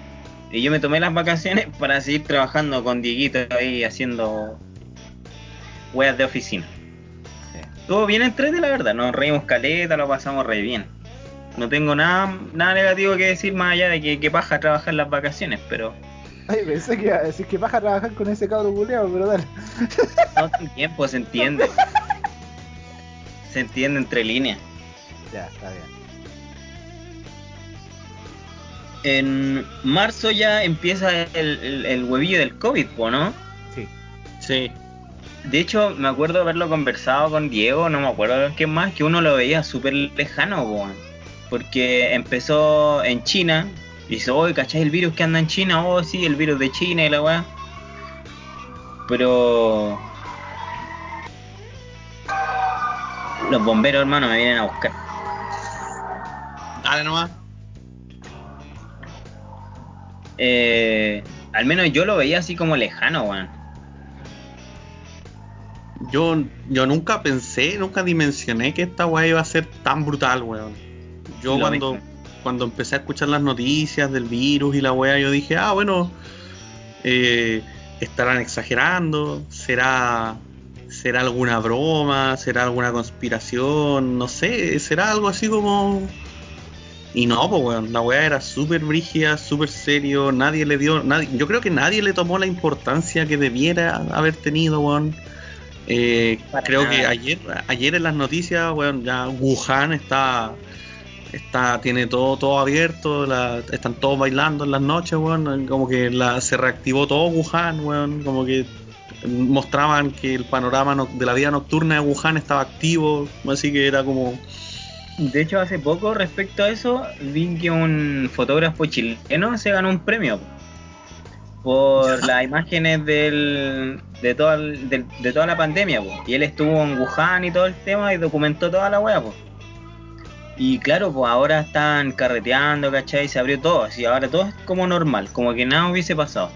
Y yo me tomé las vacaciones para seguir trabajando con Dieguito ahí haciendo weas de oficina. Todo bien entrete, la verdad. Nos reímos caleta, lo pasamos re bien. No tengo nada, nada negativo que decir más allá de que, que paja trabajar las vacaciones, pero Ay, pensé que iba a decir que baja a trabajar con ese cabro buleado, pero dale. no sin tiempo se entiende. se entiende entre líneas. Ya, está bien. En marzo ya empieza el, el, el huevillo del COVID, ¿no? Sí. Sí. de hecho, me acuerdo haberlo conversado con Diego, no me acuerdo con quién más, que uno lo veía súper lejano, weón. Porque empezó en China, y dice, oye, ¿cachai el virus que anda en China? Oh, sí, el virus de China y la weá. Pero. Los bomberos, hermano, me vienen a buscar. Dale nomás. Eh, al menos yo lo veía así como lejano, weón. Yo, yo nunca pensé, nunca dimensioné que esta weá iba a ser tan brutal, weón. Yo Lo cuando, mismo. Cuando empecé a escuchar las noticias del virus y la weá, yo dije, ah, bueno, eh, estarán exagerando, será, será alguna broma, será alguna conspiración, no sé, será algo así como... Y no, pues weón, la weá era súper brígida, súper serio, nadie le dio, nadie, yo creo que nadie le tomó la importancia que debiera haber tenido, weón. Eh, creo nada. que ayer, ayer en las noticias, weón, ya Wuhan está, está, tiene todo, todo abierto, la- están todos bailando en las noches, weón, como que la, se reactivó todo Wuhan, weón, como que mostraban que el panorama no- de la vida nocturna de Wuhan estaba activo, así que era como, De hecho, hace poco, respecto a eso, vi que un fotógrafo chileno se ganó un premio por las imágenes del, de, toda el- de toda la pandemia. po. Y él estuvo en Wuhan y todo el tema y documentó toda la wea. po. Y claro, pues ahora están carreteando, ¿cachai? Se abrió todo, así ahora todo es como normal, como que nada hubiese pasado.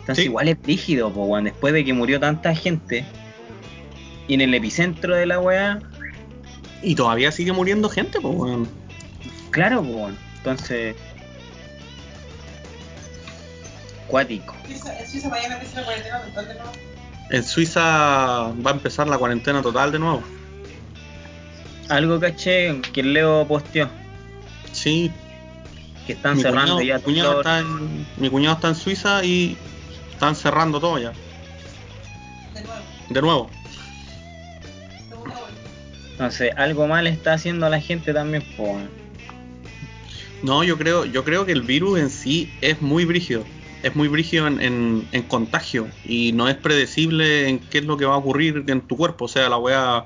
Entonces Sí. igual es rígido, pues, weón, después de que murió tanta gente y en el epicentro de la wea, y todavía sigue muriendo gente, pues, weón. Claro, pues, bueno. entonces. Cuático. En Suiza mañana empieza la cuarentena total de nuevo. En Suiza va a empezar la cuarentena total de nuevo. Algo caché que el Leo posteó, Sí, que están mi cerrando cuñado, ya mi cuñado todo. está en, mi cuñado está en Suiza y están cerrando todo ya, De nuevo. de nuevo. Entonces, algo mal está haciendo la gente también, bueno. No, yo creo, yo creo que el virus en sí es muy brígido. Es muy brígido en, en- en contagio y no es predecible en qué es lo que va a ocurrir en tu cuerpo. O sea, la wea,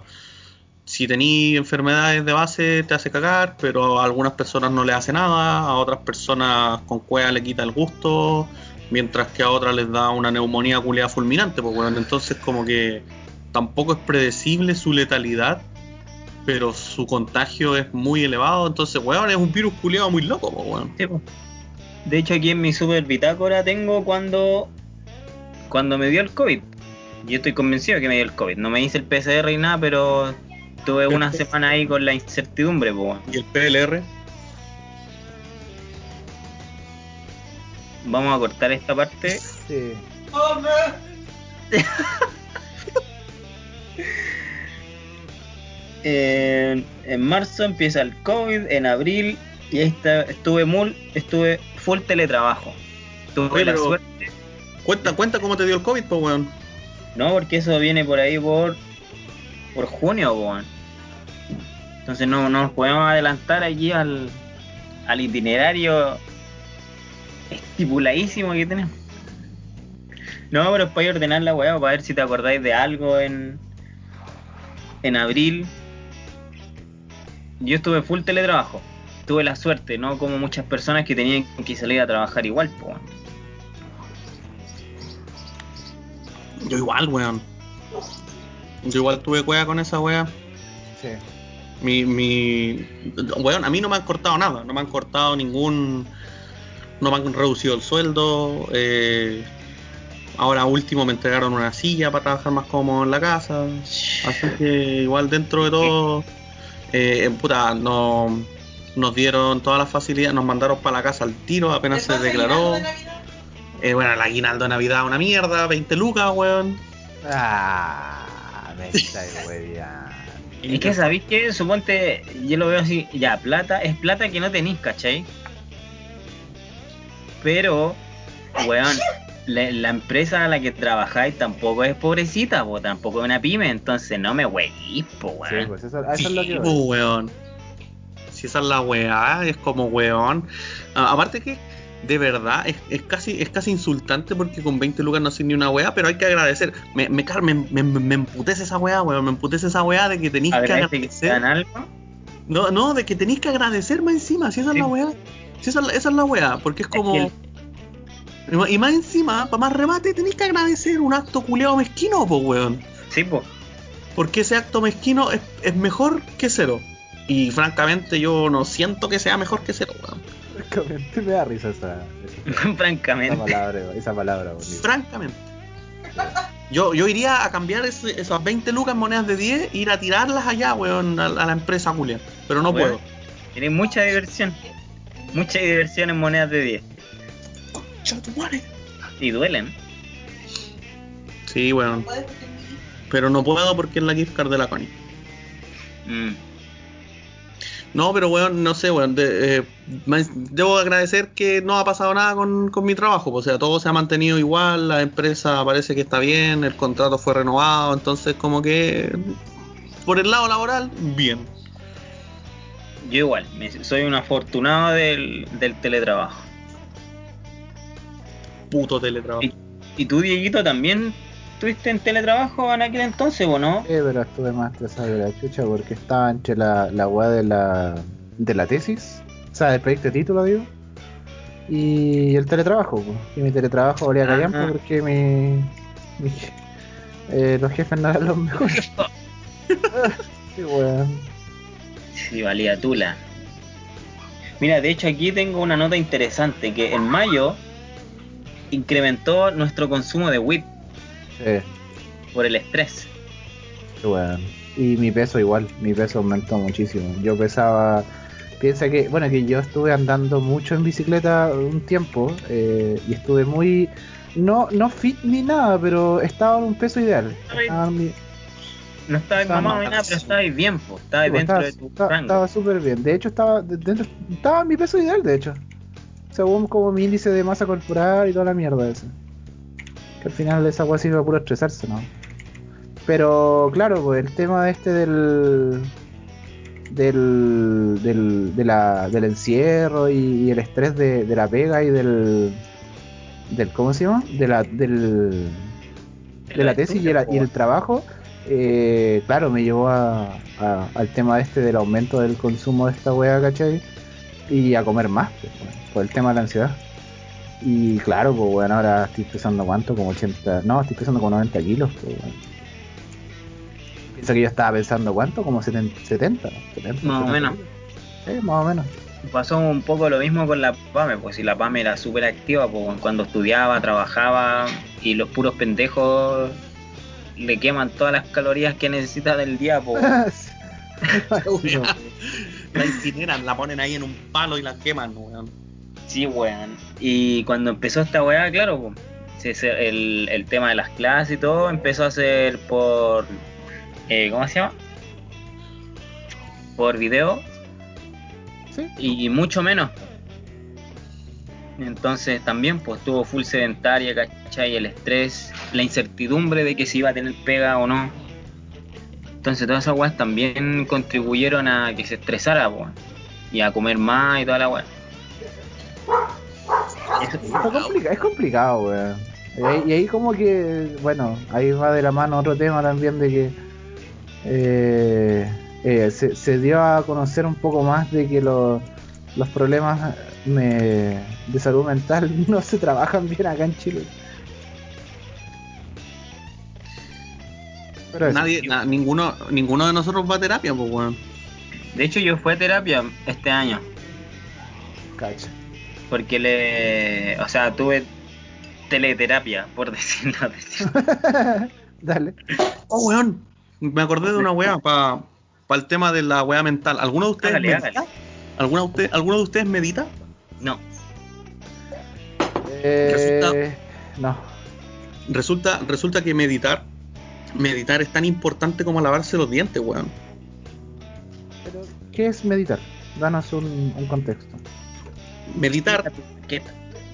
si tení enfermedades de base te hace cagar, pero a algunas personas no le hace nada, a otras personas con cueva le quita el gusto, mientras que a otras les da una neumonía culeada fulminante. Pues bueno, entonces como que tampoco es predecible su letalidad, pero su contagio es muy elevado. Entonces, weón, es un virus culeado muy loco, pues. Sí, po. De hecho, aquí en mi super bitácora tengo cuando. Cuando me dio el COVID. Yo estoy convencido que me dio el COVID. No me hice el PCR y nada, pero tuve una semana ahí con la incertidumbre, bueno. Y el PLR, Vamos a cortar esta parte. Sí. En, en marzo empieza el COVID, en abril, y ahí está- estuve, mul, estuve full teletrabajo. Tuve Oye, la suerte, cuenta, cuenta cómo te dio el COVID, pues weón. no, porque eso viene por ahí por, por junio, po, weón. Entonces no, no nos podemos adelantar aquí al, al itinerario estipuladísimo que tenemos. No, pero es para ordenar la weá, para ver si te acordáis de algo en, en abril. Yo estuve full teletrabajo. Tuve la suerte, no como muchas personas que tenían que salir a trabajar igual, po, weón. Yo igual, weón. Yo igual tuve cueva con esa wea. Sí. Mi, mi. Weón, a mí no me han cortado nada. No me han cortado ningún. No me han reducido el sueldo. eh, ahora último me entregaron una silla para trabajar más cómodo en la casa. Así que igual dentro de todo. Eh, puta, no, nos dieron todas las facilidades. Nos mandaron para la casa al tiro apenas se declaró. de Eh, bueno, el aguinaldo de Navidad una mierda. 20 lucas, weón. Ah, me estáis hueveando. Es que sabéis que, suponte, yo lo veo así, ya, plata, es plata que no tenéis, ¿cachai? Pero, weón, la, la empresa a la que trabajáis tampoco es pobrecita, po, tampoco es una pyme, entonces no me huevís, po, Sí, weón. pues eso, eso es lo que Sí, weón. Si esa es la weá, es como weón. Ah, aparte que de verdad, es, es casi es casi insultante porque con 20 lucas no haces ni una weá, pero hay que agradecer. Me, me, me, me, me emputece esa weá, weón. Me emputece esa weá de que tenéis que que agradecer. algo. No, no, de que tenéis que agradecer más encima, si esa Sí. es la weá. Si esa, es la- esa es la weá, porque es como. que Y más encima, para más remate, tenéis que agradecer un acto culeado mezquino, pues weón. Sí, pues. Porque ese acto mezquino es, es mejor que cero. Y francamente yo no siento que sea mejor que cero, weón. Francamente me da risa esa, esa, esa Francamente. palabra, esa palabra, bonita. Francamente. Yo, yo iría a cambiar ese- esas 20 lucas en monedas de 10 e ir a tirarlas allá, weón, a, a la empresa Julia. Pero no puedo. Tienes mucha diversión. Mucha diversión en monedas de 10. Concha tu madre. Y duelen. Sí, weón. Pero no puedo porque es la gift card de la Connie. Mm. No, pero weón, no sé, weón. de- eh, debo agradecer que no ha pasado nada con, con mi trabajo. pues, O sea, todo se ha mantenido igual, la empresa parece que está bien, el contrato fue renovado, entonces como que por el lado laboral, bien. Yo igual, me- soy un afortunado del, del teletrabajo. Puto teletrabajo. Y- ¿Y tú, Dieguito, también estuviste en teletrabajo en aquel entonces o no? Sí, pero estuve más estresado de la chucha porque estaba entre la, la weá de la, de la tesis, o sea, del proyecto de título, digo, y el teletrabajo. Y mi teletrabajo valía Ajá. callampa porque mi, mi- eh, los jefes no eran los mejores. sí, weón. Sí, valía tula. Mira, de hecho aquí tengo una nota interesante que en mayo incrementó nuestro consumo de WIP Sí, por el estrés. weón. Y mi peso igual, mi peso aumentó muchísimo. Yo pesaba, piensa que, bueno, que yo estuve andando mucho en bicicleta un tiempo eh, y estuve muy, no, no fit ni nada, pero estaba en un peso ideal. Estaba mi- No Estaba mamado ni nada, pero estabas bien, po. estabas Sí, pues, dentro estaba, de tu estaba- estaba súper bien. De hecho, estaba de- dentro, estaba en mi peso ideal, de hecho. Según como mi índice de masa corporal y toda la mierda esa. Que al final esa agua sirve puro estresarse, ¿no? Pero claro, pues el tema este del del, del, de la, del encierro y, y el estrés de, de la pega y del del ¿cómo se llama? de la del de la tesis y, el trabajo, eh, claro, me llevó a, a- al tema este del aumento del consumo de esta wea, ¿cachai? Y a comer más, pues, weón, por el tema de la ansiedad. Y claro, pues bueno, ahora estoy pesando cuánto, como 80, no, estoy pesando como 90 kilos, pues weón. Piensa que yo estaba pensando cuánto, como 70, 70, 70 Más o 70 menos. kilos. Sí, más o menos. Pasó un poco lo mismo con la PAME, pues si la PAME era súper activa, pues cuando estudiaba, trabajaba y los puros pendejos le queman todas las calorías que necesita del día, pues. La incineran, la ponen ahí en un palo y la queman, weón. Sí, weón. Y cuando empezó esta weá, claro, pues, el, el tema de las clases y todo empezó a ser por. eh, ¿Cómo se llama? Por video sí. y mucho menos. Entonces también pues estuvo full sedentaria, ¿cachai? El estrés, la incertidumbre de que si iba a tener pega o no. Entonces todas esas weas también contribuyeron a que se estresara, pues. Y a comer más y toda la wea. Complica- es complicado, weón. Y ahí, y ahí como que, bueno, ahí va de la mano otro tema también de que eh, eh, se, se dio a conocer un poco más de que los los problemas me- de salud mental no se trabajan bien acá en Chile. Pero Nadie, na- ninguno, ninguno de nosotros va a terapia, pues weón. De hecho yo fui a terapia este año. cacha. Porque le... O sea, tuve teleterapia, por decirlo así. Dale. Oh, weón. Me acordé de una weá para el tema de la weá mental. ¿Alguno de ustedes Hágale, medita? hágale. ¿Alguno de, usted- ¿Alguno de ustedes medita? No. Eh, no. Resulta, resulta que meditar, meditar es tan importante como lavarse los dientes, weón. Pero, ¿qué es meditar? Danos un, un contexto. Meditar, ¿Qué?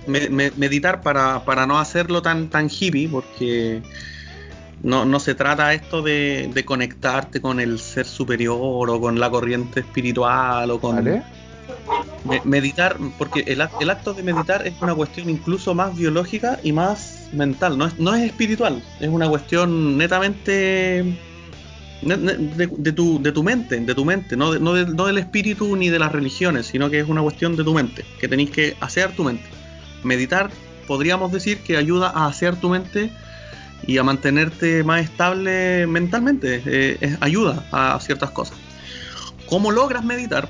me- me- meditar para, para no hacerlo tan, tan hippie, porque no, no se trata esto de, de conectarte con el ser superior o con la corriente espiritual o con, ¿Vale? Me- meditar, porque el, ac- el acto de meditar es una cuestión incluso más biológica y más mental, no es, no es espiritual, es una cuestión netamente ne- ne- de, de tu, de tu mente, de tu mente, no, de- no, del- no del espíritu ni de las religiones, sino que es una cuestión de tu mente, que tenéis que hacer tu mente. Meditar, podríamos decir que ayuda a hacer tu mente y a mantenerte más estable mentalmente, eh, es- ayuda a ciertas cosas. ¿Cómo logras meditar?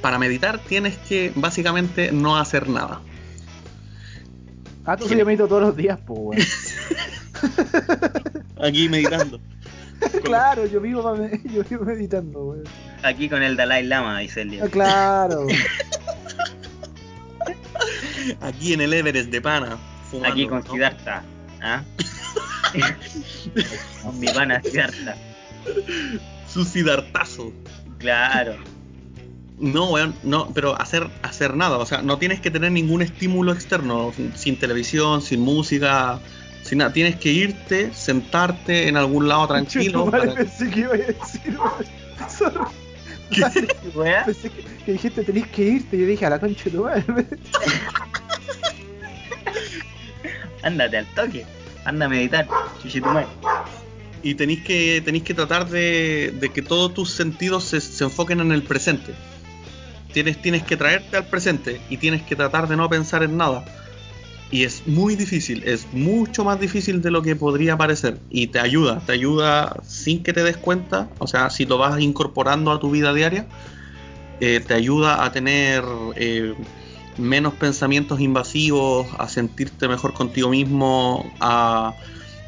Para meditar tienes que básicamente no hacer nada. Ah, tú yo medito todos los días, pues. Aquí meditando. claro, yo vivo, yo vivo meditando, weón. Aquí con el Dalai Lama, dice el Ah, día. claro. Aquí en el Everest de pana. Fumando, Aquí con ¿no? Siddhartha. ¿Ah? con mi pana Siddhartha. Su sidartazo. Claro. No, weón, no, pero hacer, hacer nada. O sea, no tienes que tener ningún estímulo externo. Sin televisión, sin música, sin nada. Tienes que irte, sentarte en algún lado tranquilo. Madre, para- pensé que iba a decir. ¿Qué weá? Pensé que, que dijiste tenés que irte y yo dije a la concha de tu madre. Ándate al toque. Anda a meditar. Chuchitumare. y tenéis que, tenéis que tratar de, de que todos tus sentidos se, se enfoquen en el presente. Tienes, tienes que traerte al presente y tienes que tratar de no pensar en nada. Y es muy difícil, es mucho más difícil de lo que podría parecer. Y te ayuda, te ayuda sin que te des cuenta. O sea, si lo vas incorporando a tu vida diaria, eh, te ayuda a tener eh, menos pensamientos invasivos, a sentirte mejor contigo mismo, a,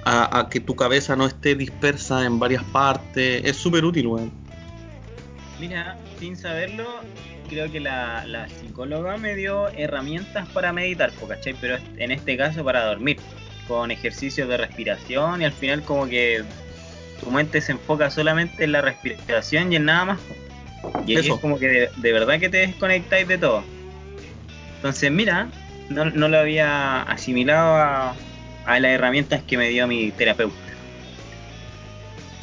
a- que tu cabeza no esté dispersa en varias partes. Es súper útil, weón. Mira, sin saberlo, creo que la, la psicóloga me dio herramientas para meditar, ¿cachai? Pero en este caso para dormir, con ejercicios de respiración y al final como que tu mente se enfoca solamente en la respiración y en nada más. Y ahí Eso. es como que de, de verdad que te desconectáis de todo. Entonces, mira, no, no lo había asimilado a, a las herramientas que me dio mi terapeuta.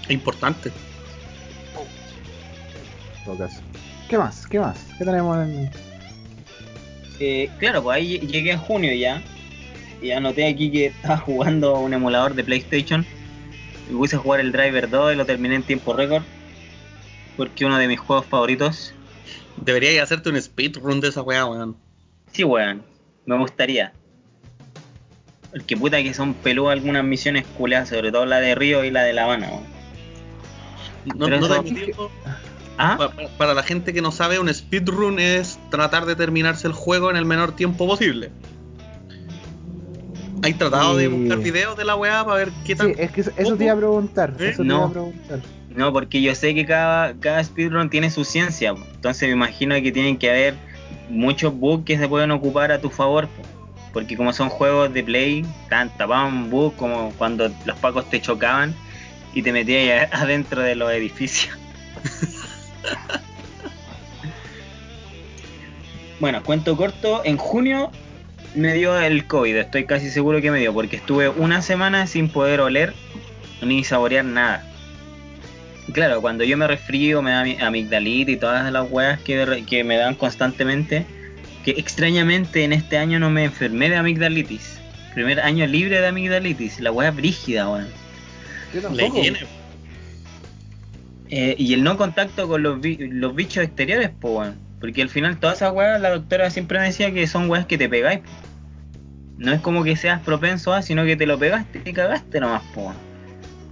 Importante. En todo caso. ¿Qué más? ¿Qué más? ¿Qué tenemos en.? Eh, claro, pues ahí lle- llegué en junio ya. Y anoté aquí que estaba jugando un emulador de PlayStation. Y puse a jugar el Driver 2 y lo terminé en tiempo récord. Porque uno de mis juegos favoritos. Deberías hacerte un speedrun de esa weá, weón. Sí, weón. Me gustaría. Porque puta que son peludas algunas misiones culeadas, sobre todo la de Río y la de La Habana, weón. No, no eso- tengo tiempo. ¿Ah? Pa- pa- Para la gente que no sabe, un speedrun es tratar de terminarse el juego en el menor tiempo posible. ¿Hay tratado de Sí. buscar videos de la weá para ver qué Sí, tal? es que eso, eso te iba a preguntar. ¿Eh? Eso te No. iba a preguntar. No, porque yo sé que cada, cada speedrun tiene su ciencia. Entonces me imagino que tienen que haber muchos bugs que se pueden ocupar a tu favor. po. Porque como son juegos de play, tan tapaban bugs como cuando los pacos te chocaban y te metías adentro de los edificios. bueno, cuento corto, en junio me dio el COVID, estoy casi seguro que me dio, porque estuve una semana sin poder oler ni saborear nada. Claro, cuando yo me resfrío, me da mi- amigdalitis y todas las weas que, me dan constantemente, que extrañamente en este año no me enfermé de amigdalitis. Primer año libre de amigdalitis, la wea brígida, weón. Yo tampoco. Eh, y el no contacto con los, los bichos exteriores, pues. Porque al final todas esas weas, la doctora siempre me decía que son weas que te pegáis. No es como que seas propenso a, sino que te lo pegaste y cagaste nomás.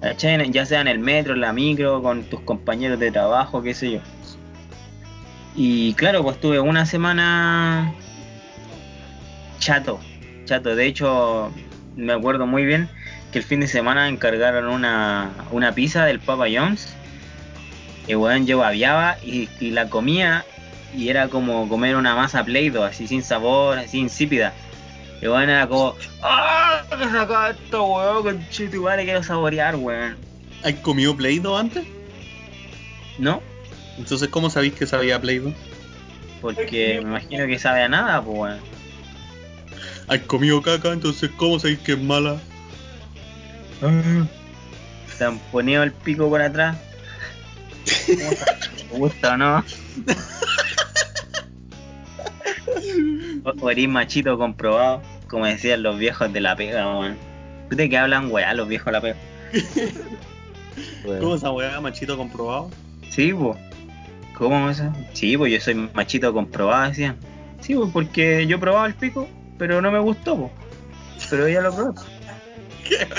¿Cachai? Ya sea en el metro, en la micro, con tus compañeros de trabajo, qué sé yo. Y claro, pues tuve una semana chato, chato. De hecho, me acuerdo muy bien que el fin de semana encargaron una, una pizza del Papa John's. Y weón, yo babiaba y, y la comía y era como comer una masa Play-Doh, así sin sabor, así insípida. Y weón era como, ¡ah! ¿Qué saca esto, weón? Con chito quiero saborear, weón. ¿Has comido Play-Doh antes? ¿No? Entonces, ¿cómo sabéis que sabía Play-Doh? Porque me imagino que sabe a nada, pues weón. ¿Has comido caca? Entonces, ¿cómo sabéis que es mala? Se han ponido el pico por atrás. ¿Me gusta o no? O, eres machito comprobado, como decían los viejos de la pega, weón. ¿De qué hablan, weá, los viejos de la pega? ¿Cómo esa weá, machito comprobado? Sí, pues. ¿Cómo eso? Sí, pues yo soy machito comprobado, decían. Sí, pues porque yo probaba el pico, pero no me gustó, pues. Pero ella lo probó. Qué.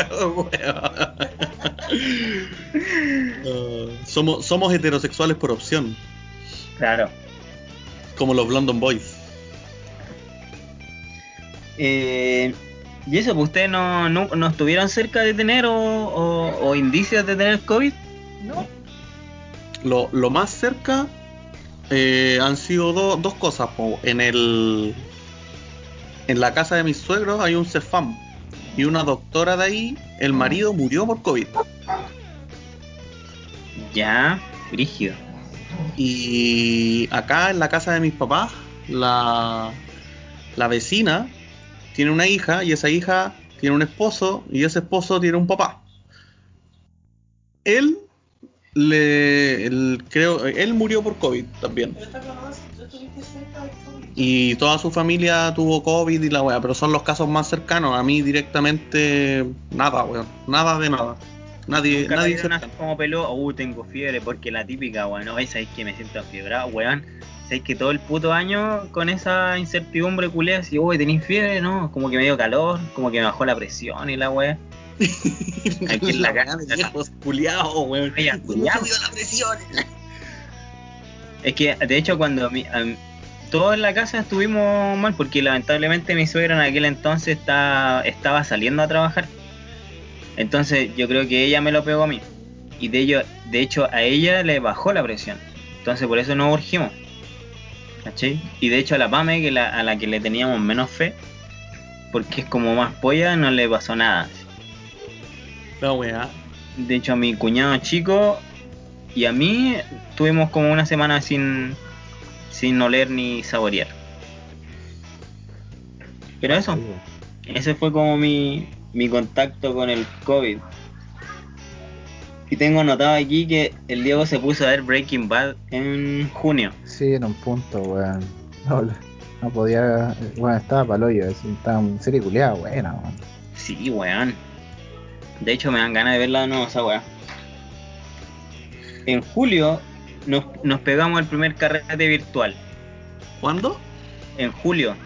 Uh, somos, somos heterosexuales por opción, Claro. como los London Boys. Eh, y eso, pues ustedes no, no, no estuvieron cerca de tener o, o- o indicios de tener COVID. No, Lo, lo más cerca eh, han sido do- dos cosas. po. En el en la casa de mis suegros hay un Cefam y una doctora de ahí, el marido murió por COVID. Ya, brígido. Y acá en la casa de mis papás, la, la vecina tiene una hija y esa hija tiene un esposo y ese esposo tiene un papá. Él le él, creo él murió por COVID también. Y toda su familia tuvo COVID y la weá, pero son los casos más cercanos. A mí directamente nada, weón. Nada de nada. Nadie, Nunca nadie cercano. como peló, uh, tengo fiebre, porque la típica, weón, no, sabéis que me siento afiebrado, weón. Sabéis que todo el puto año con esa incertidumbre culea, así, uy, tenéis fiebre, no, como que me dio calor, como que me bajó la presión y la weá. Aquí en la de viejos culiados, weón. Es que, de hecho, cuando mi, am- todos en la casa estuvimos mal, porque lamentablemente mi suegra en aquel entonces está, estaba saliendo a trabajar. Entonces, yo creo que ella me lo pegó a mí. Y de, ello, de hecho, a ella le bajó la presión. Entonces, por eso nos urgimos. ¿Cachai? Y de hecho, a la Pame, que la- a la que le teníamos menos fe, porque es como más polla, no le pasó nada. La weá. De hecho, a mi cuñado chico y a mí tuvimos como una semana sin, sin oler ni saborear. Pero eso, ese fue como mi, mi contacto con el COVID. Y tengo anotado aquí que el Diego se puso a ver Breaking Bad en junio. Sí, en un punto, weón. No, no podía. Bueno, estaba para el hoyo, así, estaba en serie culiada buena, weón. Sí, weón. De hecho, me dan ganas de verla de nuevo esa weá. En julio nos, nos pegamos el primer carrete virtual. ¿Cuándo? En julio.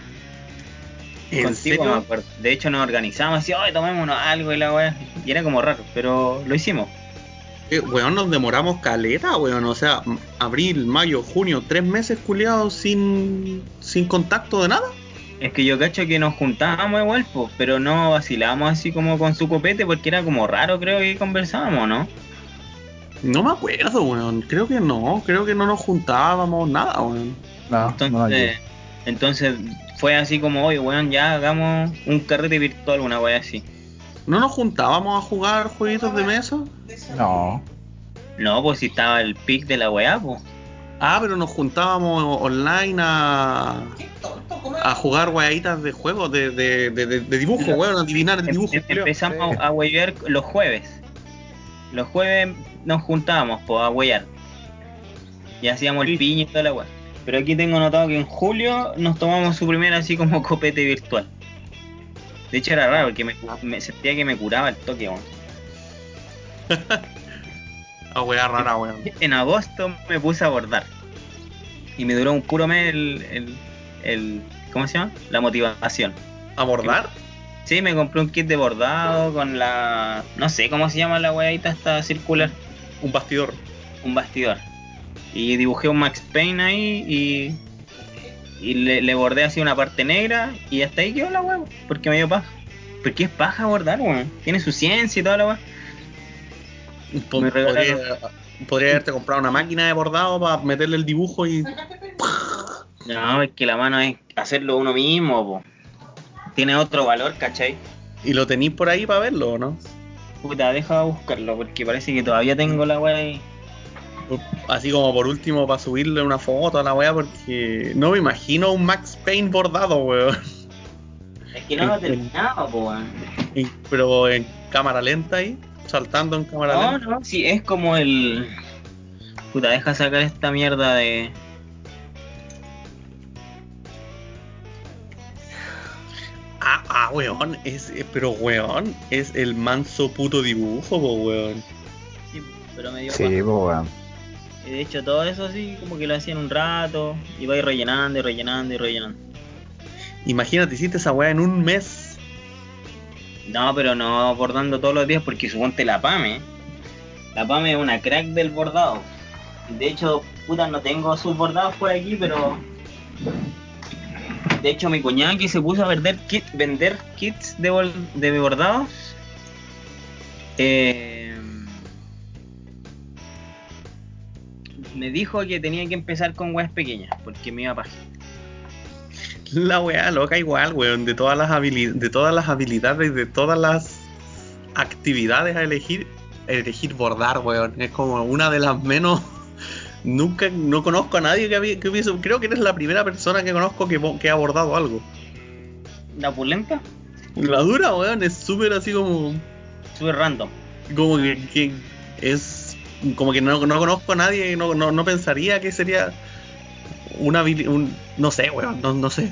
¿En Contigo me serio? acuerdo. De hecho nos organizamos así, oye, tomémonos algo y la weá. Y era como raro, pero lo hicimos. Eh, weón, nos demoramos caleta, weón. O sea, abril, mayo, junio, tres meses culiados sin, sin contacto de nada. Es que yo cacho que nos juntábamos igual, pues, pero no vacilábamos así como con su copete porque era como raro creo que conversábamos, ¿no? No me acuerdo, weón. Creo que no. Creo que no nos juntábamos nada, weón. No, no, Entonces, entonces fue así como, oye, weón, ya hagamos un carrete virtual, una weá así. ¿No nos juntábamos a jugar jueguitos de mesa? no. No, pues si estaba el pic de la weá, pues. Ah, pero nos juntábamos online a, Qué tonto, ¿cómo a jugar weaditas de juegos, de, de, de, de- de dibujo, weón, a adivinar el Em- dibujo. em- empezamos Sí. a huevear los jueves. Los jueves nos juntábamos pues, a huear. Y hacíamos el piño y toda la weá. Pero aquí tengo notado que en julio nos tomamos su primer así como copete virtual. De hecho era raro porque me, me sentía que me curaba el toque, weón. A wea rara, weón. En agosto me puse a bordar. Y me duró un puro mes el, el, el- ¿Cómo se llama? La motivación. ¿A bordar? Sí, me compré un kit de bordado con la. No sé cómo se llama la weadita esta circular. Un bastidor. Un bastidor. Y dibujé un Max Payne ahí y. Y le, le bordé así una parte negra y hasta ahí quedó la weá, porque me dio paja. Porque es paja bordar, weón. Tiene su ciencia y toda la weá. Podría, podría haberte comprado una máquina de bordado para meterle el dibujo y. No, es que la mano es hacerlo uno mismo, po. Tiene otro valor, ¿cachai? Y lo tenéis por ahí para verlo, ¿o ¿no? Puta, deja buscarlo, porque parece que todavía tengo la weá ahí. Así como por último para subirle una foto a la wea porque no me imagino un Max Payne bordado, weón. Es que no lo he terminado, po, weón. Pero en cámara lenta ahí, saltando en cámara No, lenta. no, sí, es como el. Puta, deja sacar esta mierda de. sea, weón, es, es- pero weón, es el manso puto dibujo, po, weón. Sí, pero me dio Sí, pues weón. Y de hecho todo eso así como que lo hacía en un rato, iba a ir rellenando y rellenando y rellenando. Imagínate, hiciste esa weá en un mes. No, pero no bordando todos los días porque suponte la Pame. La Pame es una crack del bordado. De hecho, puta, no tengo sus bordados por aquí, pero... De hecho, mi cuñada que se puso a vender, kit, vender kits de, bol- de bordados. eh, me dijo que tenía que empezar con weas pequeñas, porque me iba a pajar. La weá loca igual, weón, de todas las habili- de todas las habilidades, de todas las actividades a elegir, elegir bordar, weón. Es como una de las menos. Nunca, no conozco a nadie que, hubiese. Creo que eres la primera persona que conozco que, ha bordado algo. La pulenta, La dura, weón, es súper así como. súper random. Como que, que es. Como que no, no conozco a nadie, no, no, no pensaría que sería. Una un, No sé, weón, no, no sé.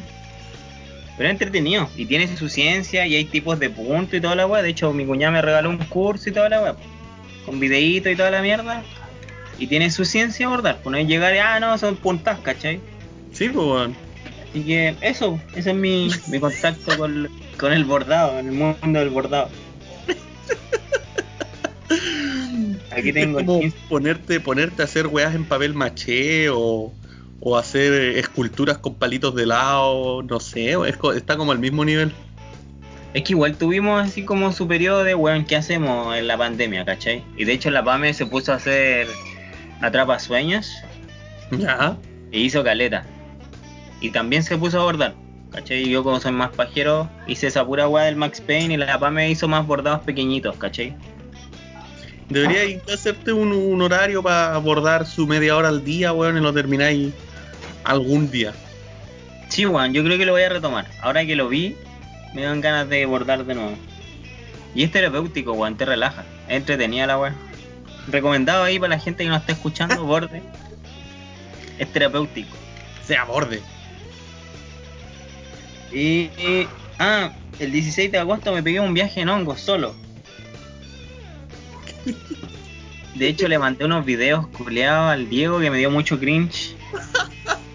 Pero es entretenido y tiene su ciencia y hay tipos de punto y toda la weá. De hecho, mi cuñada me regaló un curso y toda la weá. Con videíto y toda la mierda. Y tiene su ciencia abordar. Pues no es llegar y, ah, no, son puntas, ¿cachai? Sí, pues, weón. Así que eso, ese es mi, mi contacto con, con el bordado, en el mundo del bordado. Aquí tengo es el como 15. ponerte, ponerte a hacer weas en papel maché o, o hacer esculturas con palitos de lado, no sé, es está como al mismo nivel. Es que igual tuvimos así como su periodo de weón, ¿qué hacemos en la pandemia, cachai? Y de hecho la PAME se puso a hacer atrapa sueños Ya. e hizo caleta. Y también se puso a bordar. ¿Cachai? Y yo como soy más pajero, hice esa pura weá del Max Payne y la PAME hizo más bordados pequeñitos, ¿cachai? Debería ir a hacerte un, un horario para abordar su media hora al día, weón, y lo termináis algún día. Sí, weón, yo creo que lo voy a retomar. Ahora que lo vi, me dan ganas de bordar de nuevo. Y es terapéutico, weón, te relaja. Es entretenida la weá. Recomendado ahí para la gente que no está escuchando, borde. Es terapéutico. Sea borde. Y, y- ah, el 16 de agosto me pegué un viaje en hongos solo. De hecho le mandé unos videos culeados al Diego que me dio mucho cringe.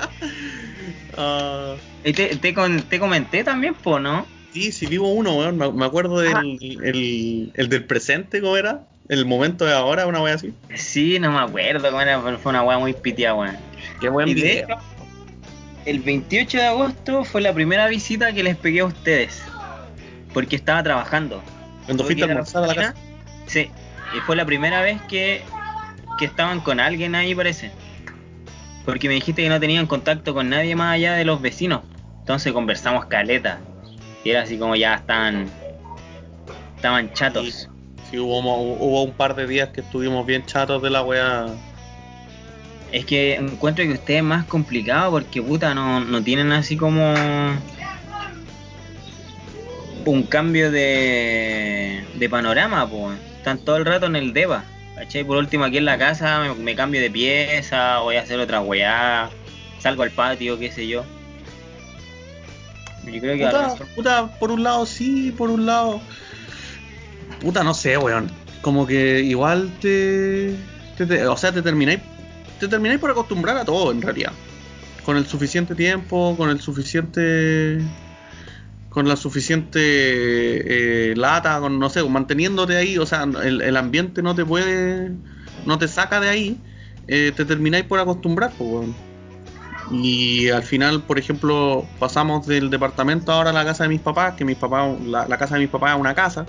Ah, Y te, te, comenté también, po, ¿no? sí, sí, vivo uno, weón. Me, me acuerdo del el, el del presente, ¿cómo era? El momento de ahora, una wea así. Sí, no me acuerdo cómo era, pero fue una weá muy pitiada, weón. Qué buen Y de video. hecho, el 28 de agosto fue la primera visita que les pegué a ustedes. Porque estaba trabajando. Cuando fuiste a almorzar a la casa. Sí, y fue la primera vez que, que estaban con alguien ahí, parece. Porque me dijiste que no tenían contacto con nadie más allá de los vecinos. Entonces conversamos caleta. Y era así como ya estaban. Estaban chatos. Sí, hubo, hubo un par de días que estuvimos bien chatos de la wea. Es que encuentro que usted es más complicado porque puta no, no tienen así como un cambio de, de panorama, pues. Están todo el rato en el DEPA. ¿Cachai? Por último aquí en la casa me, me cambio de pieza, voy a hacer otra weá, salgo al patio, qué sé yo. Yo creo que Puta, puta, por un lado sí, por un lado. Puta, no sé, weón. Como que igual te. te- te- o sea, te termináis. Te termináis por acostumbrar a todo, en realidad. Con el suficiente tiempo, con el suficiente. Con la suficiente eh, lata, con no sé, manteniéndote ahí, o sea, el, el ambiente no te puede. No te saca de ahí, eh, te termináis por acostumbrar, pues, weón. Y al final, por ejemplo, pasamos del departamento ahora a la casa de mis papás, que mis papás, la, la casa de mis papás es una casa,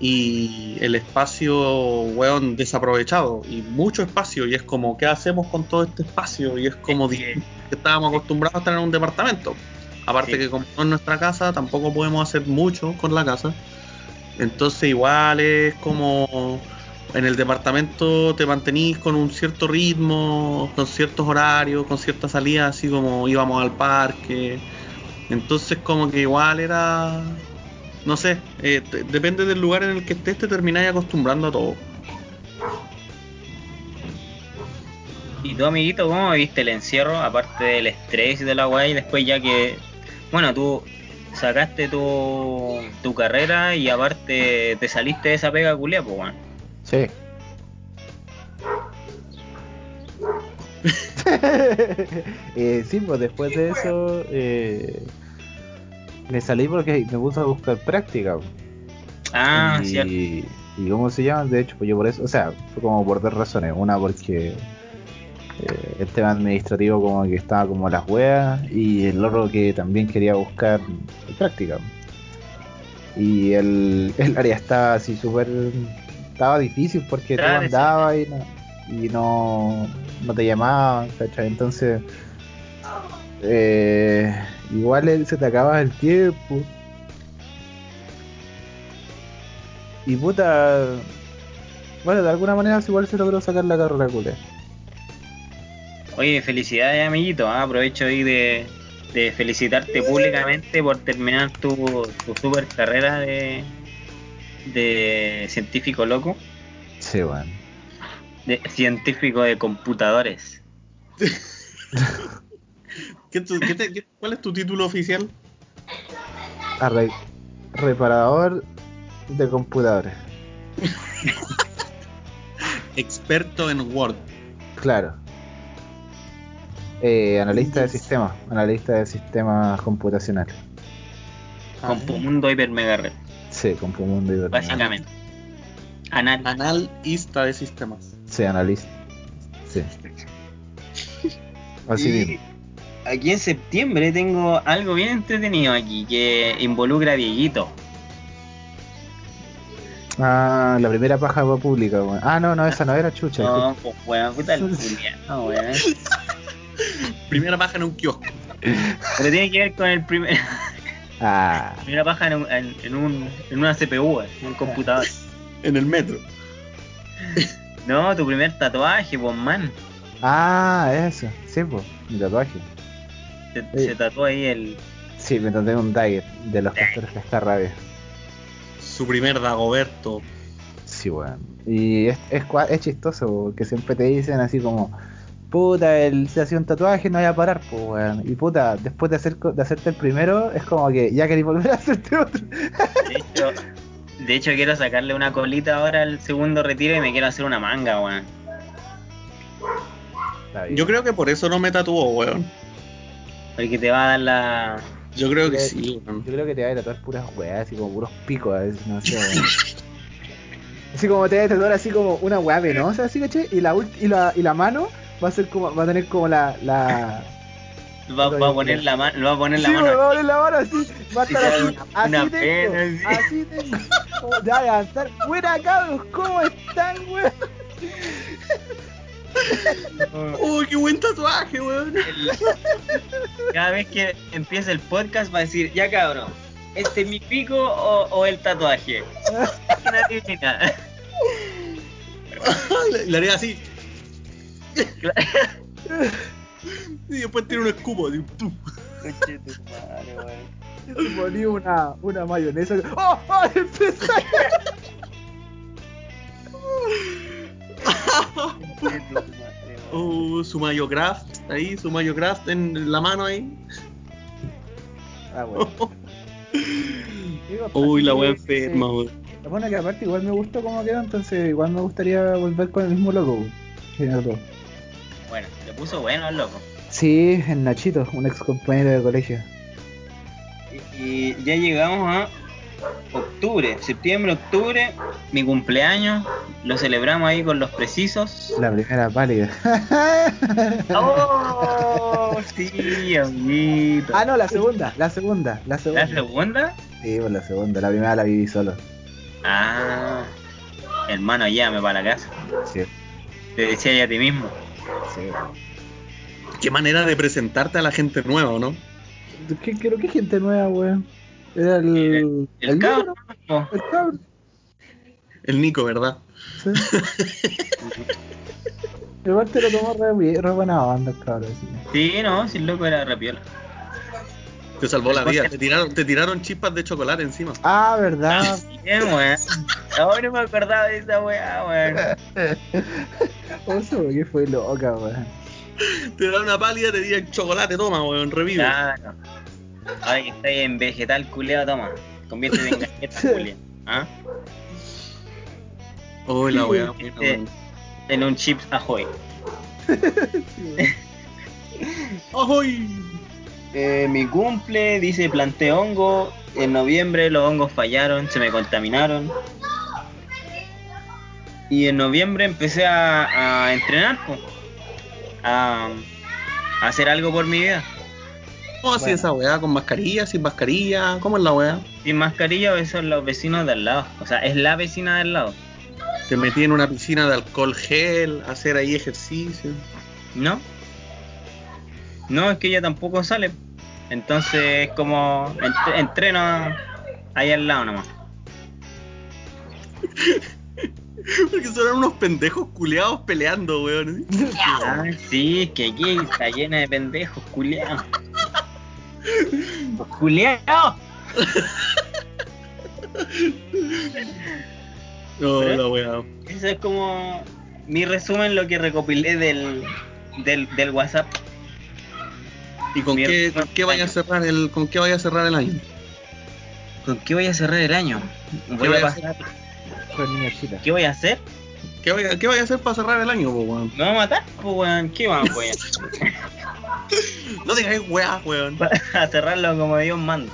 y el espacio, weón, desaprovechado, y mucho espacio, y es como, ¿qué hacemos con todo este espacio? Y es como que- estábamos acostumbrados a en un departamento. Aparte Sí. que como es nuestra casa, tampoco podemos hacer mucho con la casa. Entonces igual es como en el departamento te mantenís con un cierto ritmo, con ciertos horarios, con ciertas salidas, así como íbamos al parque. Entonces como que igual era, no sé, eh, depende del lugar en el que estés, te termináis acostumbrando a todo. ¿Y tú, amiguito, cómo viste el encierro? Aparte del estrés y de la weá, y después ya que. Bueno, tú sacaste tu, tu carrera y aparte te saliste de esa pega culia, pues weón. Sí. eh, sí, pues después de eso eh, me salí porque me puse a buscar práctica. Ah, y, cierto. y cómo se llama, de hecho, pues yo por eso, o sea, fue como por dos razones. Una porque eh, el tema administrativo como que estaba como las weas y el otro que también quería buscar práctica. Y el, el área estaba así súper... Estaba difícil porque tú Claro, sí. andabas y no, y no, no te llamaban, ¿cachai? Entonces... eh, igual se te acaba el tiempo. Y puta. Bueno, de alguna manera igual se logró sacar la carrera culé. Oye, felicidades, amiguito. ah, Aprovecho ahí de, de felicitarte públicamente por terminar tu, tu super carrera de, de científico loco, Sí, bueno. de científico de computadores. ¿Qué tu- qué te- qué- ¿Cuál es tu título oficial? Arre- reparador de computadores. Experto en Word. Claro. Eh, analista de sistemas. Analista de sistemas computacionales. Compumundo Hyper Mega Red, Sí, Compumundo y básicamente. Anal. Analista de sistemas. Sí, analista. Sí. Así mismo. aquí en septiembre tengo algo bien entretenido aquí que involucra a Dieguito. Ah, la primera paja pública, weón. Ah, no, no, esa no era chucha. No, pues weón, puta el culiao, weón. Primera paja en un kiosco. Pero tiene que ver con el primer. Ah, primera paja en, un, en, en un, en una CPU, en un computador. En el metro. No, tu primer tatuaje, pues man. ah, eso. Sí, pues, mi tatuaje. Se, Sí. se tatuó ahí el. Sí, me tatué un dagger de los castores cascarrabia. Su primer Dagoberto. Sí, weón. Y es, es, es chistoso porque siempre te dicen así como, puta, él se hacía un tatuaje, no voy a parar, pues, weón. Y puta, después de, hacer, de hacerte el primero, es como que ya querés volver a hacerte otro. De hecho, de hecho, quiero sacarle una colita ahora al segundo retiro y me quiero hacer una manga, weón. Yo creo que por eso no me tatuó, weón. Porque te va a dar la. Yo creo que sí, weón. Yo creo que te va a tatuar puras weas, así como puros picos a veces, no sé, weón. Así como te va a tatuar así como una wea venosa, así, ¿caché? Y la, ult- y la, y la mano va a ser como, va a tener como la, la, Va, va a poner la mano. Va a poner la sí, mano. va a poner la mano así, va a estar Sí, así, una- así una tengo, así tengo. Como, Ya, levantar, buena cabros, ¿cómo están, weón? ¡Oh, qué buen tatuaje, weón! Cada vez que empieza el podcast va a decir, ya cabrón, ¿este es mi pico o, o el tatuaje? Una adivina. le, le haría así. Y después tiene un escupo. así, ¡pum! Conche tu madre, weón. Se ponía una, una mayonesa. ¡Oh! ¡Oh! Weón. Oh, su Mayo Craft ahí, su Mayo Craft en la mano ahí. Ah, weón. Digo, Uy, la wea enferma, weón. Bueno, que aparte igual me gustó cómo quedó, entonces igual me gustaría volver con el mismo logo. Bueno, le puso bueno al loco. Sí, el Nachito, un ex compañero de colegio. Y, y ya llegamos a octubre, septiembre, octubre, mi cumpleaños, lo celebramos ahí con los precisos. La primera pálida. ¡Oh! Sí, amiguito. ah, no, la segunda, la segunda, la segunda. ¿La segunda? Sí, pues la segunda, la primera la viví solo. Ah, hermano, llévame para la casa. Sí, Te decía ya a ti mismo. Sí. Qué manera de presentarte a la gente nueva, ¿o ¿no? ¿Qué, creo que gente nueva, weón. Era el. El cabro. negro, El cabro. El Nico, ¿verdad? Sí. Igual te lo tomó re, re buena banda, el. Sí. Sí, no, si el loco era rapiola. Te salvó la vida. Te tiraron, te tiraron chispas de chocolate encima. Ah, verdad. Bien, weón. Ahora no me acordaba de esa weá, weón. Oso, que fue loca, weón. Te dan una pálida, te dieron chocolate, toma, weón, revive. Claro. Ahora que estáis en vegetal culeado, toma. Conviértete en galleta culeado. ¿Ah? Oh, la weá, Este-. En un chips ahoy. ¡Ahoy! Eh, mi cumple, dice planté hongo. En noviembre los hongos fallaron, se me contaminaron. Y en noviembre empecé a, a entrenar, a, a hacer algo por mi vida. ¿Cómo así Bueno. esa weá? ¿Con mascarilla? ¿Sin mascarilla? ¿Cómo es la weá? Sin mascarilla, esos son los vecinos de al lado. O sea, es la vecina del lado. Te metí en una piscina de alcohol gel, hacer ahí ejercicio. ¿No? No, es que ella tampoco sale. Entonces es como entre- entreno ahí al lado nomás. Porque son unos pendejos culeados peleando, weón. Ah, sí, que aquí está llena de pendejos, culiados. ¡Culiados! No, ¿Eh? la weá. Eso es como mi resumen, lo que recopilé del, del, del WhatsApp. ¿Y con qué, con qué vaya a cerrar el, con qué vaya a cerrar el año? ¿Con qué voy a cerrar el año? Voy voy a pasar. Con. ¿Qué voy a hacer? ¿Qué vaya, qué vaya a hacer para cerrar el año, po, weón? ¿Me va a matar? Pues weón, ¿qué vamos a hacer? No digáis weá, weón. a cerrarlo como Dios manda.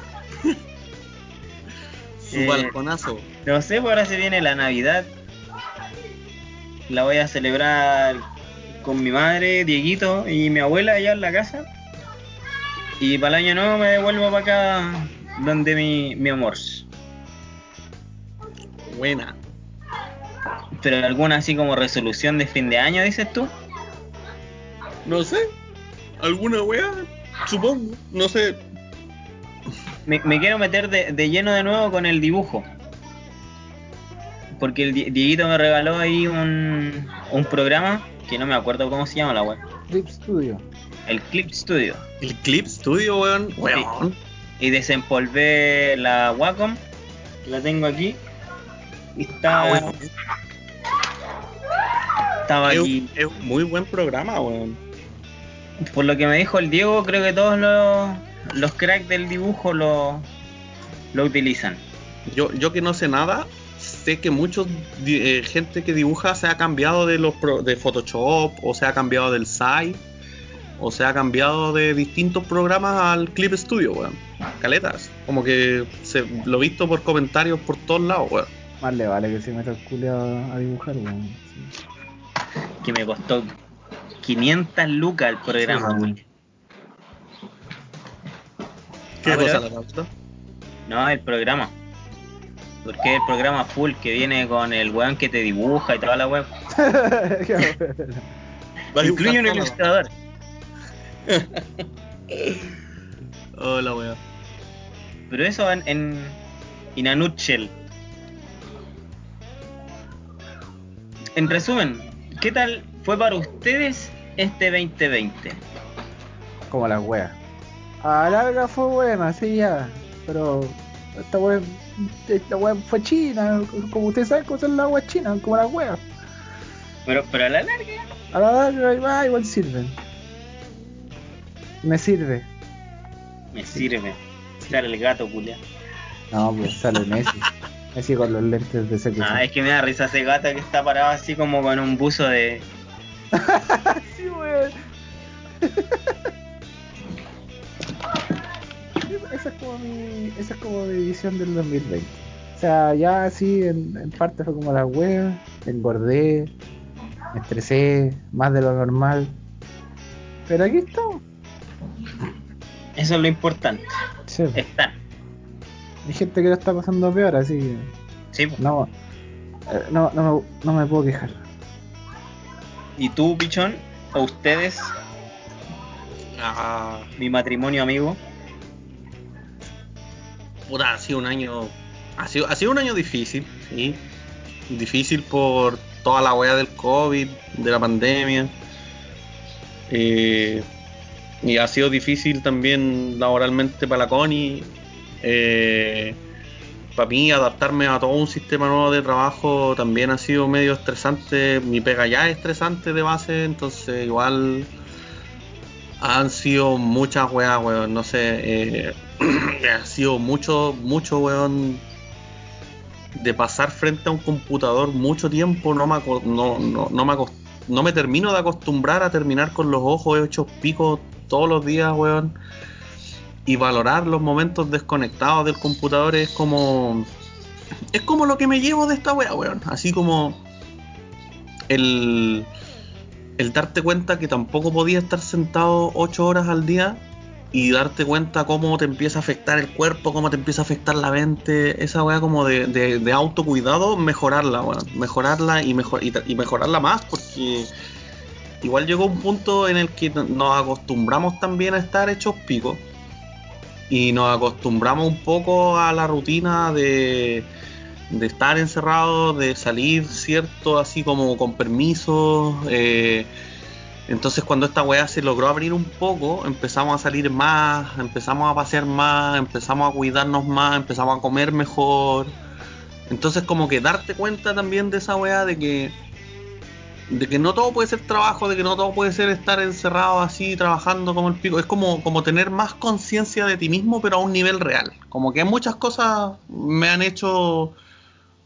Su Eh, balconazo. No sé, pues ahora se viene la Navidad. La voy a celebrar con mi madre, Dieguito y mi abuela allá en la casa. Y para el año nuevo me devuelvo para acá donde mi, mi amor. Buena. Pero alguna así como resolución de fin de año, dices tú. No sé. ¿Alguna weá? Supongo. No sé. Me, me quiero meter de, de lleno de nuevo con el dibujo. Porque el Di- Dieguito me regaló ahí un, un programa que no me acuerdo cómo se llama la web. Clip Studio. El Clip Studio. El Clip Studio, weón. Weón. y desempolvé la Wacom, la tengo aquí. Y está, Ah, estaba Es, aquí. es un muy buen programa, weón. Por lo que me dijo el Diego, creo que todos los, los cracks del dibujo lo, lo utilizan. Yo, yo que no sé nada, sé que muchos di- eh, gente que dibuja se ha cambiado de los pro- de Photoshop o se ha cambiado del Site o se ha cambiado de distintos programas al Clip Studio, weón. Caletas. Como que se, lo he visto por comentarios por todos lados, weón. Más le vale que se meta el culiao a dibujar, weón. Sí. Que me costó 500 lucas el programa. Sí, weón. ¿Qué Ah, cosa la causa? No, el programa. Porque es el programa full que viene con el weón que te dibuja y toda la web. Incluye un ilustrador. Hola, weón. Pero eso en, en in a nutshell. En resumen, ¿qué tal fue para ustedes este 2020? Como las weas. A la larga fue buena, sí, ya. Pero esta wea, esta wea fue china. Como ustedes saben cómo son las weas chinas, como las weas. Pero, pero a la larga, A la larga igual sirven. Me sirve. me sirve. Sale el gato, culia. No, pues sale Messi. Messi con los lentes de ese que Ah, es que me da risa ese gato que está parado así como con un buzo de. Sí, weón. esa es como mi esa es como mi visión del 2020 o sea ya así en, en parte fue como la wea engordé me estresé más de lo normal pero aquí estamos Eso es lo importante. Sí, Estar. hay gente que lo está pasando peor así que Sí. no eh, no, no, me, no me puedo quejar ¿Y tú, pichón? ¿O ustedes, Ah, mi matrimonio amigo? puta, ha sido un año. Ha sido, ha sido un año difícil, sí. Difícil por toda la weá del COVID, de la pandemia. Eh, y ha sido difícil también laboralmente para la Connie. Eh, para mí adaptarme a todo un sistema nuevo de trabajo también ha sido medio estresante. Mi pega ya es estresante de base, entonces igual han sido muchas weas, weón. No sé, eh, ha sido mucho, mucho, weón, de pasar frente a un computador mucho tiempo, no me, no, no, no me termino de acostumbrar a terminar con los ojos hechos picos todos los días, weón. Y valorar los momentos desconectados del computador es como... Es como lo que me llevo de esta weá, weón. Así como el, el darte cuenta que tampoco podía estar sentado 8 horas al día y darte cuenta cómo te empieza a afectar el cuerpo, cómo te empieza a afectar la mente, esa weá como de, de, autocuidado, mejorarla, weón. Mejorarla y, mejor, y mejorarla más porque igual llegó un punto en el que nos acostumbramos también a estar hechos picos y nos acostumbramos un poco a la rutina de, de estar encerrados, de salir, ¿cierto? Así como con permiso. eh, entonces cuando esta weá se logró abrir un poco, empezamos a salir más, empezamos a pasear más, empezamos a cuidarnos más, empezamos a comer mejor. Entonces como que darte cuenta también de esa weá de que de que no todo puede ser trabajo, de que no todo puede ser estar encerrado así trabajando como el pico. Es como, como tener más conciencia de ti mismo, pero a un nivel real. Como que muchas cosas me han hecho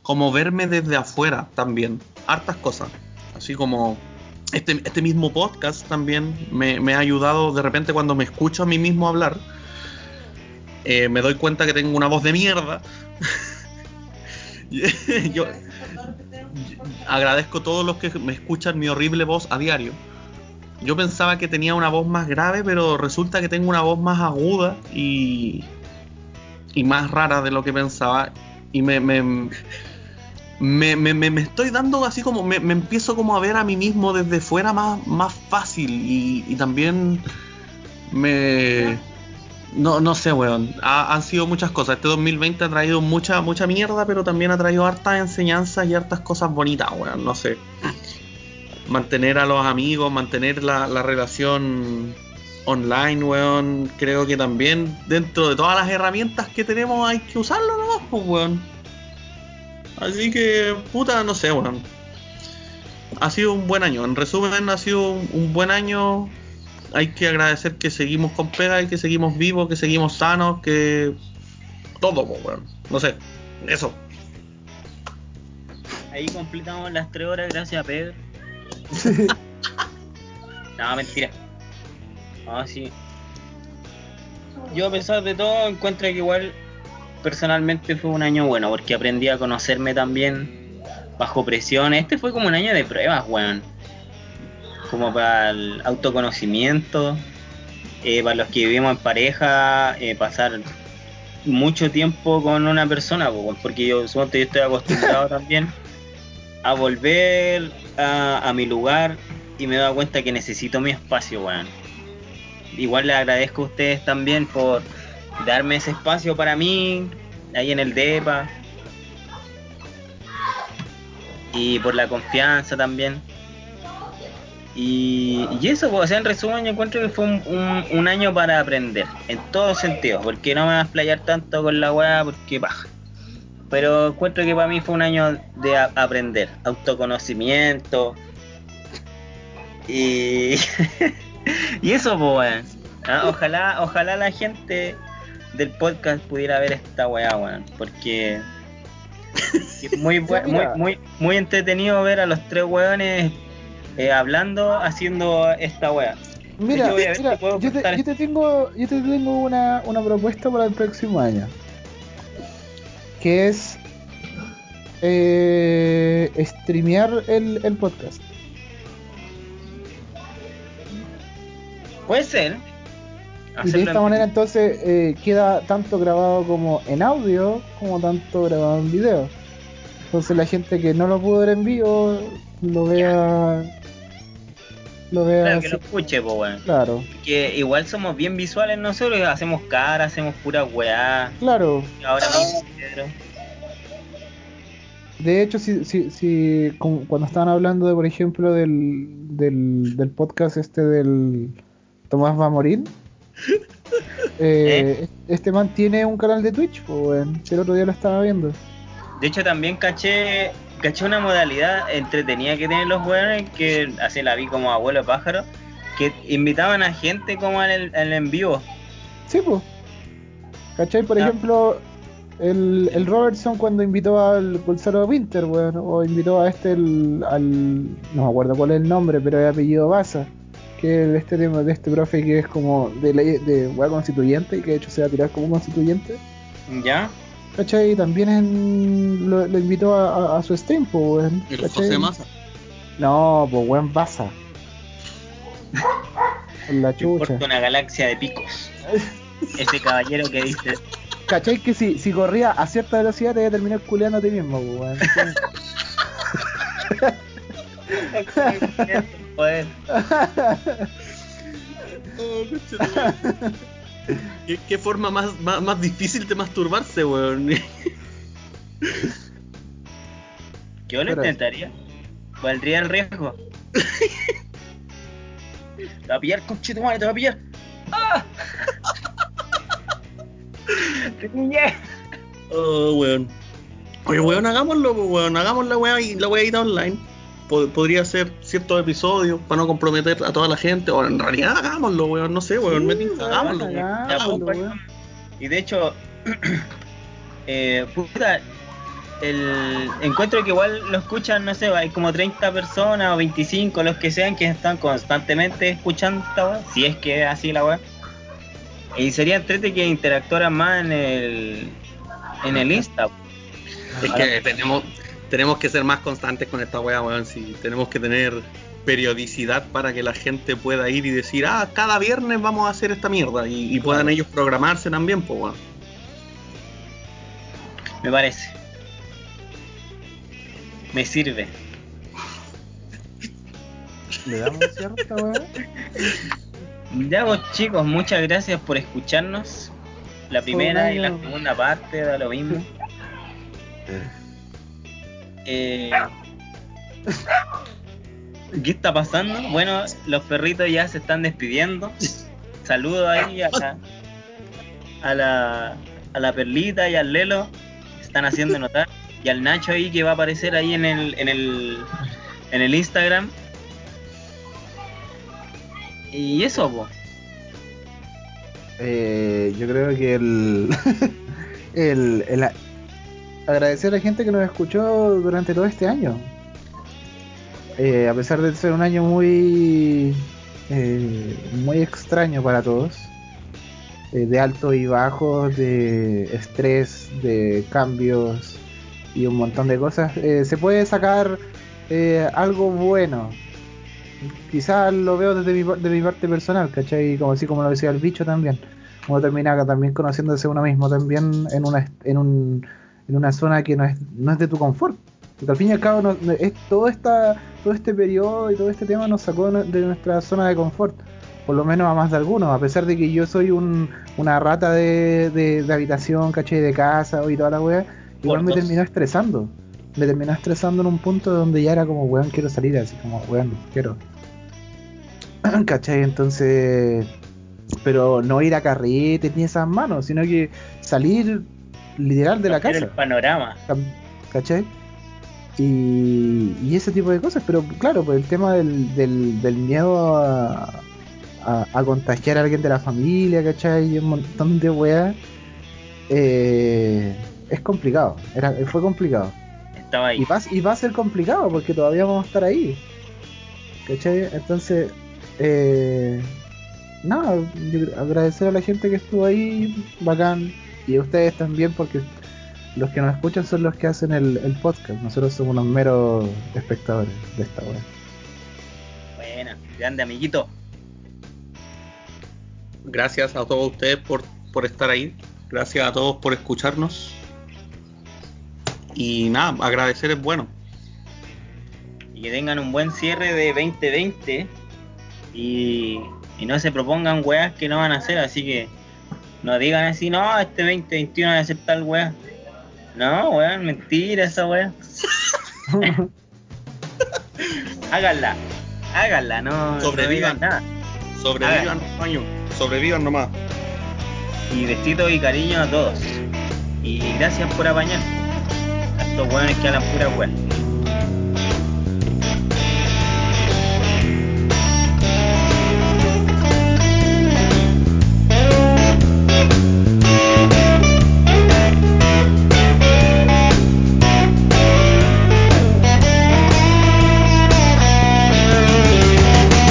como verme desde afuera también. Hartas cosas. Así como este, este mismo podcast también me, ha ayudado de repente cuando me escucho a mí mismo hablar. eh, me doy cuenta que tengo una voz de mierda. Yo, agradezco a todos los que me escuchan mi horrible voz a diario. Yo pensaba que tenía una voz más grave, pero resulta que tengo una voz más aguda y, y más rara de lo que pensaba. Y me, me, me, me- me- estoy dando así como, me, me empiezo como a ver a mí mismo desde fuera más, más fácil y, y también me... No, no sé, weón. Ha- han sido muchas cosas. Este 2020 ha traído mucha, mucha mierda, pero también ha traído hartas enseñanzas y hartas cosas bonitas, weón. No sé. Mantener a los amigos, mantener la, la relación online, weón. Creo que también dentro de todas las herramientas que tenemos hay que usarlo nomás, pues, weón. Así que, puta, no sé, weón. Ha sido un buen año. En resumen, ha sido un buen año hay que agradecer que seguimos con pega y que seguimos vivos, que seguimos sanos, que todo, pues, weón. No sé, eso. Ahí completamos las tres horas gracias a Pedro. No, mentira. No, sí. Yo a pesar de todo encuentro que igual personalmente fue un año bueno porque aprendí a conocerme también bajo presión. Este fue como un año de pruebas, weón. Como para el autoconocimiento, eh, para los que vivimos en pareja, eh, pasar mucho tiempo con una persona, porque yo supongo yo estoy acostumbrado también a volver a, a mi lugar y me he dado cuenta que necesito mi espacio, weón. Igual les agradezco a ustedes también por darme ese espacio para mí, ahí en el DEPA. Y por la confianza también. Y, y eso, pues, o sea, en resumen, yo encuentro que fue un, un- un año para aprender, en todos sentidos, porque no me vas a explayar tanto con la weá, porque baja. Pero encuentro que para mí fue un año de a- aprender, autoconocimiento. Y, y eso, pues, weón. Ah, Ojalá, ojalá la gente del podcast pudiera ver esta weá, weón. Porque es muy, muy, muy, muy entretenido ver a los tres weones eh, hablando, haciendo esta weá. Mira, ver mira, yo, te, yo te tengo, yo te tengo una, una propuesta para el próximo año. Que es eh, streamear el, el podcast. Puede ser. Y de esta manera entonces eh, queda tanto grabado como en audio como tanto grabado en video. Entonces la gente que no lo pudo ver en vivo lo vea... Lo vea... Claro, que lo escuche, weón. Claro, Que igual somos bien visuales nosotros, hacemos cara, hacemos pura weá. claro. Ahora mismo, Pedro. De hecho, si, si, si como cuando estaban hablando de, por ejemplo, del, del, del podcast este del Tomás va a morir, eh, este man tiene un canal de Twitch, pues, el otro día lo estaba viendo. De hecho, también caché, caché una modalidad entretenida que tienen los weones, que así la vi como abuelo pájaro, que invitaban a gente como en el, en el en vivo. Sí, pues. ¿Cachai? Por Ah. ejemplo, el, el Robertson cuando invitó al Gonzalo Winter, weón, o invitó a este, el, al. No me acuerdo cuál es el nombre, pero es apellido Baza. Que es este tema de este profe que es como de ley de weá constituyente y que de hecho se va a tirar como constituyente. ¿Ya? ¿Cachai? También en- lo, lo invitó a, a- a su stream, pues, weón. El. José Massa. No, pues weón, Baza. En la chucha. una galaxia de picos. Ese caballero que dice. ¿Cachai? Que si, si corría a cierta velocidad te iba a terminar culeando a ti mismo, pues, weón. Joder. Oh. ¿Qué, qué forma más, más, más difícil de masturbarse, weón? Yo lo intentaría. Valdría el riesgo. Te va a pillar, conchetumare, te va a pillar. ¡Ah! Oh, weón. Oye, weón, hagámoslo, weón. Hagamos la weá y la weá online. Po- podría ser ciertos episodios para no comprometer a toda la gente. O en realidad, hagámoslo, weón. No sé, weón. me tinca, hagámoslo, weón. Ya, hagámoslo, pues, weón. Y de hecho, eh, puta, el encuentro que igual lo escuchan, no sé, hay como 30 personas o 25, los que sean, que están constantemente escuchando esta weá, si es que es así la weá. Y sería entrete que interactuaran más en el, en el Insta. Es que tenemos, tenemos que ser más constantes con esta weá, weón. Si tenemos que tener periodicidad para que la gente pueda ir y decir, ah, cada viernes vamos a hacer esta mierda. Y, y puedan Claro. ellos programarse también, pues, weón. Me parece. Me sirve. ¿Le damos cierre a esta weá? Ya vos chicos, muchas gracias por escucharnos. La primera y la segunda parte da lo mismo. Eh, ¿Qué está pasando? Bueno, los perritos ya se están despidiendo. Saludos ahí a la, a la, perlita y al Lelo. Están haciendo notar. Y al Nacho ahí que va a aparecer ahí en el, en el, en el Instagram. Y eso, po. Eh, yo creo que el, el, el agradecer a la gente que nos escuchó durante todo este año. Eh, a pesar de ser un año muy eh, muy extraño para todos, eh, de altos y bajos, de estrés, de cambios y un montón de cosas, se puede sacar algo bueno. Quizás lo veo desde mi, de mi parte personal, ¿cachai? Como así como lo decía el bicho también. Uno termina también conociéndose uno mismo también en una, en un, en una zona que no es, no es de tu confort. Porque al fin y al cabo no- no- es, todo, esta, todo este periodo y todo este tema nos sacó de nuestra zona de confort. Por lo menos a más de algunos, a pesar de que yo soy un, una rata de, de, de habitación, ¿cachai? De casa y toda la wea, igual me terminó estresando. Me terminó estresando en un punto donde ya era como, weón, quiero salir así como, weón, quiero. ¿Cachai? Entonces, pero no ir a carretes ni esas manos, sino que salir literal de la casa. El panorama. ¿Cachai? Y, y ese tipo de cosas, pero claro, pues el tema del, del, del miedo a, a, a contagiar a alguien de la familia, ¿cachai? Y un montón de weas, eh, es complicado, era, fue complicado. Estaba ahí. Y va, y va a ser complicado porque todavía vamos a estar ahí. ¿Cachai? Entonces, eh, nada, agradecer a la gente que estuvo ahí, bacán. Y a ustedes también porque los que nos escuchan son los que hacen el, el podcast. Nosotros somos unos meros espectadores de esta web. Buena, grande amiguito. Gracias a todos ustedes por, por estar ahí. Gracias a todos por escucharnos. Y nada, agradecer es bueno. Y que tengan un buen cierre de 2020. Y, y no se propongan weas que no van a hacer. Así que no digan así, no, este 2021 va a hacer tal wea. No, weón, mentira esa wea. Háganla, háganla, no, no Sobrevivan. digan nada. Sobrevivan, coño. Sobrevivan nomás. Y besitos y cariño a todos. Y gracias por apañar. A estos weones que hablan pura wea.